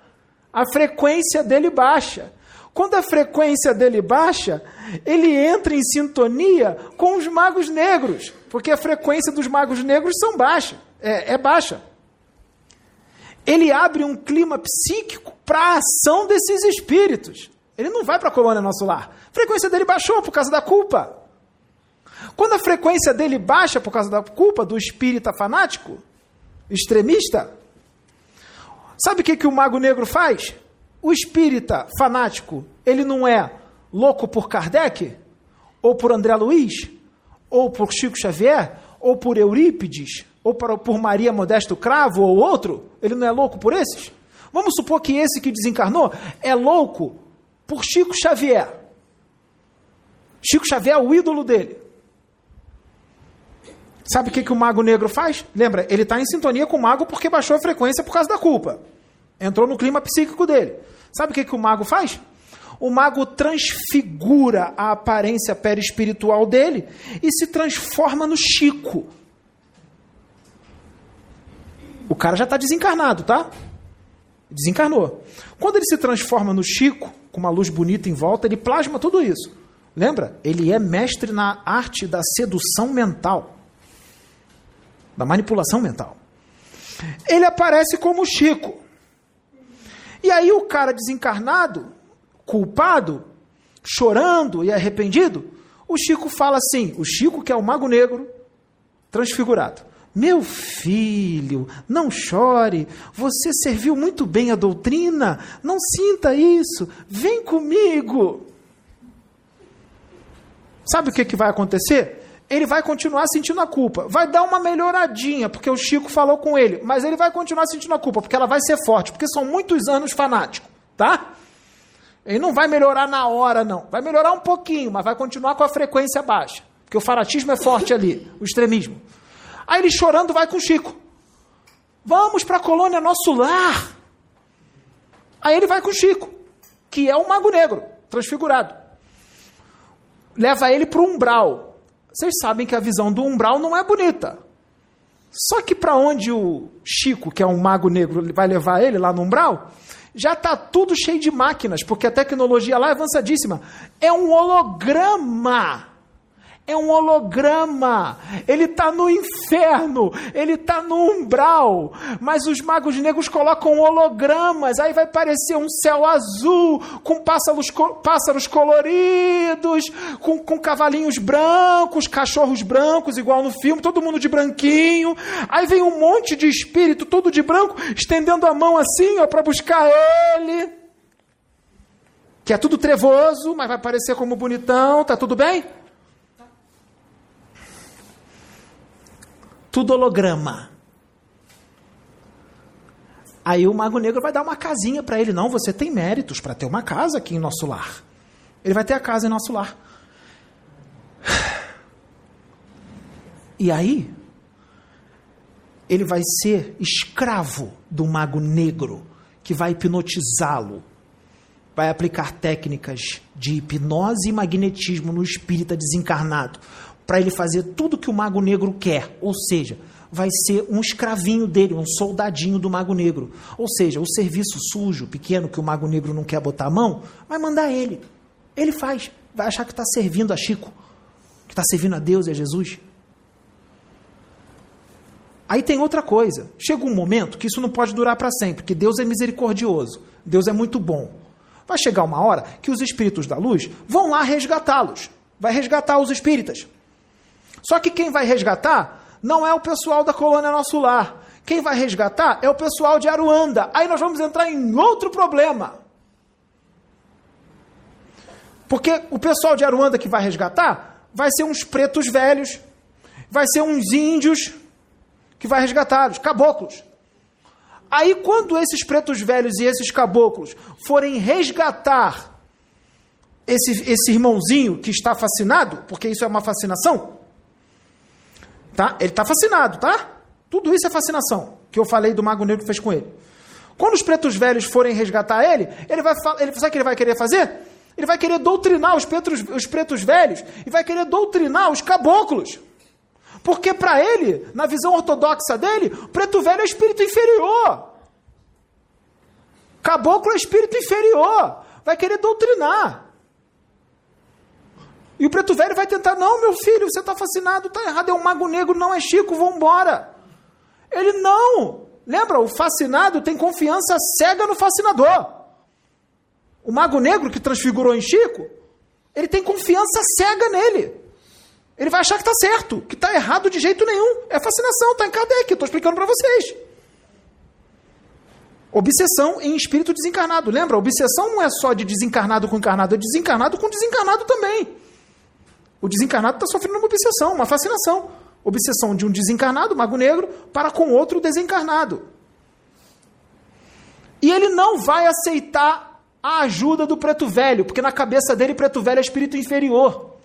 a frequência dele baixa. Quando a frequência dele baixa, ele entra em sintonia com os magos negros, porque a frequência dos magos negros são baixa, é, é baixa ele abre um clima psíquico para a ação desses espíritos. Ele não vai para a colônia nosso lar. A frequência dele baixou por causa da culpa. Quando a frequência dele baixa por causa da culpa do espírita fanático, extremista, sabe o que, que o mago negro faz? O espírita fanático, ele não é louco por Kardec, ou por André Luiz, ou por Chico Xavier, ou por Eurípides, ou por Maria Modesto Cravo ou outro, ele não é louco por esses? Vamos supor que esse que desencarnou é louco por Chico Xavier. Chico Xavier é o ídolo dele. Sabe o que, que o mago negro faz? Lembra, ele está em sintonia com o mago porque baixou a frequência por causa da culpa. Entrou no clima psíquico dele. Sabe o que, que o mago faz? O mago transfigura a aparência perispiritual dele e se transforma no Chico. O cara já está desencarnado, tá? Desencarnou. Quando ele se transforma no Chico, com uma luz bonita em volta, ele plasma tudo isso. Lembra? Ele é mestre na arte da sedução mental, da manipulação mental. Ele aparece como Chico. E aí o cara desencarnado, culpado, chorando e arrependido, o Chico fala assim: o Chico, que é o mago negro, transfigurado. Meu filho, não chore, você serviu muito bem a doutrina, não sinta isso, vem comigo. Sabe o que, que vai acontecer? Ele vai continuar sentindo a culpa, vai dar uma melhoradinha, porque o Chico falou com ele, mas ele vai continuar sentindo a culpa, porque ela vai ser forte, porque são muitos anos fanático, tá? Ele não vai melhorar na hora, não. Vai melhorar um pouquinho, mas vai continuar com a frequência baixa. Porque o fanatismo é forte ali, o extremismo. Aí ele chorando vai com o Chico. Vamos para a colônia Nosso Lar. Aí ele vai com o Chico, que é um mago negro, transfigurado. Leva ele para o umbral. Vocês sabem que a visão do umbral não é bonita. Só que para onde o Chico, que é um mago negro, vai levar ele lá no umbral, já está tudo cheio de máquinas, porque a tecnologia lá é avançadíssima. É um holograma é um holograma. Ele está no inferno, ele está no umbral. Mas os magos negros colocam hologramas. Aí vai parecer um céu azul, com pássaros, pássaros coloridos, com, com cavalinhos brancos, cachorros brancos, igual no filme, todo mundo de branquinho. Aí vem um monte de espírito, todo de branco, estendendo a mão assim, para buscar ele. Que é tudo trevoso, mas vai parecer como bonitão, tá tudo bem? Tudo holograma. Aí o Mago Negro vai dar uma casinha para ele. Não, você tem méritos para ter uma casa aqui em nosso lar. Ele vai ter a casa em nosso lar. E aí, ele vai ser escravo do Mago Negro, que vai hipnotizá-lo. Vai aplicar técnicas de hipnose e magnetismo no espírita desencarnado para ele fazer tudo que o Mago Negro quer, ou seja, vai ser um escravinho dele, um soldadinho do Mago Negro. Ou seja, o serviço sujo, pequeno, que o Mago Negro não quer botar a mão, vai mandar ele. Ele faz. Vai achar que está servindo a Chico, que está servindo a Deus e a Jesus. Aí tem outra coisa. Chega um momento que isso não pode durar para sempre, porque Deus é misericordioso, Deus é muito bom. Vai chegar uma hora que os espíritos da luz vão lá resgatá-los. Vai resgatar os espíritas. Só que quem vai resgatar não é o pessoal da colônia Nosso Lar. Quem vai resgatar é o pessoal de Aruanda. Aí nós vamos entrar em outro problema. Porque o pessoal de Aruanda que vai resgatar vai ser uns pretos velhos, vai ser uns índios que vai resgatar, os caboclos. Aí quando esses pretos velhos e esses caboclos forem resgatar esse, esse irmãozinho que está fascinado, porque isso é uma fascinação, Tá? Ele está fascinado, tá? Tudo isso é fascinação, que eu falei do Mago Negro que fez com ele. Quando os pretos velhos forem resgatar ele, ele vai, ele, sabe o que ele vai querer fazer? Ele vai querer doutrinar os pretos, os pretos velhos e vai querer doutrinar os caboclos. Porque para ele, na visão ortodoxa dele, preto velho é espírito inferior. Caboclo é espírito inferior. Vai querer doutrinar. E o preto velho vai tentar, não, meu filho, você está fascinado, está errado, é um mago negro, não é Chico, vamos embora. Ele não. Lembra, o fascinado tem confiança cega no fascinador. O mago negro que transfigurou em Chico, ele tem confiança cega nele. Ele vai achar que está certo, que está errado de jeito nenhum. É fascinação, está em Kardec, estou explicando para vocês. Obsessão em espírito desencarnado. Lembra, obsessão não é só de desencarnado com encarnado, é desencarnado com desencarnado também. O desencarnado está sofrendo uma obsessão, uma fascinação. Obsessão de um desencarnado, mago negro, para com outro desencarnado. E ele não vai aceitar a ajuda do preto velho, porque na cabeça dele, preto velho é espírito inferior.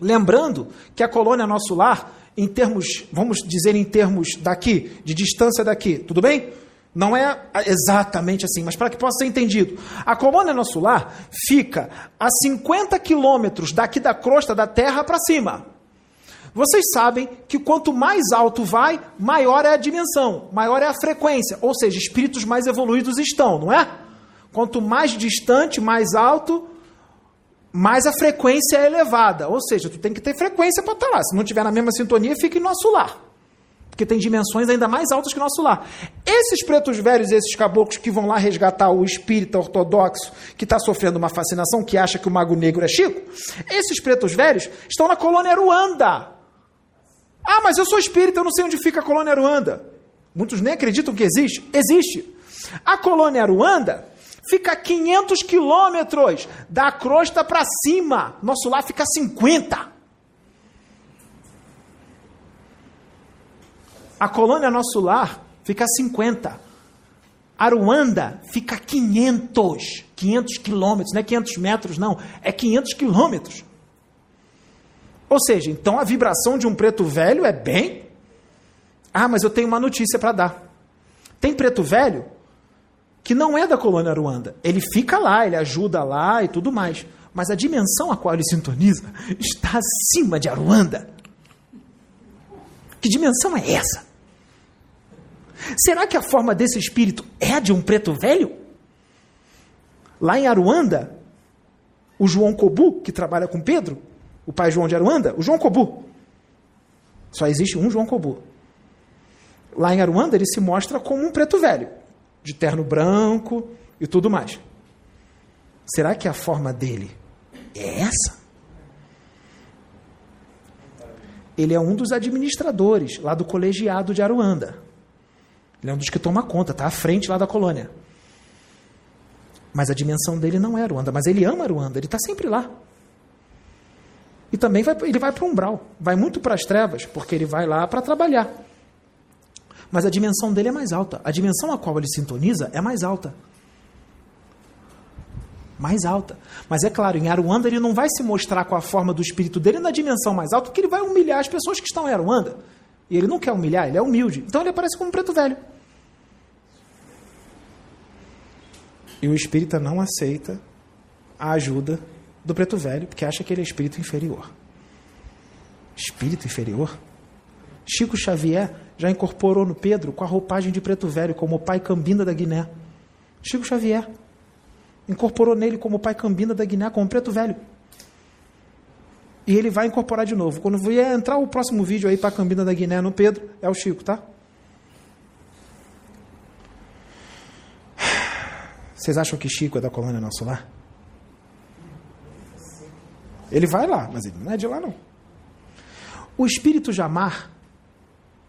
Lembrando que a colônia Nosso Lar, em termos, vamos dizer em termos daqui, de distância daqui, tudo bem? Não é exatamente assim, mas para que possa ser entendido. A colônia nosso lar fica a 50 quilômetros daqui da crosta da Terra para cima. Vocês sabem que quanto mais alto vai, maior é a dimensão, maior é a frequência, ou seja, espíritos mais evoluídos estão, não é? Quanto mais distante, mais alto, mais a frequência é elevada. Ou seja, tu tem que ter frequência para estar lá. Se não tiver na mesma sintonia, fica em nosso lar porque tem dimensões ainda mais altas que o nosso lar. Esses pretos velhos, esses caboclos que vão lá resgatar o espírita ortodoxo que está sofrendo uma fascinação, que acha que o mago negro é Chico, esses pretos velhos estão na colônia Ruanda. Ah, mas eu sou espírita, eu não sei onde fica a colônia Ruanda. Muitos nem acreditam que existe. Existe. A colônia Ruanda fica a 500 quilômetros da crosta para cima. Nosso lar fica a 50. A colônia Nosso Lar fica a 50. Aruanda fica a 500. 500 quilômetros, não é 500 metros, não. É 500 quilômetros. Ou seja, então a vibração de um preto velho é bem. Ah, mas eu tenho uma notícia para dar. Tem preto velho que não é da colônia Aruanda. Ele fica lá, ele ajuda lá e tudo mais. Mas a dimensão a qual ele sintoniza está acima de Aruanda. Que dimensão é essa? Será que a forma desse espírito é de um preto velho? Lá em Aruanda, o João Cobu, que trabalha com Pedro, o pai João de Aruanda? O João Cobu. Só existe um João Cobu. Lá em Aruanda ele se mostra como um preto velho, de terno branco e tudo mais. Será que a forma dele é essa? Ele é um dos administradores lá do colegiado de Aruanda. Ele é um dos que toma conta, está à frente lá da colônia. Mas a dimensão dele não é Aruanda, mas ele ama Aruanda, ele está sempre lá. E também vai, ele vai para o umbral, vai muito para as trevas, porque ele vai lá para trabalhar. Mas a dimensão dele é mais alta. A dimensão a qual ele sintoniza é mais alta. Mais alta. Mas é claro, em Aruanda ele não vai se mostrar com a forma do espírito dele na dimensão mais alta, porque ele vai humilhar as pessoas que estão em Aruanda. E ele não quer humilhar, ele é humilde. Então ele aparece como um preto velho. E o espírita não aceita a ajuda do preto velho, porque acha que ele é espírito inferior. Espírito inferior? Chico Xavier já incorporou no Pedro com a roupagem de preto velho, como o pai Cambinda da Guiné. Chico Xavier incorporou nele como o pai Cambinda da Guiné, como preto velho. E ele vai incorporar de novo. Quando vier entrar o próximo vídeo aí para Cambinda da Guiné no Pedro, é o Chico, tá? Vocês acham que Chico é da colônia Nosso Lar? Ele vai lá, mas ele não é de lá não. O espírito Jamar,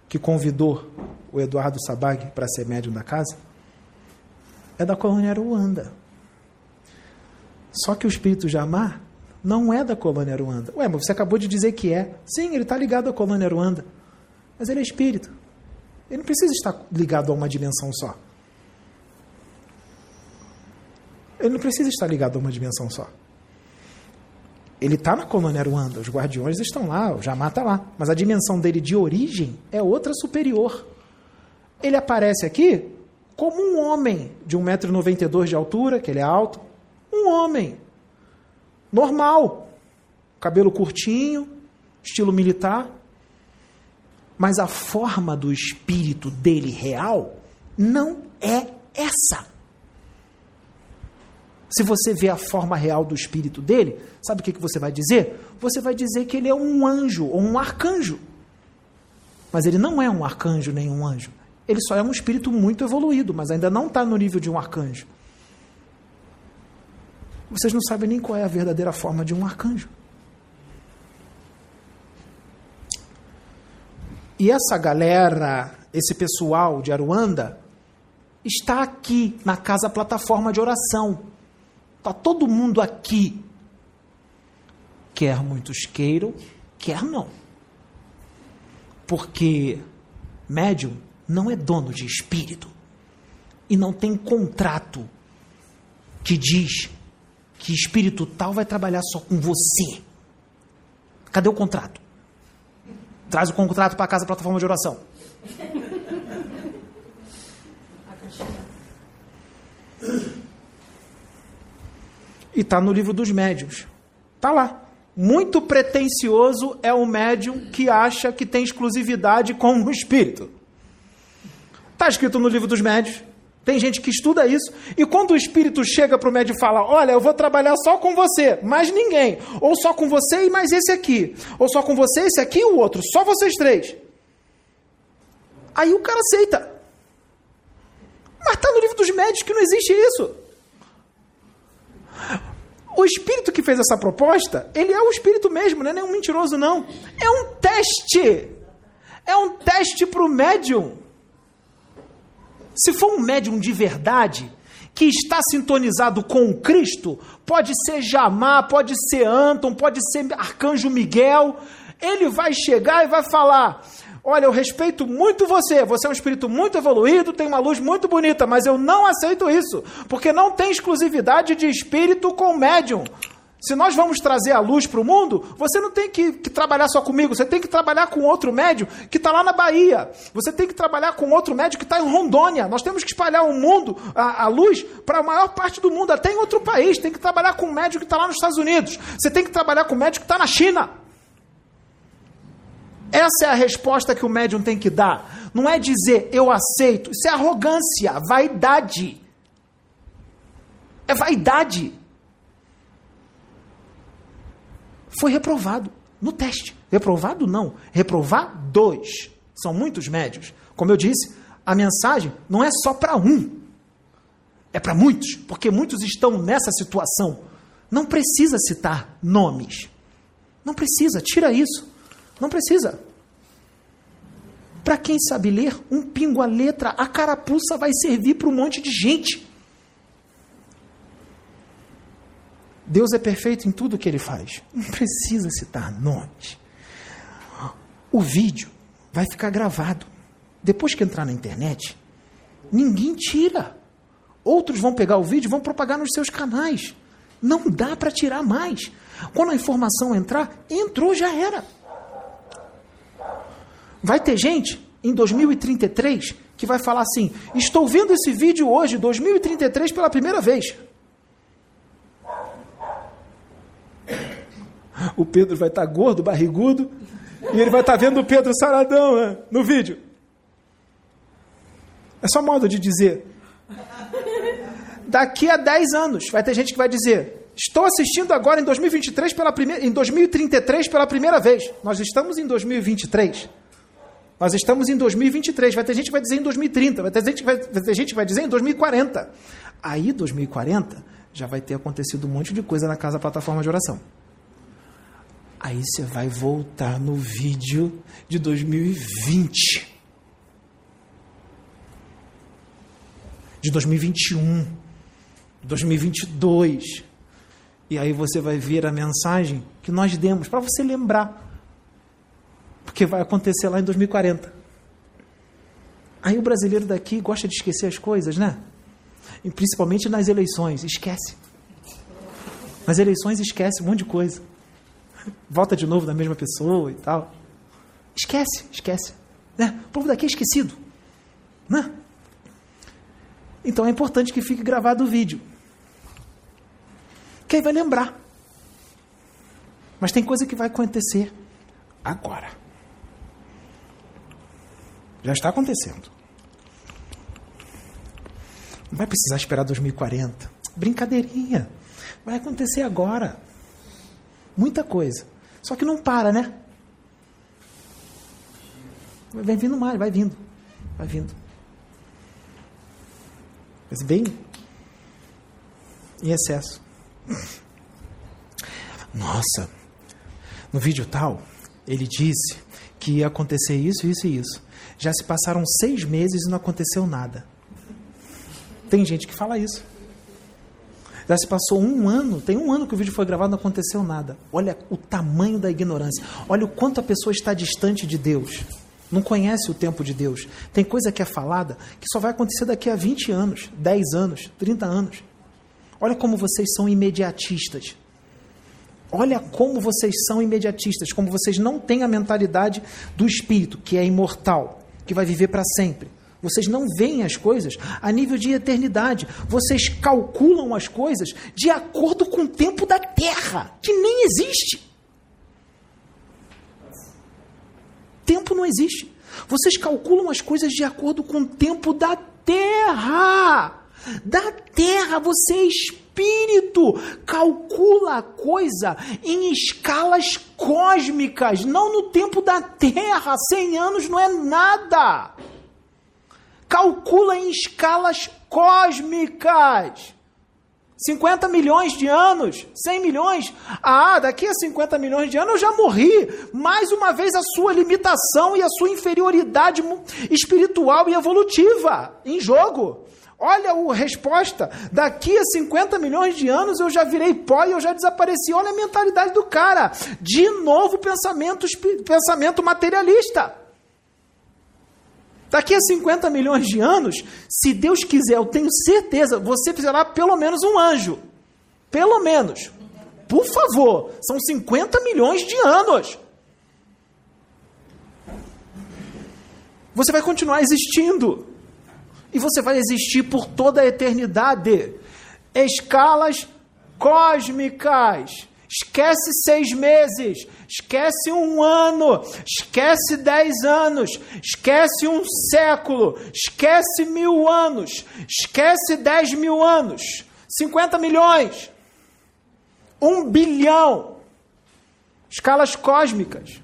que convidou o Eduardo Sabag para ser médium da casa, é da colônia Aruanda. Só que o espírito Jamar não é da colônia Aruanda. Ué, mas você acabou de dizer que é. Sim, ele está ligado à colônia Aruanda. Mas ele é espírito. Ele não precisa estar ligado a uma dimensão só. Ele não precisa estar ligado a uma dimensão só. Ele está na colônia Ruanda, os guardiões estão lá, o Jamá está lá. Mas a dimensão dele de origem é outra superior. Ele aparece aqui como um homem de 1,92m de altura, que ele é alto. Um homem. Normal. Cabelo curtinho, estilo militar. Mas a forma do espírito dele real não é essa. Se você vê a forma real do espírito dele, sabe o que, que você vai dizer? Você vai dizer que ele é um anjo ou um arcanjo. Mas ele não é um arcanjo nem um anjo. Ele só é um espírito muito evoluído, mas ainda não está no nível de um arcanjo. Vocês não sabem nem qual é a verdadeira forma de um arcanjo. E essa galera, esse pessoal de Aruanda, está aqui na casa plataforma de oração. Está todo mundo aqui. Quer muitos queiram, quer não. Porque médium não é dono de espírito. E não tem contrato que diz que espírito tal vai trabalhar só com você. Cadê o contrato? Traz o contrato para casa, plataforma de oração. E está no livro dos médios. Está lá. Muito pretensioso é o médium que acha que tem exclusividade com o espírito. Está escrito no livro dos médios. Tem gente que estuda isso. E quando o espírito chega para o médium e fala: Olha, eu vou trabalhar só com você, mais ninguém. Ou só com você e mais esse aqui. Ou só com você, esse aqui e o outro. Só vocês três. Aí o cara aceita. Mas está no livro dos médios que não existe isso. O espírito que fez essa proposta, ele é o espírito mesmo, não é nenhum mentiroso, não. É um teste. É um teste para o médium. Se for um médium de verdade, que está sintonizado com Cristo, pode ser Jamá, pode ser Anton, pode ser Arcanjo Miguel, ele vai chegar e vai falar: Olha, eu respeito muito você, você é um espírito muito evoluído, tem uma luz muito bonita, mas eu não aceito isso, porque não tem exclusividade de espírito com médium. Se nós vamos trazer a luz para o mundo, você não tem que, que, trabalhar só comigo, você tem que trabalhar com outro médium que está lá na Bahia. Você tem que trabalhar com outro médium que está em Rondônia. Nós temos que espalhar o mundo, a, a luz, para a maior parte do mundo, até em outro país. Tem que trabalhar com um médium que está lá nos Estados Unidos. Você tem que trabalhar com um médium que está na China. Essa é a resposta que o médium tem que dar. Não é dizer eu aceito. Isso é arrogância, vaidade. É vaidade. Foi reprovado no teste. Reprovado não, reprovados. São muitos médios. Como eu disse, a mensagem não é só para um, é para muitos, porque muitos estão nessa situação. Não precisa citar nomes. Não precisa, tira isso. Não precisa. Para quem sabe ler, um pingo a letra, a carapuça vai servir para um monte de gente. Deus é perfeito em tudo que ele faz. Não precisa citar nomes. O vídeo vai ficar gravado. Depois que entrar na internet, ninguém tira. Outros vão pegar o vídeo e vão propagar nos seus canais. Não dá para tirar mais. Quando a informação entrar, entrou, já era. Vai ter gente em 2033 que vai falar assim: estou vendo esse vídeo hoje, 2033, pela primeira vez. O Pedro vai estar gordo, barrigudo, e ele vai estar vendo o Pedro saradão né, no vídeo. É só modo de dizer. Daqui a 10 anos, vai ter gente que vai dizer: Estou assistindo agora em 2023 pela primeira, em 2033 pela primeira vez. Nós estamos em 2023. Nós estamos em 2023. Vai ter gente que vai dizer em 2030. Vai ter gente que vai, vai, ter gente que vai dizer em 2040. Aí, 2040, já vai ter acontecido um monte de coisa na casa plataforma de oração. Aí você vai voltar no vídeo de 2020. De 2021. 2022. E aí você vai ver a mensagem que nós demos para você lembrar. Porque vai acontecer lá em 2040. Aí o brasileiro daqui gosta de esquecer as coisas, né? E principalmente nas eleições, esquece. Nas eleições esquece um monte de coisa volta de novo na mesma pessoa e tal. Esquece, esquece. Né? O povo daqui é esquecido. Né? Então é importante que fique gravado o vídeo. Que aí vai lembrar. Mas tem coisa que vai acontecer agora. Já está acontecendo. Não vai precisar esperar 2040. Brincadeirinha. Vai acontecer agora. Muita coisa. Só que não para, né? Vai vindo mais, vai vindo. Vai vindo. Mas bem em excesso. Nossa, no vídeo tal, ele disse que ia acontecer isso, isso e isso. Já se passaram seis meses e não aconteceu nada. Tem gente que fala isso. Já se passou um ano, tem um ano que o vídeo foi gravado, não aconteceu nada. Olha o tamanho da ignorância. Olha o quanto a pessoa está distante de Deus. Não conhece o tempo de Deus. Tem coisa que é falada que só vai acontecer daqui a 20 anos, 10 anos, 30 anos. Olha como vocês são imediatistas. Olha como vocês são imediatistas, como vocês não têm a mentalidade do espírito, que é imortal, que vai viver para sempre. Vocês não veem as coisas a nível de eternidade. Vocês calculam as coisas de acordo com o tempo da Terra, que nem existe. Tempo não existe. Vocês calculam as coisas de acordo com o tempo da Terra. Da Terra, você é espírito. Calcula a coisa em escalas cósmicas, não no tempo da Terra. 100 anos não é nada calcula em escalas cósmicas. 50 milhões de anos, 100 milhões. Ah, daqui a 50 milhões de anos eu já morri. Mais uma vez a sua limitação e a sua inferioridade espiritual e evolutiva em jogo. Olha a resposta. Daqui a 50 milhões de anos eu já virei pó e eu já desapareci. Olha a mentalidade do cara. De novo, pensamento, pensamento materialista. Daqui a 50 milhões de anos, se Deus quiser, eu tenho certeza, você precisará pelo menos um anjo. Pelo menos. Por favor, são 50 milhões de anos. Você vai continuar existindo. E você vai existir por toda a eternidade. Escalas cósmicas. Esquece seis meses, esquece um ano, esquece dez anos, esquece um século, esquece mil anos, esquece dez mil anos, cinquenta milhões, um bilhão. escalas cósmicas.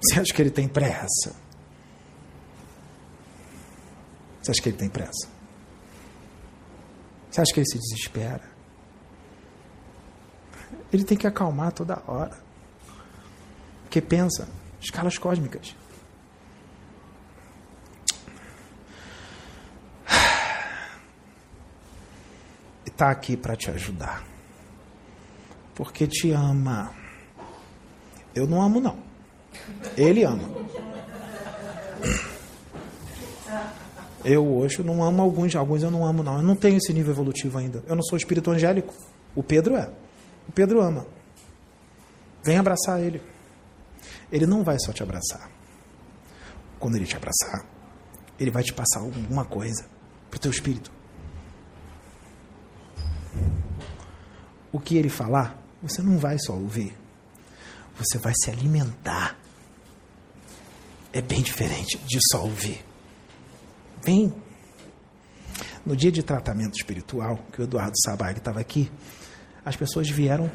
Você acha que ele tem pressa? Você acha que ele tem pressa? Você acha que ele se desespera? Ele tem que acalmar toda hora. Porque pensa, escalas cósmicas. Está aqui para te ajudar. Porque te ama. Eu não amo, não. Ele ama. Eu hoje não amo alguns, alguns eu não amo, não. Eu não tenho esse nível evolutivo ainda. Eu não sou espírito angélico. O Pedro é. O Pedro ama. Vem abraçar ele. Ele não vai só te abraçar. Quando ele te abraçar, ele vai te passar alguma coisa para o teu espírito. O que ele falar, você não vai só ouvir. Você vai se alimentar. É bem diferente de só ouvir. Vem. No dia de tratamento espiritual, que o Eduardo Sabag estava aqui, as pessoas vieram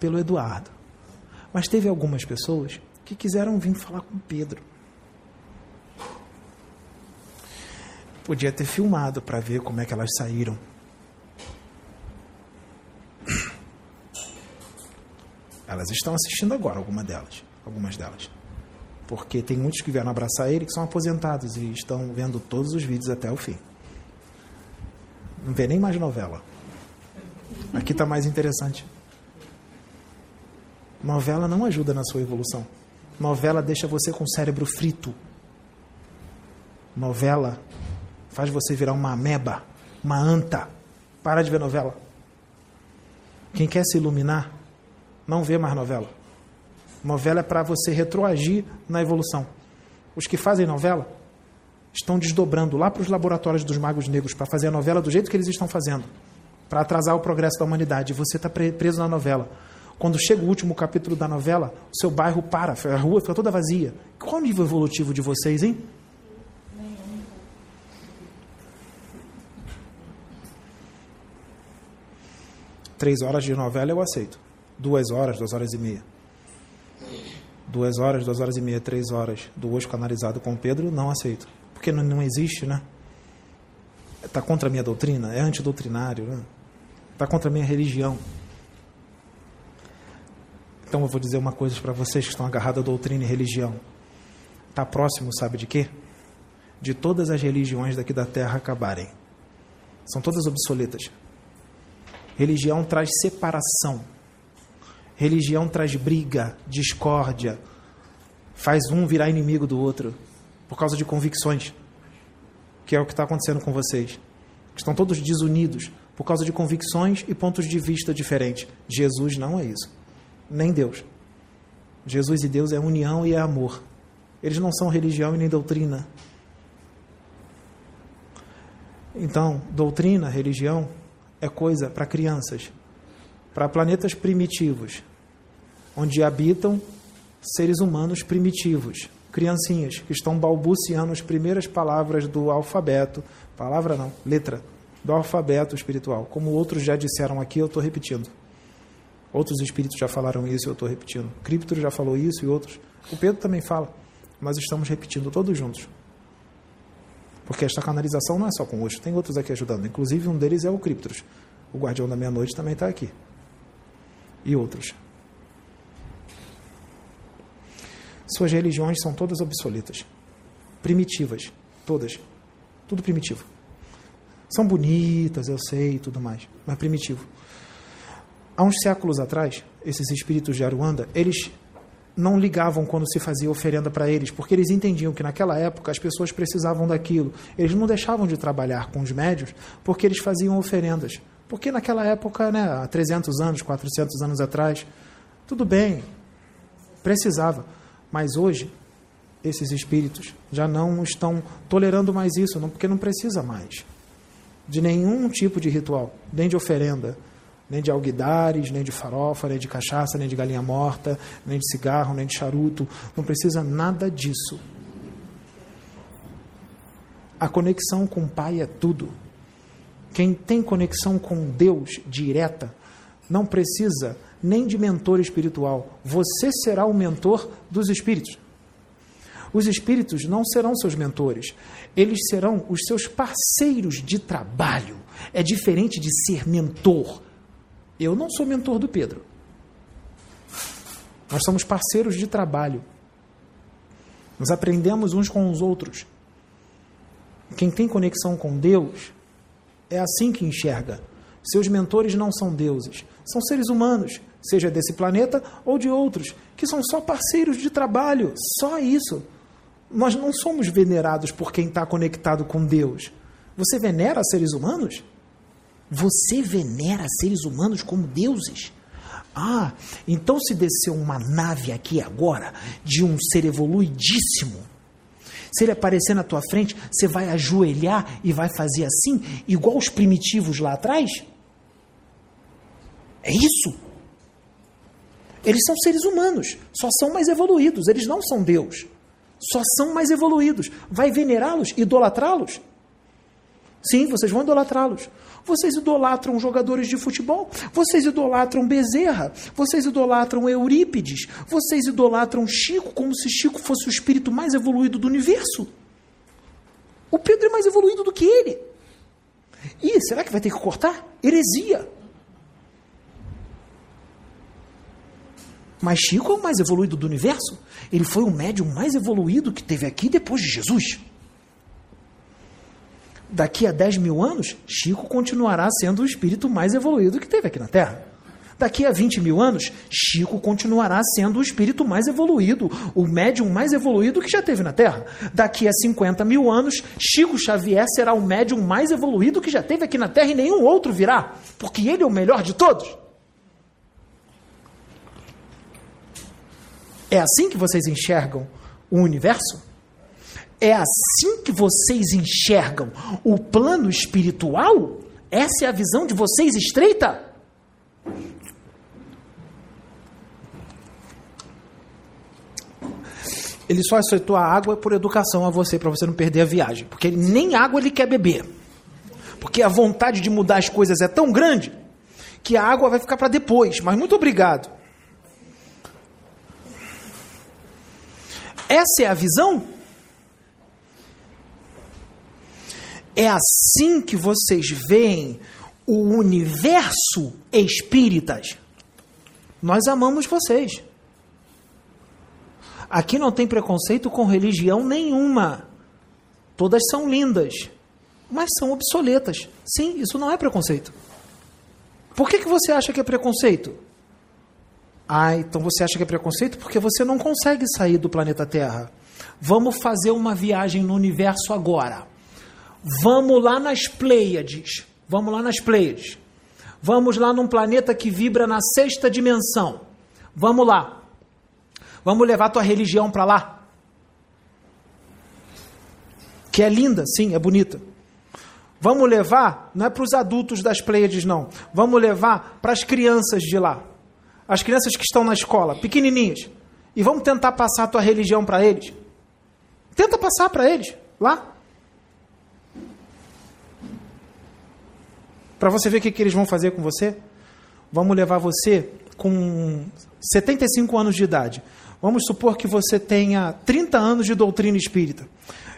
pelo Eduardo. Mas teve algumas pessoas que quiseram vir falar com Pedro. Podia ter filmado para ver como é que elas saíram. Elas estão assistindo agora, alguma delas, algumas delas. Porque tem muitos que vieram abraçar ele que são aposentados e estão vendo todos os vídeos até o fim. Não vê nem mais novela. Aqui está mais interessante. Novela não ajuda na sua evolução. Novela deixa você com o cérebro frito. Novela faz você virar uma ameba, uma anta. Para de ver novela. Quem quer se iluminar, não vê mais novela. Novela é para você retroagir na evolução. Os que fazem novela estão desdobrando lá para os laboratórios dos magos negros para fazer a novela do jeito que eles estão fazendo, para atrasar o progresso da humanidade. Você está preso na novela. Quando chega o último capítulo da novela, o seu bairro para, a rua fica toda vazia. Qual o nível evolutivo de vocês, hein? Três horas de novela eu aceito. Duas horas, duas horas e meia duas horas, duas horas e meia, três horas do hoje canalizado com Pedro, não aceito. Porque não, não existe, né? Está contra a minha doutrina, é antidoutrinário, né? Está contra a minha religião. Então eu vou dizer uma coisa para vocês que estão agarrados à doutrina e religião. Está próximo, sabe de quê? De todas as religiões daqui da terra acabarem. São todas obsoletas. Religião traz separação Religião traz briga, discórdia, faz um virar inimigo do outro por causa de convicções, que é o que está acontecendo com vocês. Estão todos desunidos por causa de convicções e pontos de vista diferentes. Jesus não é isso, nem Deus. Jesus e Deus é união e é amor. Eles não são religião e nem doutrina. Então, doutrina, religião, é coisa para crianças, para planetas primitivos, onde habitam seres humanos primitivos, criancinhas, que estão balbuciando as primeiras palavras do alfabeto, palavra não, letra, do alfabeto espiritual. Como outros já disseram aqui, eu estou repetindo. Outros espíritos já falaram isso, eu estou repetindo. Cripto já falou isso e outros. O Pedro também fala. Mas estamos repetindo todos juntos. Porque esta canalização não é só com hoje, tem outros aqui ajudando. Inclusive um deles é o Criptos. O Guardião da Meia-Noite também está aqui. E outros. Suas religiões são todas obsoletas, primitivas, todas. Tudo primitivo. São bonitas, eu sei e tudo mais, mas primitivo. Há uns séculos atrás, esses espíritos de Aruanda, eles não ligavam quando se fazia oferenda para eles, porque eles entendiam que naquela época as pessoas precisavam daquilo. Eles não deixavam de trabalhar com os médios porque eles faziam oferendas. Porque naquela época, né, há 300 anos, 400 anos atrás, tudo bem, precisava. Mas hoje, esses espíritos já não estão tolerando mais isso, não, porque não precisa mais de nenhum tipo de ritual, nem de oferenda, nem de alguidares, nem de farofa, nem de cachaça, nem de galinha morta, nem de cigarro, nem de charuto. Não precisa nada disso. A conexão com o Pai é tudo. Quem tem conexão com Deus direta não precisa nem de mentor espiritual. Você será o mentor dos espíritos. Os espíritos não serão seus mentores, eles serão os seus parceiros de trabalho. É diferente de ser mentor. Eu não sou mentor do Pedro. Nós somos parceiros de trabalho. Nós aprendemos uns com os outros. Quem tem conexão com Deus é assim que enxerga. Seus mentores não são deuses, são seres humanos, seja desse planeta ou de outros, que são só parceiros de trabalho, só isso. Nós não somos venerados por quem está conectado com Deus. Você venera seres humanos? Você venera seres humanos como deuses? Ah, então se descer uma nave aqui agora de um ser evoluidíssimo, se ele aparecer na tua frente, você vai ajoelhar e vai fazer assim, igual os primitivos lá atrás? É isso? Eles são seres humanos, só são mais evoluídos, eles não são Deus. Só são mais evoluídos. Vai venerá-los, idolatrá-los? Sim, vocês vão idolatrá-los. Vocês idolatram jogadores de futebol, vocês idolatram Bezerra, vocês idolatram Eurípides, vocês idolatram Chico como se Chico fosse o espírito mais evoluído do universo. O Pedro é mais evoluído do que ele. E será que vai ter que cortar? Heresia. Mas Chico é o mais evoluído do universo. Ele foi o médium mais evoluído que teve aqui depois de Jesus. Daqui a 10 mil anos, Chico continuará sendo o espírito mais evoluído que teve aqui na Terra. Daqui a 20 mil anos, Chico continuará sendo o espírito mais evoluído, o médium mais evoluído que já teve na Terra. Daqui a 50 mil anos, Chico Xavier será o médium mais evoluído que já teve aqui na Terra e nenhum outro virá, porque ele é o melhor de todos. É assim que vocês enxergam o universo? É assim que vocês enxergam o plano espiritual? Essa é a visão de vocês estreita? Ele só aceitou a água por educação a você, para você não perder a viagem. Porque nem água ele quer beber. Porque a vontade de mudar as coisas é tão grande que a água vai ficar para depois. Mas muito obrigado. Essa é a visão? É assim que vocês veem o universo espíritas. Nós amamos vocês. Aqui não tem preconceito com religião nenhuma. Todas são lindas, mas são obsoletas. Sim, isso não é preconceito. Por que, que você acha que é preconceito? Ah, então você acha que é preconceito porque você não consegue sair do planeta Terra. Vamos fazer uma viagem no universo agora. Vamos lá nas Pleiades. Vamos lá nas Pleiades. Vamos lá num planeta que vibra na sexta dimensão. Vamos lá. Vamos levar tua religião para lá. Que é linda, sim, é bonita. Vamos levar, não é para os adultos das Pleiades, não. Vamos levar para as crianças de lá as crianças que estão na escola, pequenininhas, e vamos tentar passar a tua religião para eles. Tenta passar para eles, lá. Para você ver o que, que eles vão fazer com você. Vamos levar você com 75 anos de idade. Vamos supor que você tenha 30 anos de doutrina espírita.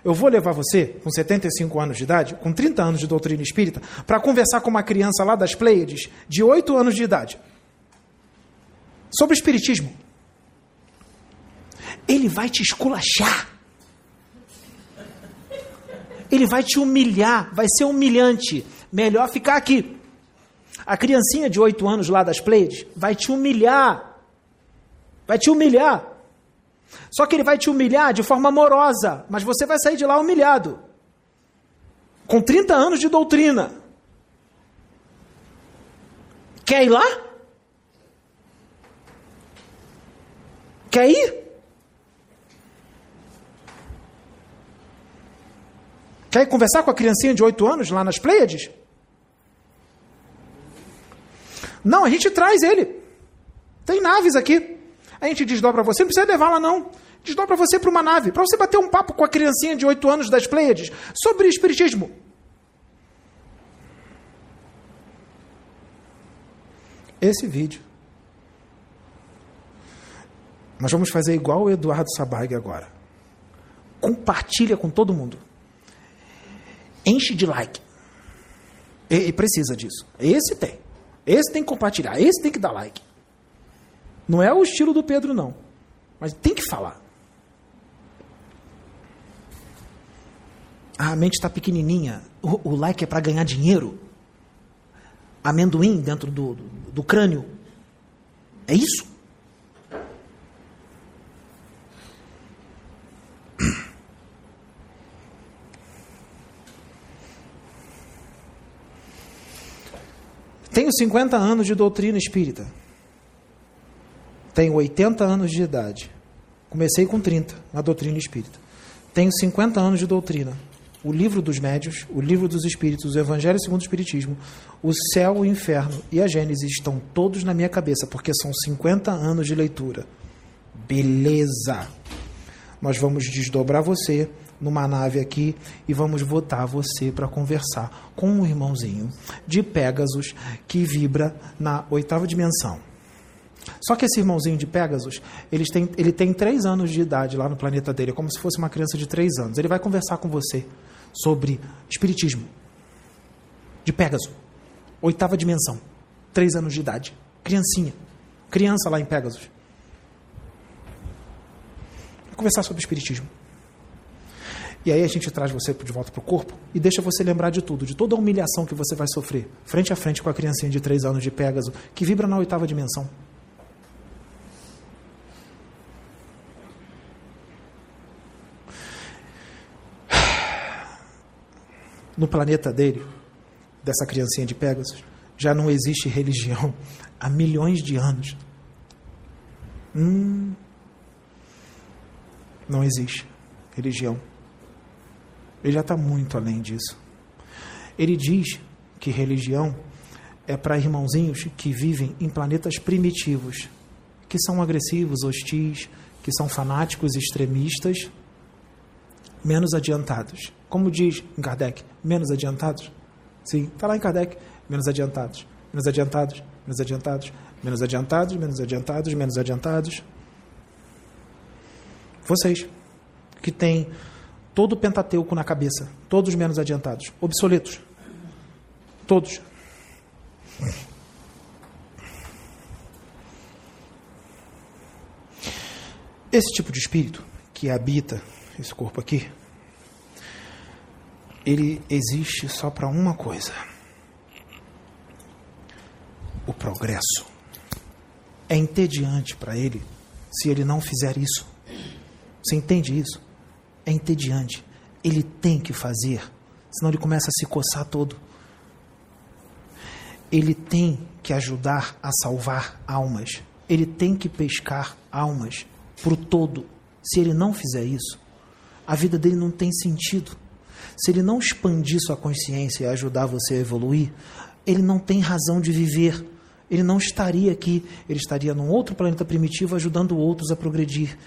Eu vou levar você, com 75 anos de idade, com 30 anos de doutrina espírita, para conversar com uma criança lá das Pleiades, de 8 anos de idade sobre o Espiritismo. Ele vai te esculachar. Ele vai te humilhar, vai ser humilhante. Melhor ficar aqui. A criancinha de oito anos lá das Pleiades vai te humilhar. Vai te humilhar. Só que ele vai te humilhar de forma amorosa, mas você vai sair de lá humilhado. Com 30 anos de doutrina. Quer ir lá? Quer ir? Quer ir conversar com a criancinha de 8 anos lá nas Pleiades? Não, a gente traz ele. Tem naves aqui. A gente desdobra você, não precisa levar lá não. Desdobra você para uma nave, para você bater um papo com a criancinha de 8 anos das Pleiades sobre espiritismo. esse vídeo. Nós vamos fazer igual o Eduardo Sabag agora. Compartilha com todo mundo. Enche de like. E, e precisa disso. Esse tem. Esse tem que compartilhar. Esse tem que dar like. Não é o estilo do Pedro, não. Mas tem que falar. A mente está pequenininha. O, o, like é para ganhar dinheiro. Amendoim dentro do, do, do crânio. É isso? Tenho 50 anos de doutrina espírita. Tenho 80 anos de idade. Comecei com 30 na doutrina espírita. Tenho 50 anos de doutrina. O livro dos médios, o livro dos espíritos, o Evangelho segundo o Espiritismo, o céu, o inferno e a Gênesis estão todos na minha cabeça, porque são 50 anos de leitura. Beleza! Nós vamos desdobrar você numa nave aqui e vamos botar você para conversar com um irmãozinho de Pegasus que vibra na oitava dimensão. Só que esse irmãozinho de Pegasus, ele tem, ele tem três anos de idade lá no planeta dele, é como se fosse uma criança de três anos. Ele vai conversar com você sobre espiritismo. De Pegasus. Oitava dimensão. Três anos de idade. Criancinha. Criança lá em Pegasus. Vai conversar sobre espiritismo. E aí a gente traz você de volta para o corpo e deixa você lembrar de tudo, de toda a humilhação que você vai sofrer, frente a frente com a criancinha de três anos de Pégaso, que vibra na oitava dimensão. No planeta dele, dessa criancinha de Pégasus, já não existe religião há milhões de anos. Hum, não existe religião. Ele já está muito além disso. Ele diz que religião é para irmãozinhos que vivem em planetas primitivos, que são agressivos, hostis, que são fanáticos, extremistas, menos adiantados. Como diz em Kardec, menos adiantados? Sim, está lá em Kardec, menos adiantados, menos adiantados, menos adiantados, menos adiantados, menos adiantados, menos adiantados. Vocês que têm todo o Pentateuco na cabeça, todos menos adiantados, obsoletos. Todos. Esse tipo de espírito que habita esse corpo aqui, ele existe só para uma coisa: o progresso. É entediante para ele se ele não fizer isso. Você entende isso? É entediante. Ele tem que fazer, senão ele começa a se coçar todo. Ele tem que ajudar a salvar almas. Ele tem que pescar almas para o todo. Se ele não fizer isso, a vida dele não tem sentido. Se ele não expandir sua consciência e ajudar você a evoluir, ele não tem razão de viver. Ele não estaria aqui, ele estaria num outro planeta primitivo ajudando outros a progredir.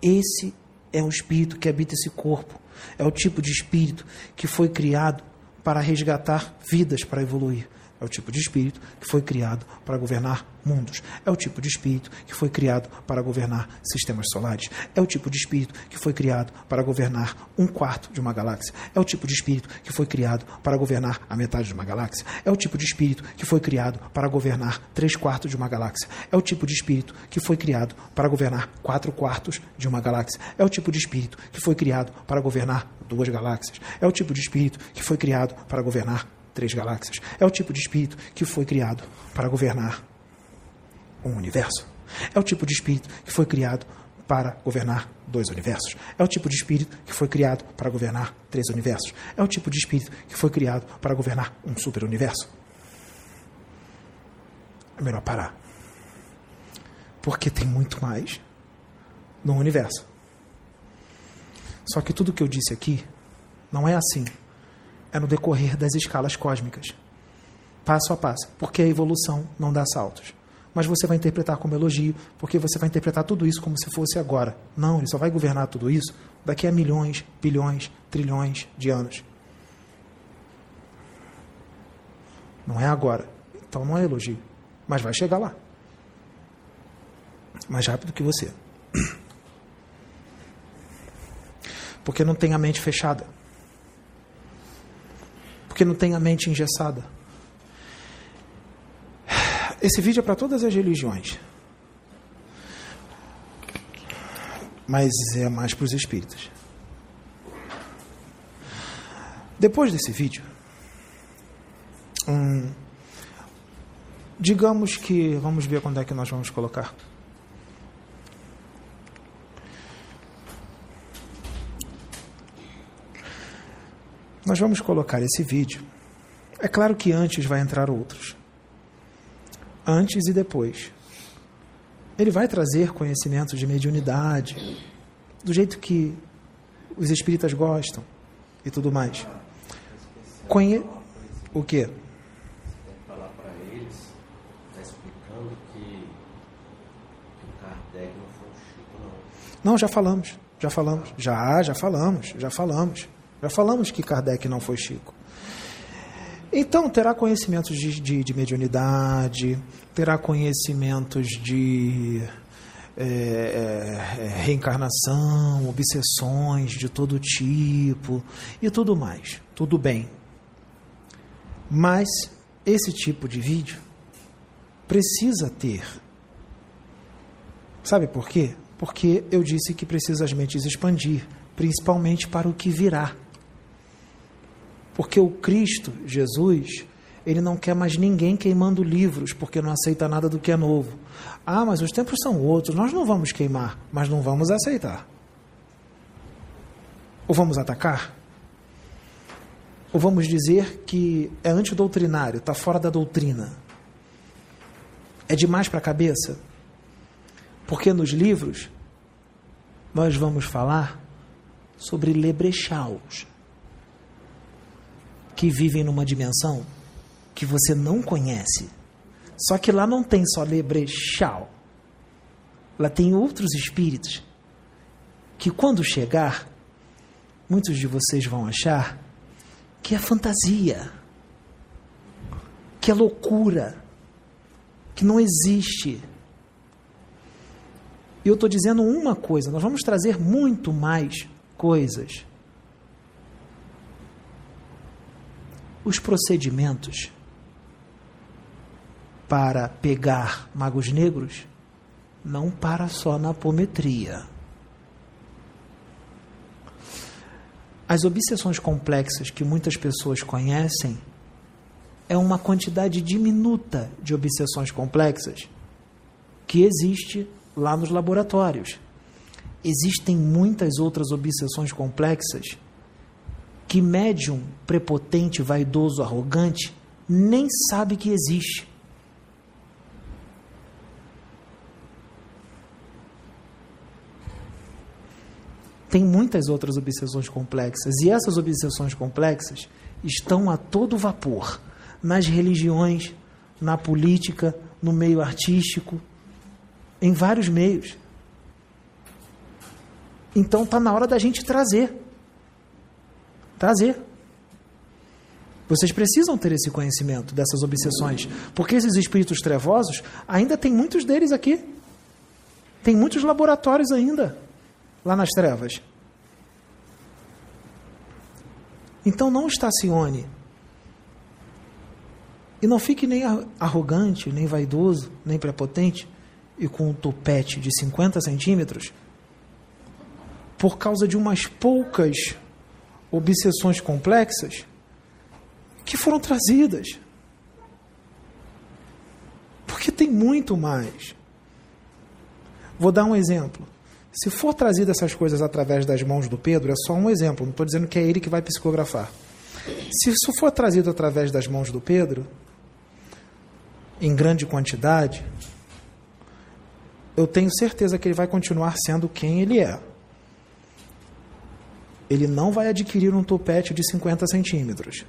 Esse é o espírito que habita esse corpo. É o tipo de espírito que foi criado para resgatar vidas para evoluir. É o tipo de espírito que foi criado para governar mundos. É o tipo de espírito que foi criado para governar sistemas solares. É o tipo de espírito que foi criado para governar um quarto de uma galáxia. É o tipo de espírito que foi criado para governar a metade de uma galáxia. É o tipo de espírito que foi criado para governar três quartos de uma galáxia. É o tipo de espírito que foi criado para governar quatro quartos de uma galáxia. É o tipo de espírito que foi criado para governar duas galáxias. É o tipo de espírito que foi criado para governar três galáxias. É o tipo de espírito que foi criado para governar um universo. É o tipo de espírito que foi criado para governar dois universos. É o tipo de espírito que foi criado para governar três universos. É o tipo de espírito que foi criado para governar um super-universo. É melhor parar. Porque tem muito mais no universo. Só que tudo que eu disse aqui não é assim é no decorrer das escalas cósmicas, passo a passo, porque a evolução não dá saltos. Mas você vai interpretar como elogio, porque você vai interpretar tudo isso como se fosse agora. Não, ele só vai governar tudo isso daqui a milhões, bilhões, trilhões de anos. Não é agora. Então não é elogio. mas vai chegar lá. Mais rápido que você. Porque não tem a mente fechada. Porque não tem a mente engessada. Esse vídeo é para todas as religiões. Mas é mais para os espíritas. Depois desse vídeo, hum, digamos que. Vamos ver quando é que nós vamos colocar. Nós vamos colocar esse vídeo. É claro que antes vai entrar outros. Antes e depois. Ele vai trazer conhecimentos de mediunidade, do jeito que os espíritas gostam e tudo mais. Conhe... O quê? falar para eles, está explicando que, que o Kardec não foi o Chico, não. Não, já falamos, já falamos, já, já falamos, já falamos, já falamos que Kardec não foi Chico. Então, terá conhecimentos de, de, de mediunidade, terá conhecimentos de é, é, reencarnação, obsessões de todo tipo e tudo mais. Tudo bem. Mas esse tipo de vídeo precisa ter. Sabe por quê? Porque eu disse que precisa as mentes expandir, principalmente para o que virá. Porque o Cristo, Jesus, ele não quer mais ninguém queimando livros, porque não aceita nada do que é novo. Ah, mas os tempos são outros, nós não vamos queimar, mas não vamos aceitar. Ou vamos atacar? Ou vamos dizer que é antidoutrinário, está fora da doutrina? É demais para a cabeça? Porque nos livros nós vamos falar sobre lebrechaus que vivem numa dimensão que você não conhece. Só que lá não tem só lebrechal. Lá tem outros espíritos que quando chegar, muitos de vocês vão achar que é fantasia, que é loucura, que não existe. E eu estou dizendo uma coisa, nós vamos trazer muito mais coisas. Os procedimentos para pegar magos negros não para só na apometria. As obsessões complexas que muitas pessoas conhecem é uma quantidade diminuta de obsessões complexas que existe lá nos laboratórios. Existem muitas outras obsessões complexas que médium prepotente, vaidoso, arrogante nem sabe que existe. tem muitas outras obsessões complexas. E essas obsessões complexas estão a todo vapor nas religiões, na política, no meio artístico, em vários meios. Então está na hora da gente trazer. Trazer. Vocês precisam ter esse conhecimento dessas obsessões, porque esses espíritos trevosos, ainda tem muitos deles aqui. Tem muitos laboratórios ainda lá nas trevas. Então não estacione. E não fique nem arrogante, nem vaidoso, nem prepotente e com um topete de 50 centímetros por causa de umas poucas obsessões complexas que foram trazidas. Porque tem muito mais. Vou dar um exemplo. Se for trazido essas coisas através das mãos do Pedro, é só um exemplo, não estou dizendo que é ele que vai psicografar. Se isso for trazido através das mãos do Pedro, em grande quantidade, eu tenho certeza que ele vai continuar sendo quem ele é. Ele não vai adquirir um topete de 50 centímetros.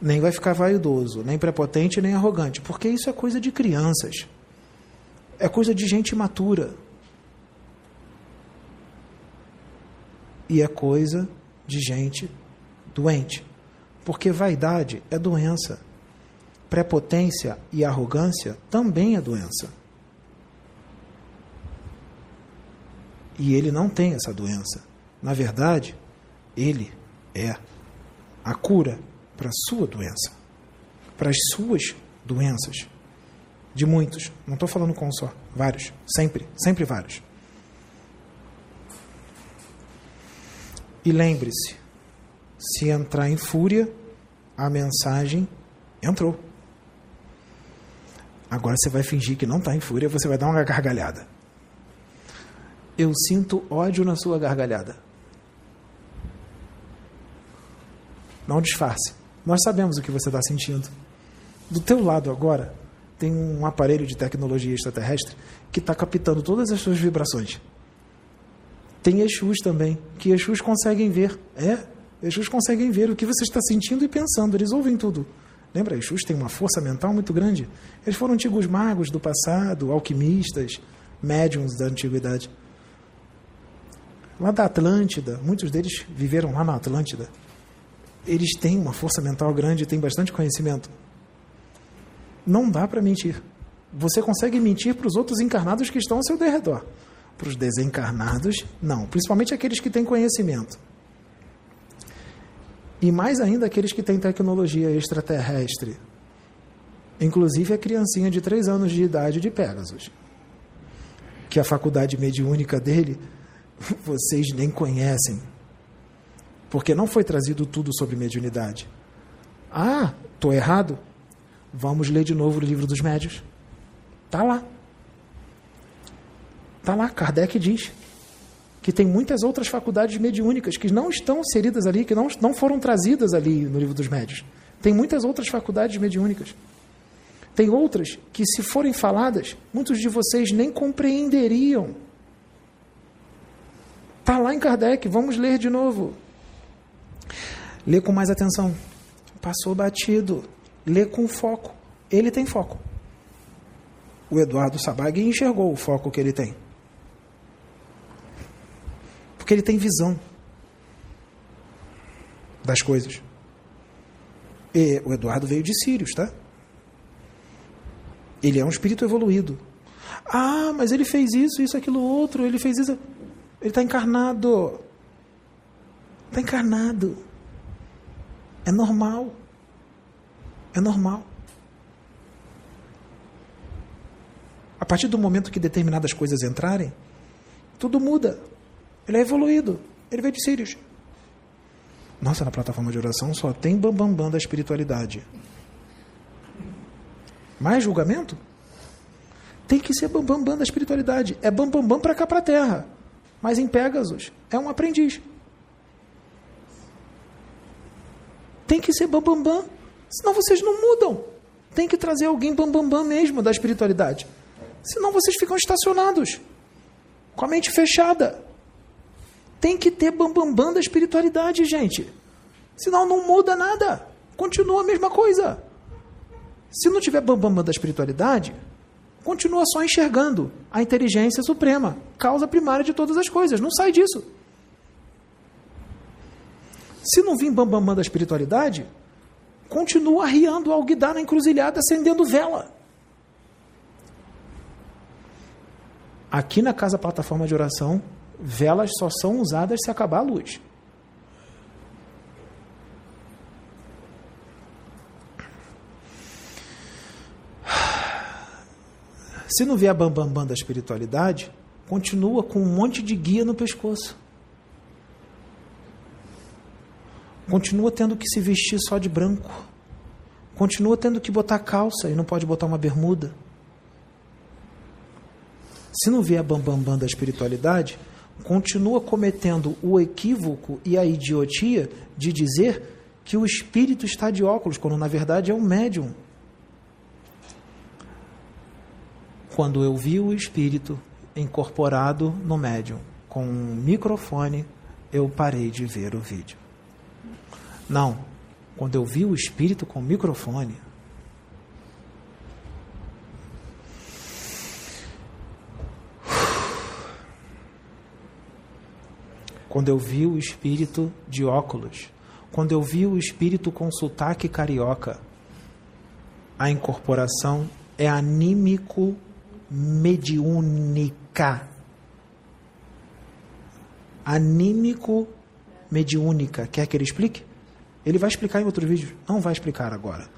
Nem vai ficar vaidoso, nem prepotente, nem arrogante, porque isso é coisa de crianças. É coisa de gente imatura. E é coisa de gente doente. Porque vaidade é doença. prepotência e arrogância também é doença. E ele não tem essa doença. Na verdade, ele é a cura para a sua doença, para as suas doenças. De muitos, não estou falando com um só, vários, sempre, sempre vários. E lembre-se, se entrar em fúria, a mensagem entrou. Agora você vai fingir que não está em fúria, você vai dar uma gargalhada. Eu sinto ódio na sua gargalhada. Não disfarce. Nós sabemos o que você está sentindo. Do teu lado agora tem um aparelho de tecnologia extraterrestre que está captando todas as suas vibrações. Tem Exus também, que Exus conseguem ver. É, Exus conseguem ver o que você está sentindo e pensando, eles ouvem tudo. Lembra, Exus tem uma força mental muito grande. Eles foram antigos magos do passado, alquimistas, médiums da antiguidade. Lá da Atlântida, muitos deles viveram lá na Atlântida. Eles têm uma força mental grande, têm bastante conhecimento. Não dá para mentir. Você consegue mentir para os outros encarnados que estão ao seu derredor. Para os desencarnados, não. Principalmente aqueles que têm conhecimento. E mais ainda aqueles que têm tecnologia extraterrestre. Inclusive a criancinha de 3 anos de idade de Pegasus. Que a faculdade mediúnica dele vocês nem conhecem. Porque não foi trazido tudo sobre mediunidade. Ah, estou errado? Vamos ler de novo o livro dos médios. Está lá. Está lá, Kardec diz que tem muitas outras faculdades mediúnicas que não estão inseridas ali, que não, não foram trazidas ali no livro dos médios. Tem muitas outras faculdades mediúnicas. Tem outras que, se forem faladas, muitos de vocês nem compreenderiam. Está lá em Kardec, vamos ler de novo. Lê com mais atenção. Passou batido. Lê com foco. Ele tem foco. O Eduardo Sabag enxergou o foco que ele tem. Porque ele tem visão das coisas. E o Eduardo veio de Sírios, tá? Ele é um espírito evoluído. Ah, mas ele fez isso, isso, aquilo, outro, ele fez isso. Ele está encarnado. Está encarnado. É normal. É normal. A partir do momento que determinadas coisas entrarem, tudo muda. Ele é evoluído. Ele veio de Sirius. Nossa, na plataforma de oração só tem bambambam bam, bam da espiritualidade. Mais julgamento? Tem que ser bambambam bam, bam da espiritualidade. É bambambam bam, bam para cá, para a terra. Mas em Pegasus é um aprendiz. Tem que ser bambambam. Bam, bam, senão vocês não mudam. Tem que trazer alguém bambambam bam, bam mesmo da espiritualidade. Senão vocês ficam estacionados. Com a mente fechada. Tem que ter bambambam bam, bam da espiritualidade, gente. Senão não muda nada. Continua a mesma coisa. Se não tiver bambambam bam, bam da espiritualidade, continua só enxergando a inteligência suprema, causa primária de todas as coisas. Não sai disso. Se não vir bambambam bam, bam da espiritualidade, continua arriando ao guidar na encruzilhada, acendendo vela. Aqui na casa plataforma de oração, velas só são usadas se acabar a luz. Se não vier a bambambam bam, bam da espiritualidade, continua com um monte de guia no pescoço. Continua tendo que se vestir só de branco. Continua tendo que botar calça e não pode botar uma bermuda. Se não vier a bambambam bam, bam da espiritualidade, continua cometendo o equívoco e a idiotia de dizer que o espírito está de óculos, quando na verdade é um médium quando eu vi o espírito incorporado no médium com um microfone, eu parei de ver o vídeo. Não, quando eu vi o espírito com o microfone, quando eu vi o espírito de óculos, quando eu vi o espírito com sotaque carioca, A incorporação é anímico mediúnica. Anímico mediúnica. Quer que ele explique? Ele vai explicar em outro vídeo. Não vai explicar agora.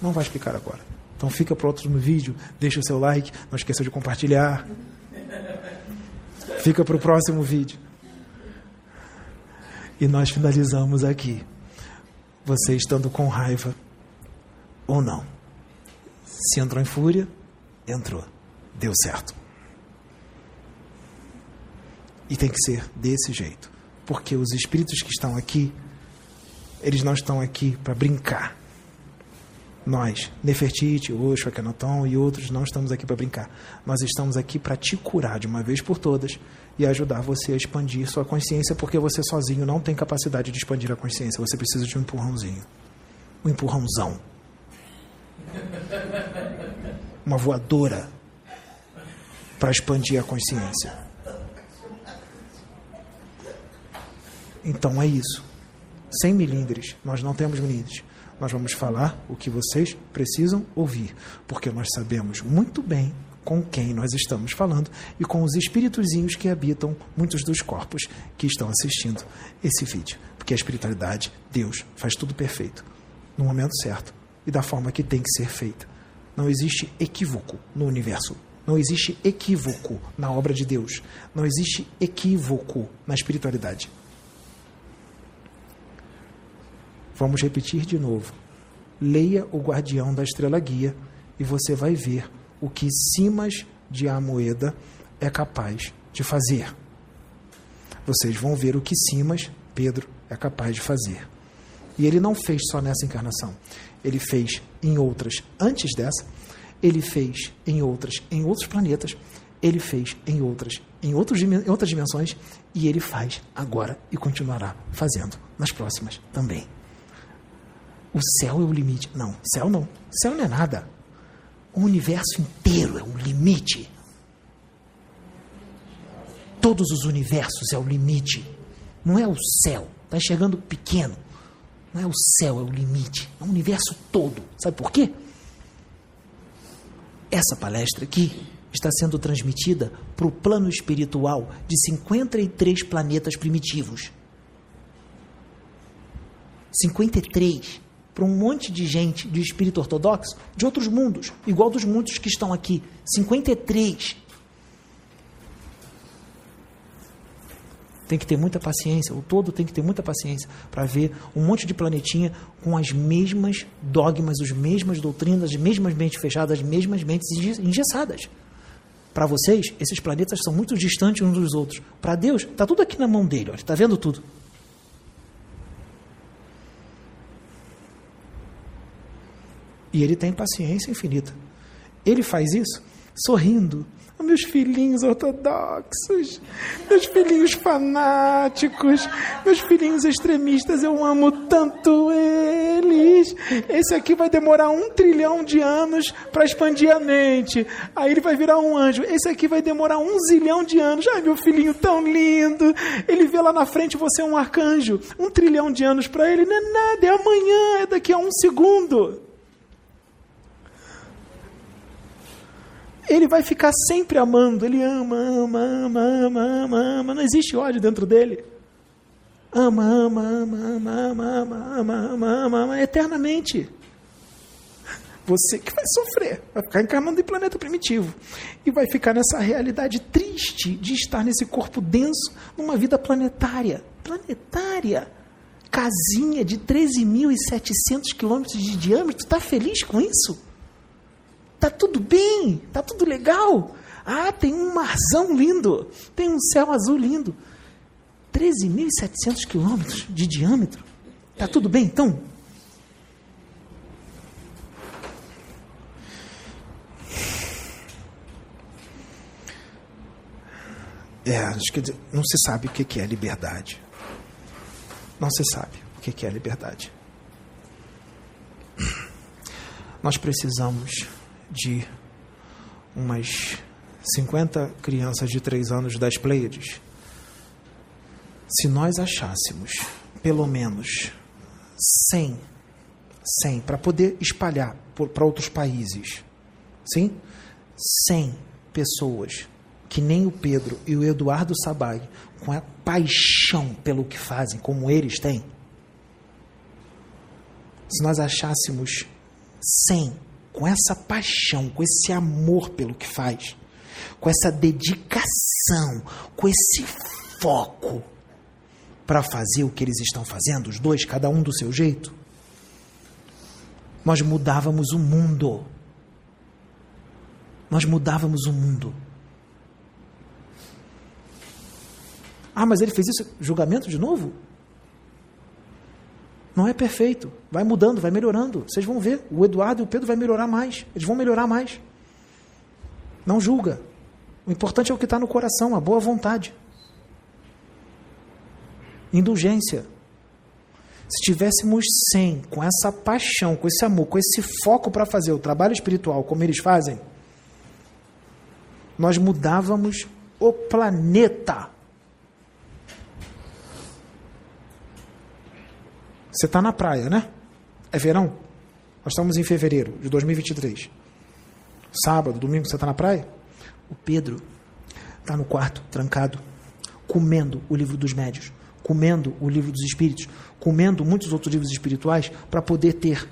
Não vai explicar agora. Então fica para outro vídeo. Deixa o seu like. Não esqueça de compartilhar. Fica para o próximo vídeo. E nós finalizamos aqui. Você estando com raiva ou não. Se entrou em fúria, entrou. Deu certo. E tem que ser desse jeito. Porque os espíritos que estão aqui, eles não estão aqui para brincar. Nós, Nefertiti, Osho, Akhenaton e outros, não estamos aqui para brincar. Nós estamos aqui para te curar de uma vez por todas e ajudar você a expandir sua consciência, porque você sozinho não tem capacidade de expandir a consciência. Você precisa de um empurrãozinho. Um empurrãozão. Uma voadora para expandir a consciência. Então é isso. Sem milindres. Nós não temos milindres. Nós vamos falar o que vocês precisam ouvir, porque nós sabemos muito bem com quem nós estamos falando e com os espíritozinhos que habitam muitos dos corpos que estão assistindo esse vídeo. Porque a espiritualidade, Deus, faz tudo perfeito, no momento certo e da forma que tem que ser feita. Não existe equívoco no universo. Não existe equívoco na obra de Deus. Não existe equívoco na espiritualidade. Vamos repetir de novo. Leia o Guardião da Estrela Guia e você vai ver o que Simas de Amoeda é capaz de fazer. Vocês vão ver o que Simas, Pedro, é capaz de fazer. E ele não fez só nessa encarnação. Ele fez em outras antes dessa, ele fez em outras, em outros planetas, ele fez em outras, em, outros, em outras dimensões, e ele faz agora e continuará fazendo nas próximas também. O céu é o limite. Não, céu não. Céu não é nada. O universo inteiro é um limite. Todos os universos é o limite. Não é o céu. Está enxergando pequeno. Não é o céu, é o limite. É o universo todo. Sabe por quê? Essa palestra aqui está sendo transmitida para o plano espiritual de 53 planetas primitivos. 53 para um monte de gente de espírito ortodoxo de outros mundos, igual dos muitos que estão aqui. 53. Tem que ter muita paciência, o todo tem que ter muita paciência para ver um monte de planetinha com as mesmas dogmas, as mesmas doutrinas, as mesmas mentes fechadas, as mesmas mentes engessadas. Para vocês, esses planetas são muito distantes uns dos outros. Para Deus, está tudo aqui na mão dele, está vendo tudo. E ele tem paciência infinita. Ele faz isso sorrindo. Meus filhinhos ortodoxos, meus filhinhos fanáticos, meus filhinhos extremistas, eu amo tanto eles. Esse aqui vai demorar um trilhão de anos para expandir a mente. Aí ele vai virar um anjo. Esse aqui vai demorar um zilhão de anos. Ai, meu filhinho tão lindo. Ele vê lá na frente você é um arcanjo. Um trilhão de anos para ele não é nada, é amanhã, é daqui a um segundo. Ele vai ficar sempre amando. Ele ama, ama, ama, ama, ama, ama. Não existe ódio dentro dele. Ama, ama, ama, ama, ama, ama, ama, ama, ama, ama eternamente. Você que vai sofrer, vai ficar encarnando em planeta primitivo. E vai ficar nessa realidade triste de estar nesse corpo denso, numa vida planetária. Planetária. Casinha de 13.700 quilômetros de diâmetro. Está feliz com isso? Tá tudo bem, tá tudo legal. Ah, tem um marzão lindo, tem um céu azul lindo. 13.700 quilômetros de diâmetro. Tá tudo bem então? É, acho que não se sabe o que é liberdade. Não se sabe o que é liberdade. Nós precisamos de umas 50 crianças de 3 anos das Pleiades, se nós achássemos pelo menos 100, 100 para poder espalhar para outros países. Sim? 100 pessoas que nem o Pedro e o Eduardo Sabai, com a paixão pelo que fazem, como eles têm. Se nós achássemos 100 com essa paixão, com esse amor pelo que faz, com essa dedicação, com esse foco para fazer o que eles estão fazendo, os dois, cada um do seu jeito, nós mudávamos o mundo. Nós mudávamos o mundo. Ah, mas ele fez isso, julgamento de novo? Não é perfeito. Vai mudando, vai melhorando. Vocês vão ver. O Eduardo e o Pedro vai melhorar mais. Eles vão melhorar mais. Não julga. O importante é o que está no coração, a boa vontade. Indulgência. Se tivéssemos 100 com essa paixão, com esse amor, com esse foco para fazer o trabalho espiritual como eles fazem, nós mudávamos o planeta. Você está na praia, né? É verão? Nós estamos em fevereiro de 2023. Sábado, domingo, você está na praia? O Pedro está no quarto, trancado, comendo o livro dos médios comendo o livro dos Espíritos, comendo muitos outros livros espirituais, para poder ter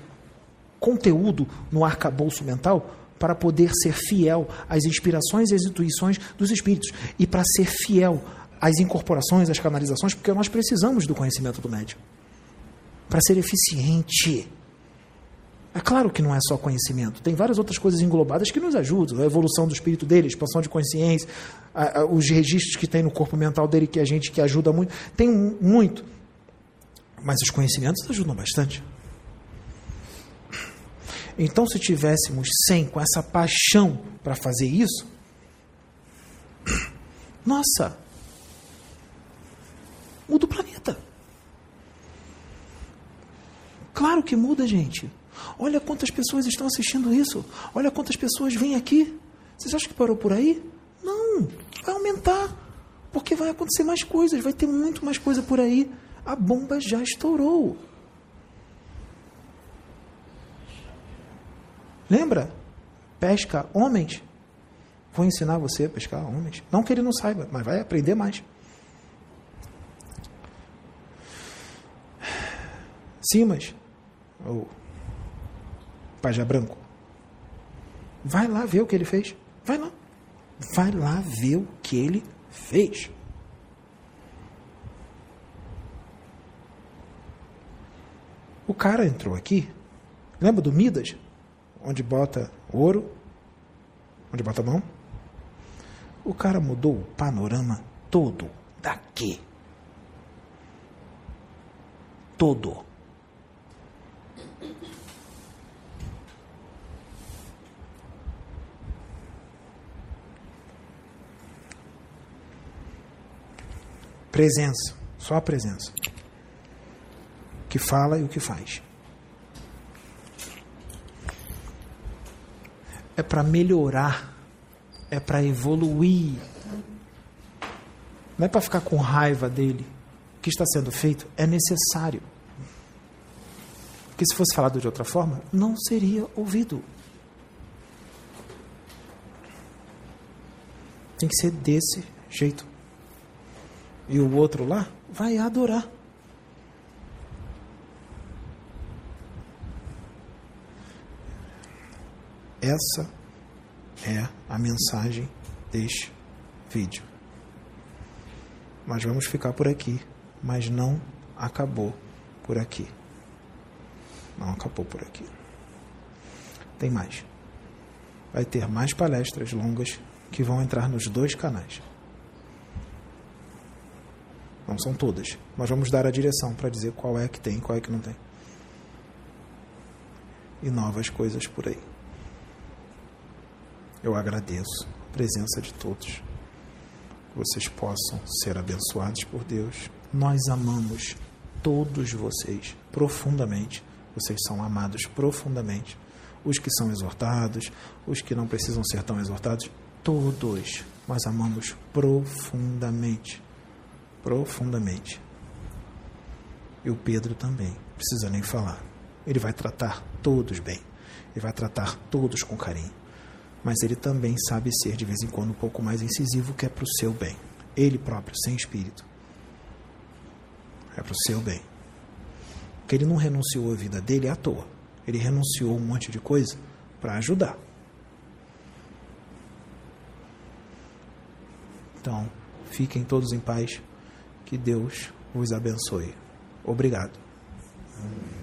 conteúdo no arcabouço mental, para poder ser fiel às inspirações e às intuições dos Espíritos, e para ser fiel às incorporações, às canalizações, porque nós precisamos do conhecimento do médium para ser eficiente. É claro que não é só conhecimento, tem várias outras coisas englobadas que nos ajudam, a evolução do espírito dele, expansão de consciência, a, a, os registros que tem no corpo mental dele que a gente que ajuda muito, tem muito. Mas os conhecimentos ajudam bastante. Então, se tivéssemos 100 com essa paixão para fazer isso, nossa, muda o planeta. Claro que muda, gente. Olha quantas pessoas estão assistindo isso. Olha quantas pessoas vêm aqui. Vocês acham que parou por aí? Não, vai aumentar. Porque vai acontecer mais coisas, vai ter muito mais coisa por aí. A bomba já estourou. Lembra? Pesca homens. Vou ensinar você a pescar homens. Não que ele não saiba, mas vai aprender mais. Simas, ou Pajé Branco. Vai lá ver o que ele fez. Vai lá. Vai lá ver o que ele fez. O cara entrou aqui. Lembra do Midas? Onde bota ouro? Onde bota mão? O cara mudou o panorama todo daqui. Todo. Presença, só a presença. O que fala e o que faz. É para melhorar, é para evoluir. Não é para ficar com raiva dele. O que está sendo feito é necessário. Porque se fosse falado de outra forma, não seria ouvido. Tem que ser desse jeito e o outro lá vai adorar. Essa é a mensagem deste vídeo. Mas vamos ficar por aqui, mas não acabou por aqui. Não acabou por aqui. Tem mais. Vai ter mais palestras longas que vão entrar nos dois canais. Não são todas, mas vamos dar a direção para dizer qual é que tem e qual é que não tem. E novas coisas por aí. Eu agradeço a presença de todos. Que vocês possam ser abençoados por Deus. Nós amamos todos vocês profundamente. Vocês são amados profundamente. Os que são exortados, os que não precisam ser tão exortados, todos nós amamos profundamente profundamente. E o Pedro também, precisa nem falar. Ele vai tratar todos bem. Ele vai tratar todos com carinho. Mas ele também sabe ser, de vez em quando, um pouco mais incisivo, que é para o seu bem. Ele próprio, sem espírito. É para o seu bem. Porque ele não renunciou à vida dele à toa. Ele renunciou um monte de coisa para ajudar. Então, fiquem todos em paz. Que Deus os abençoe. Obrigado. Amém.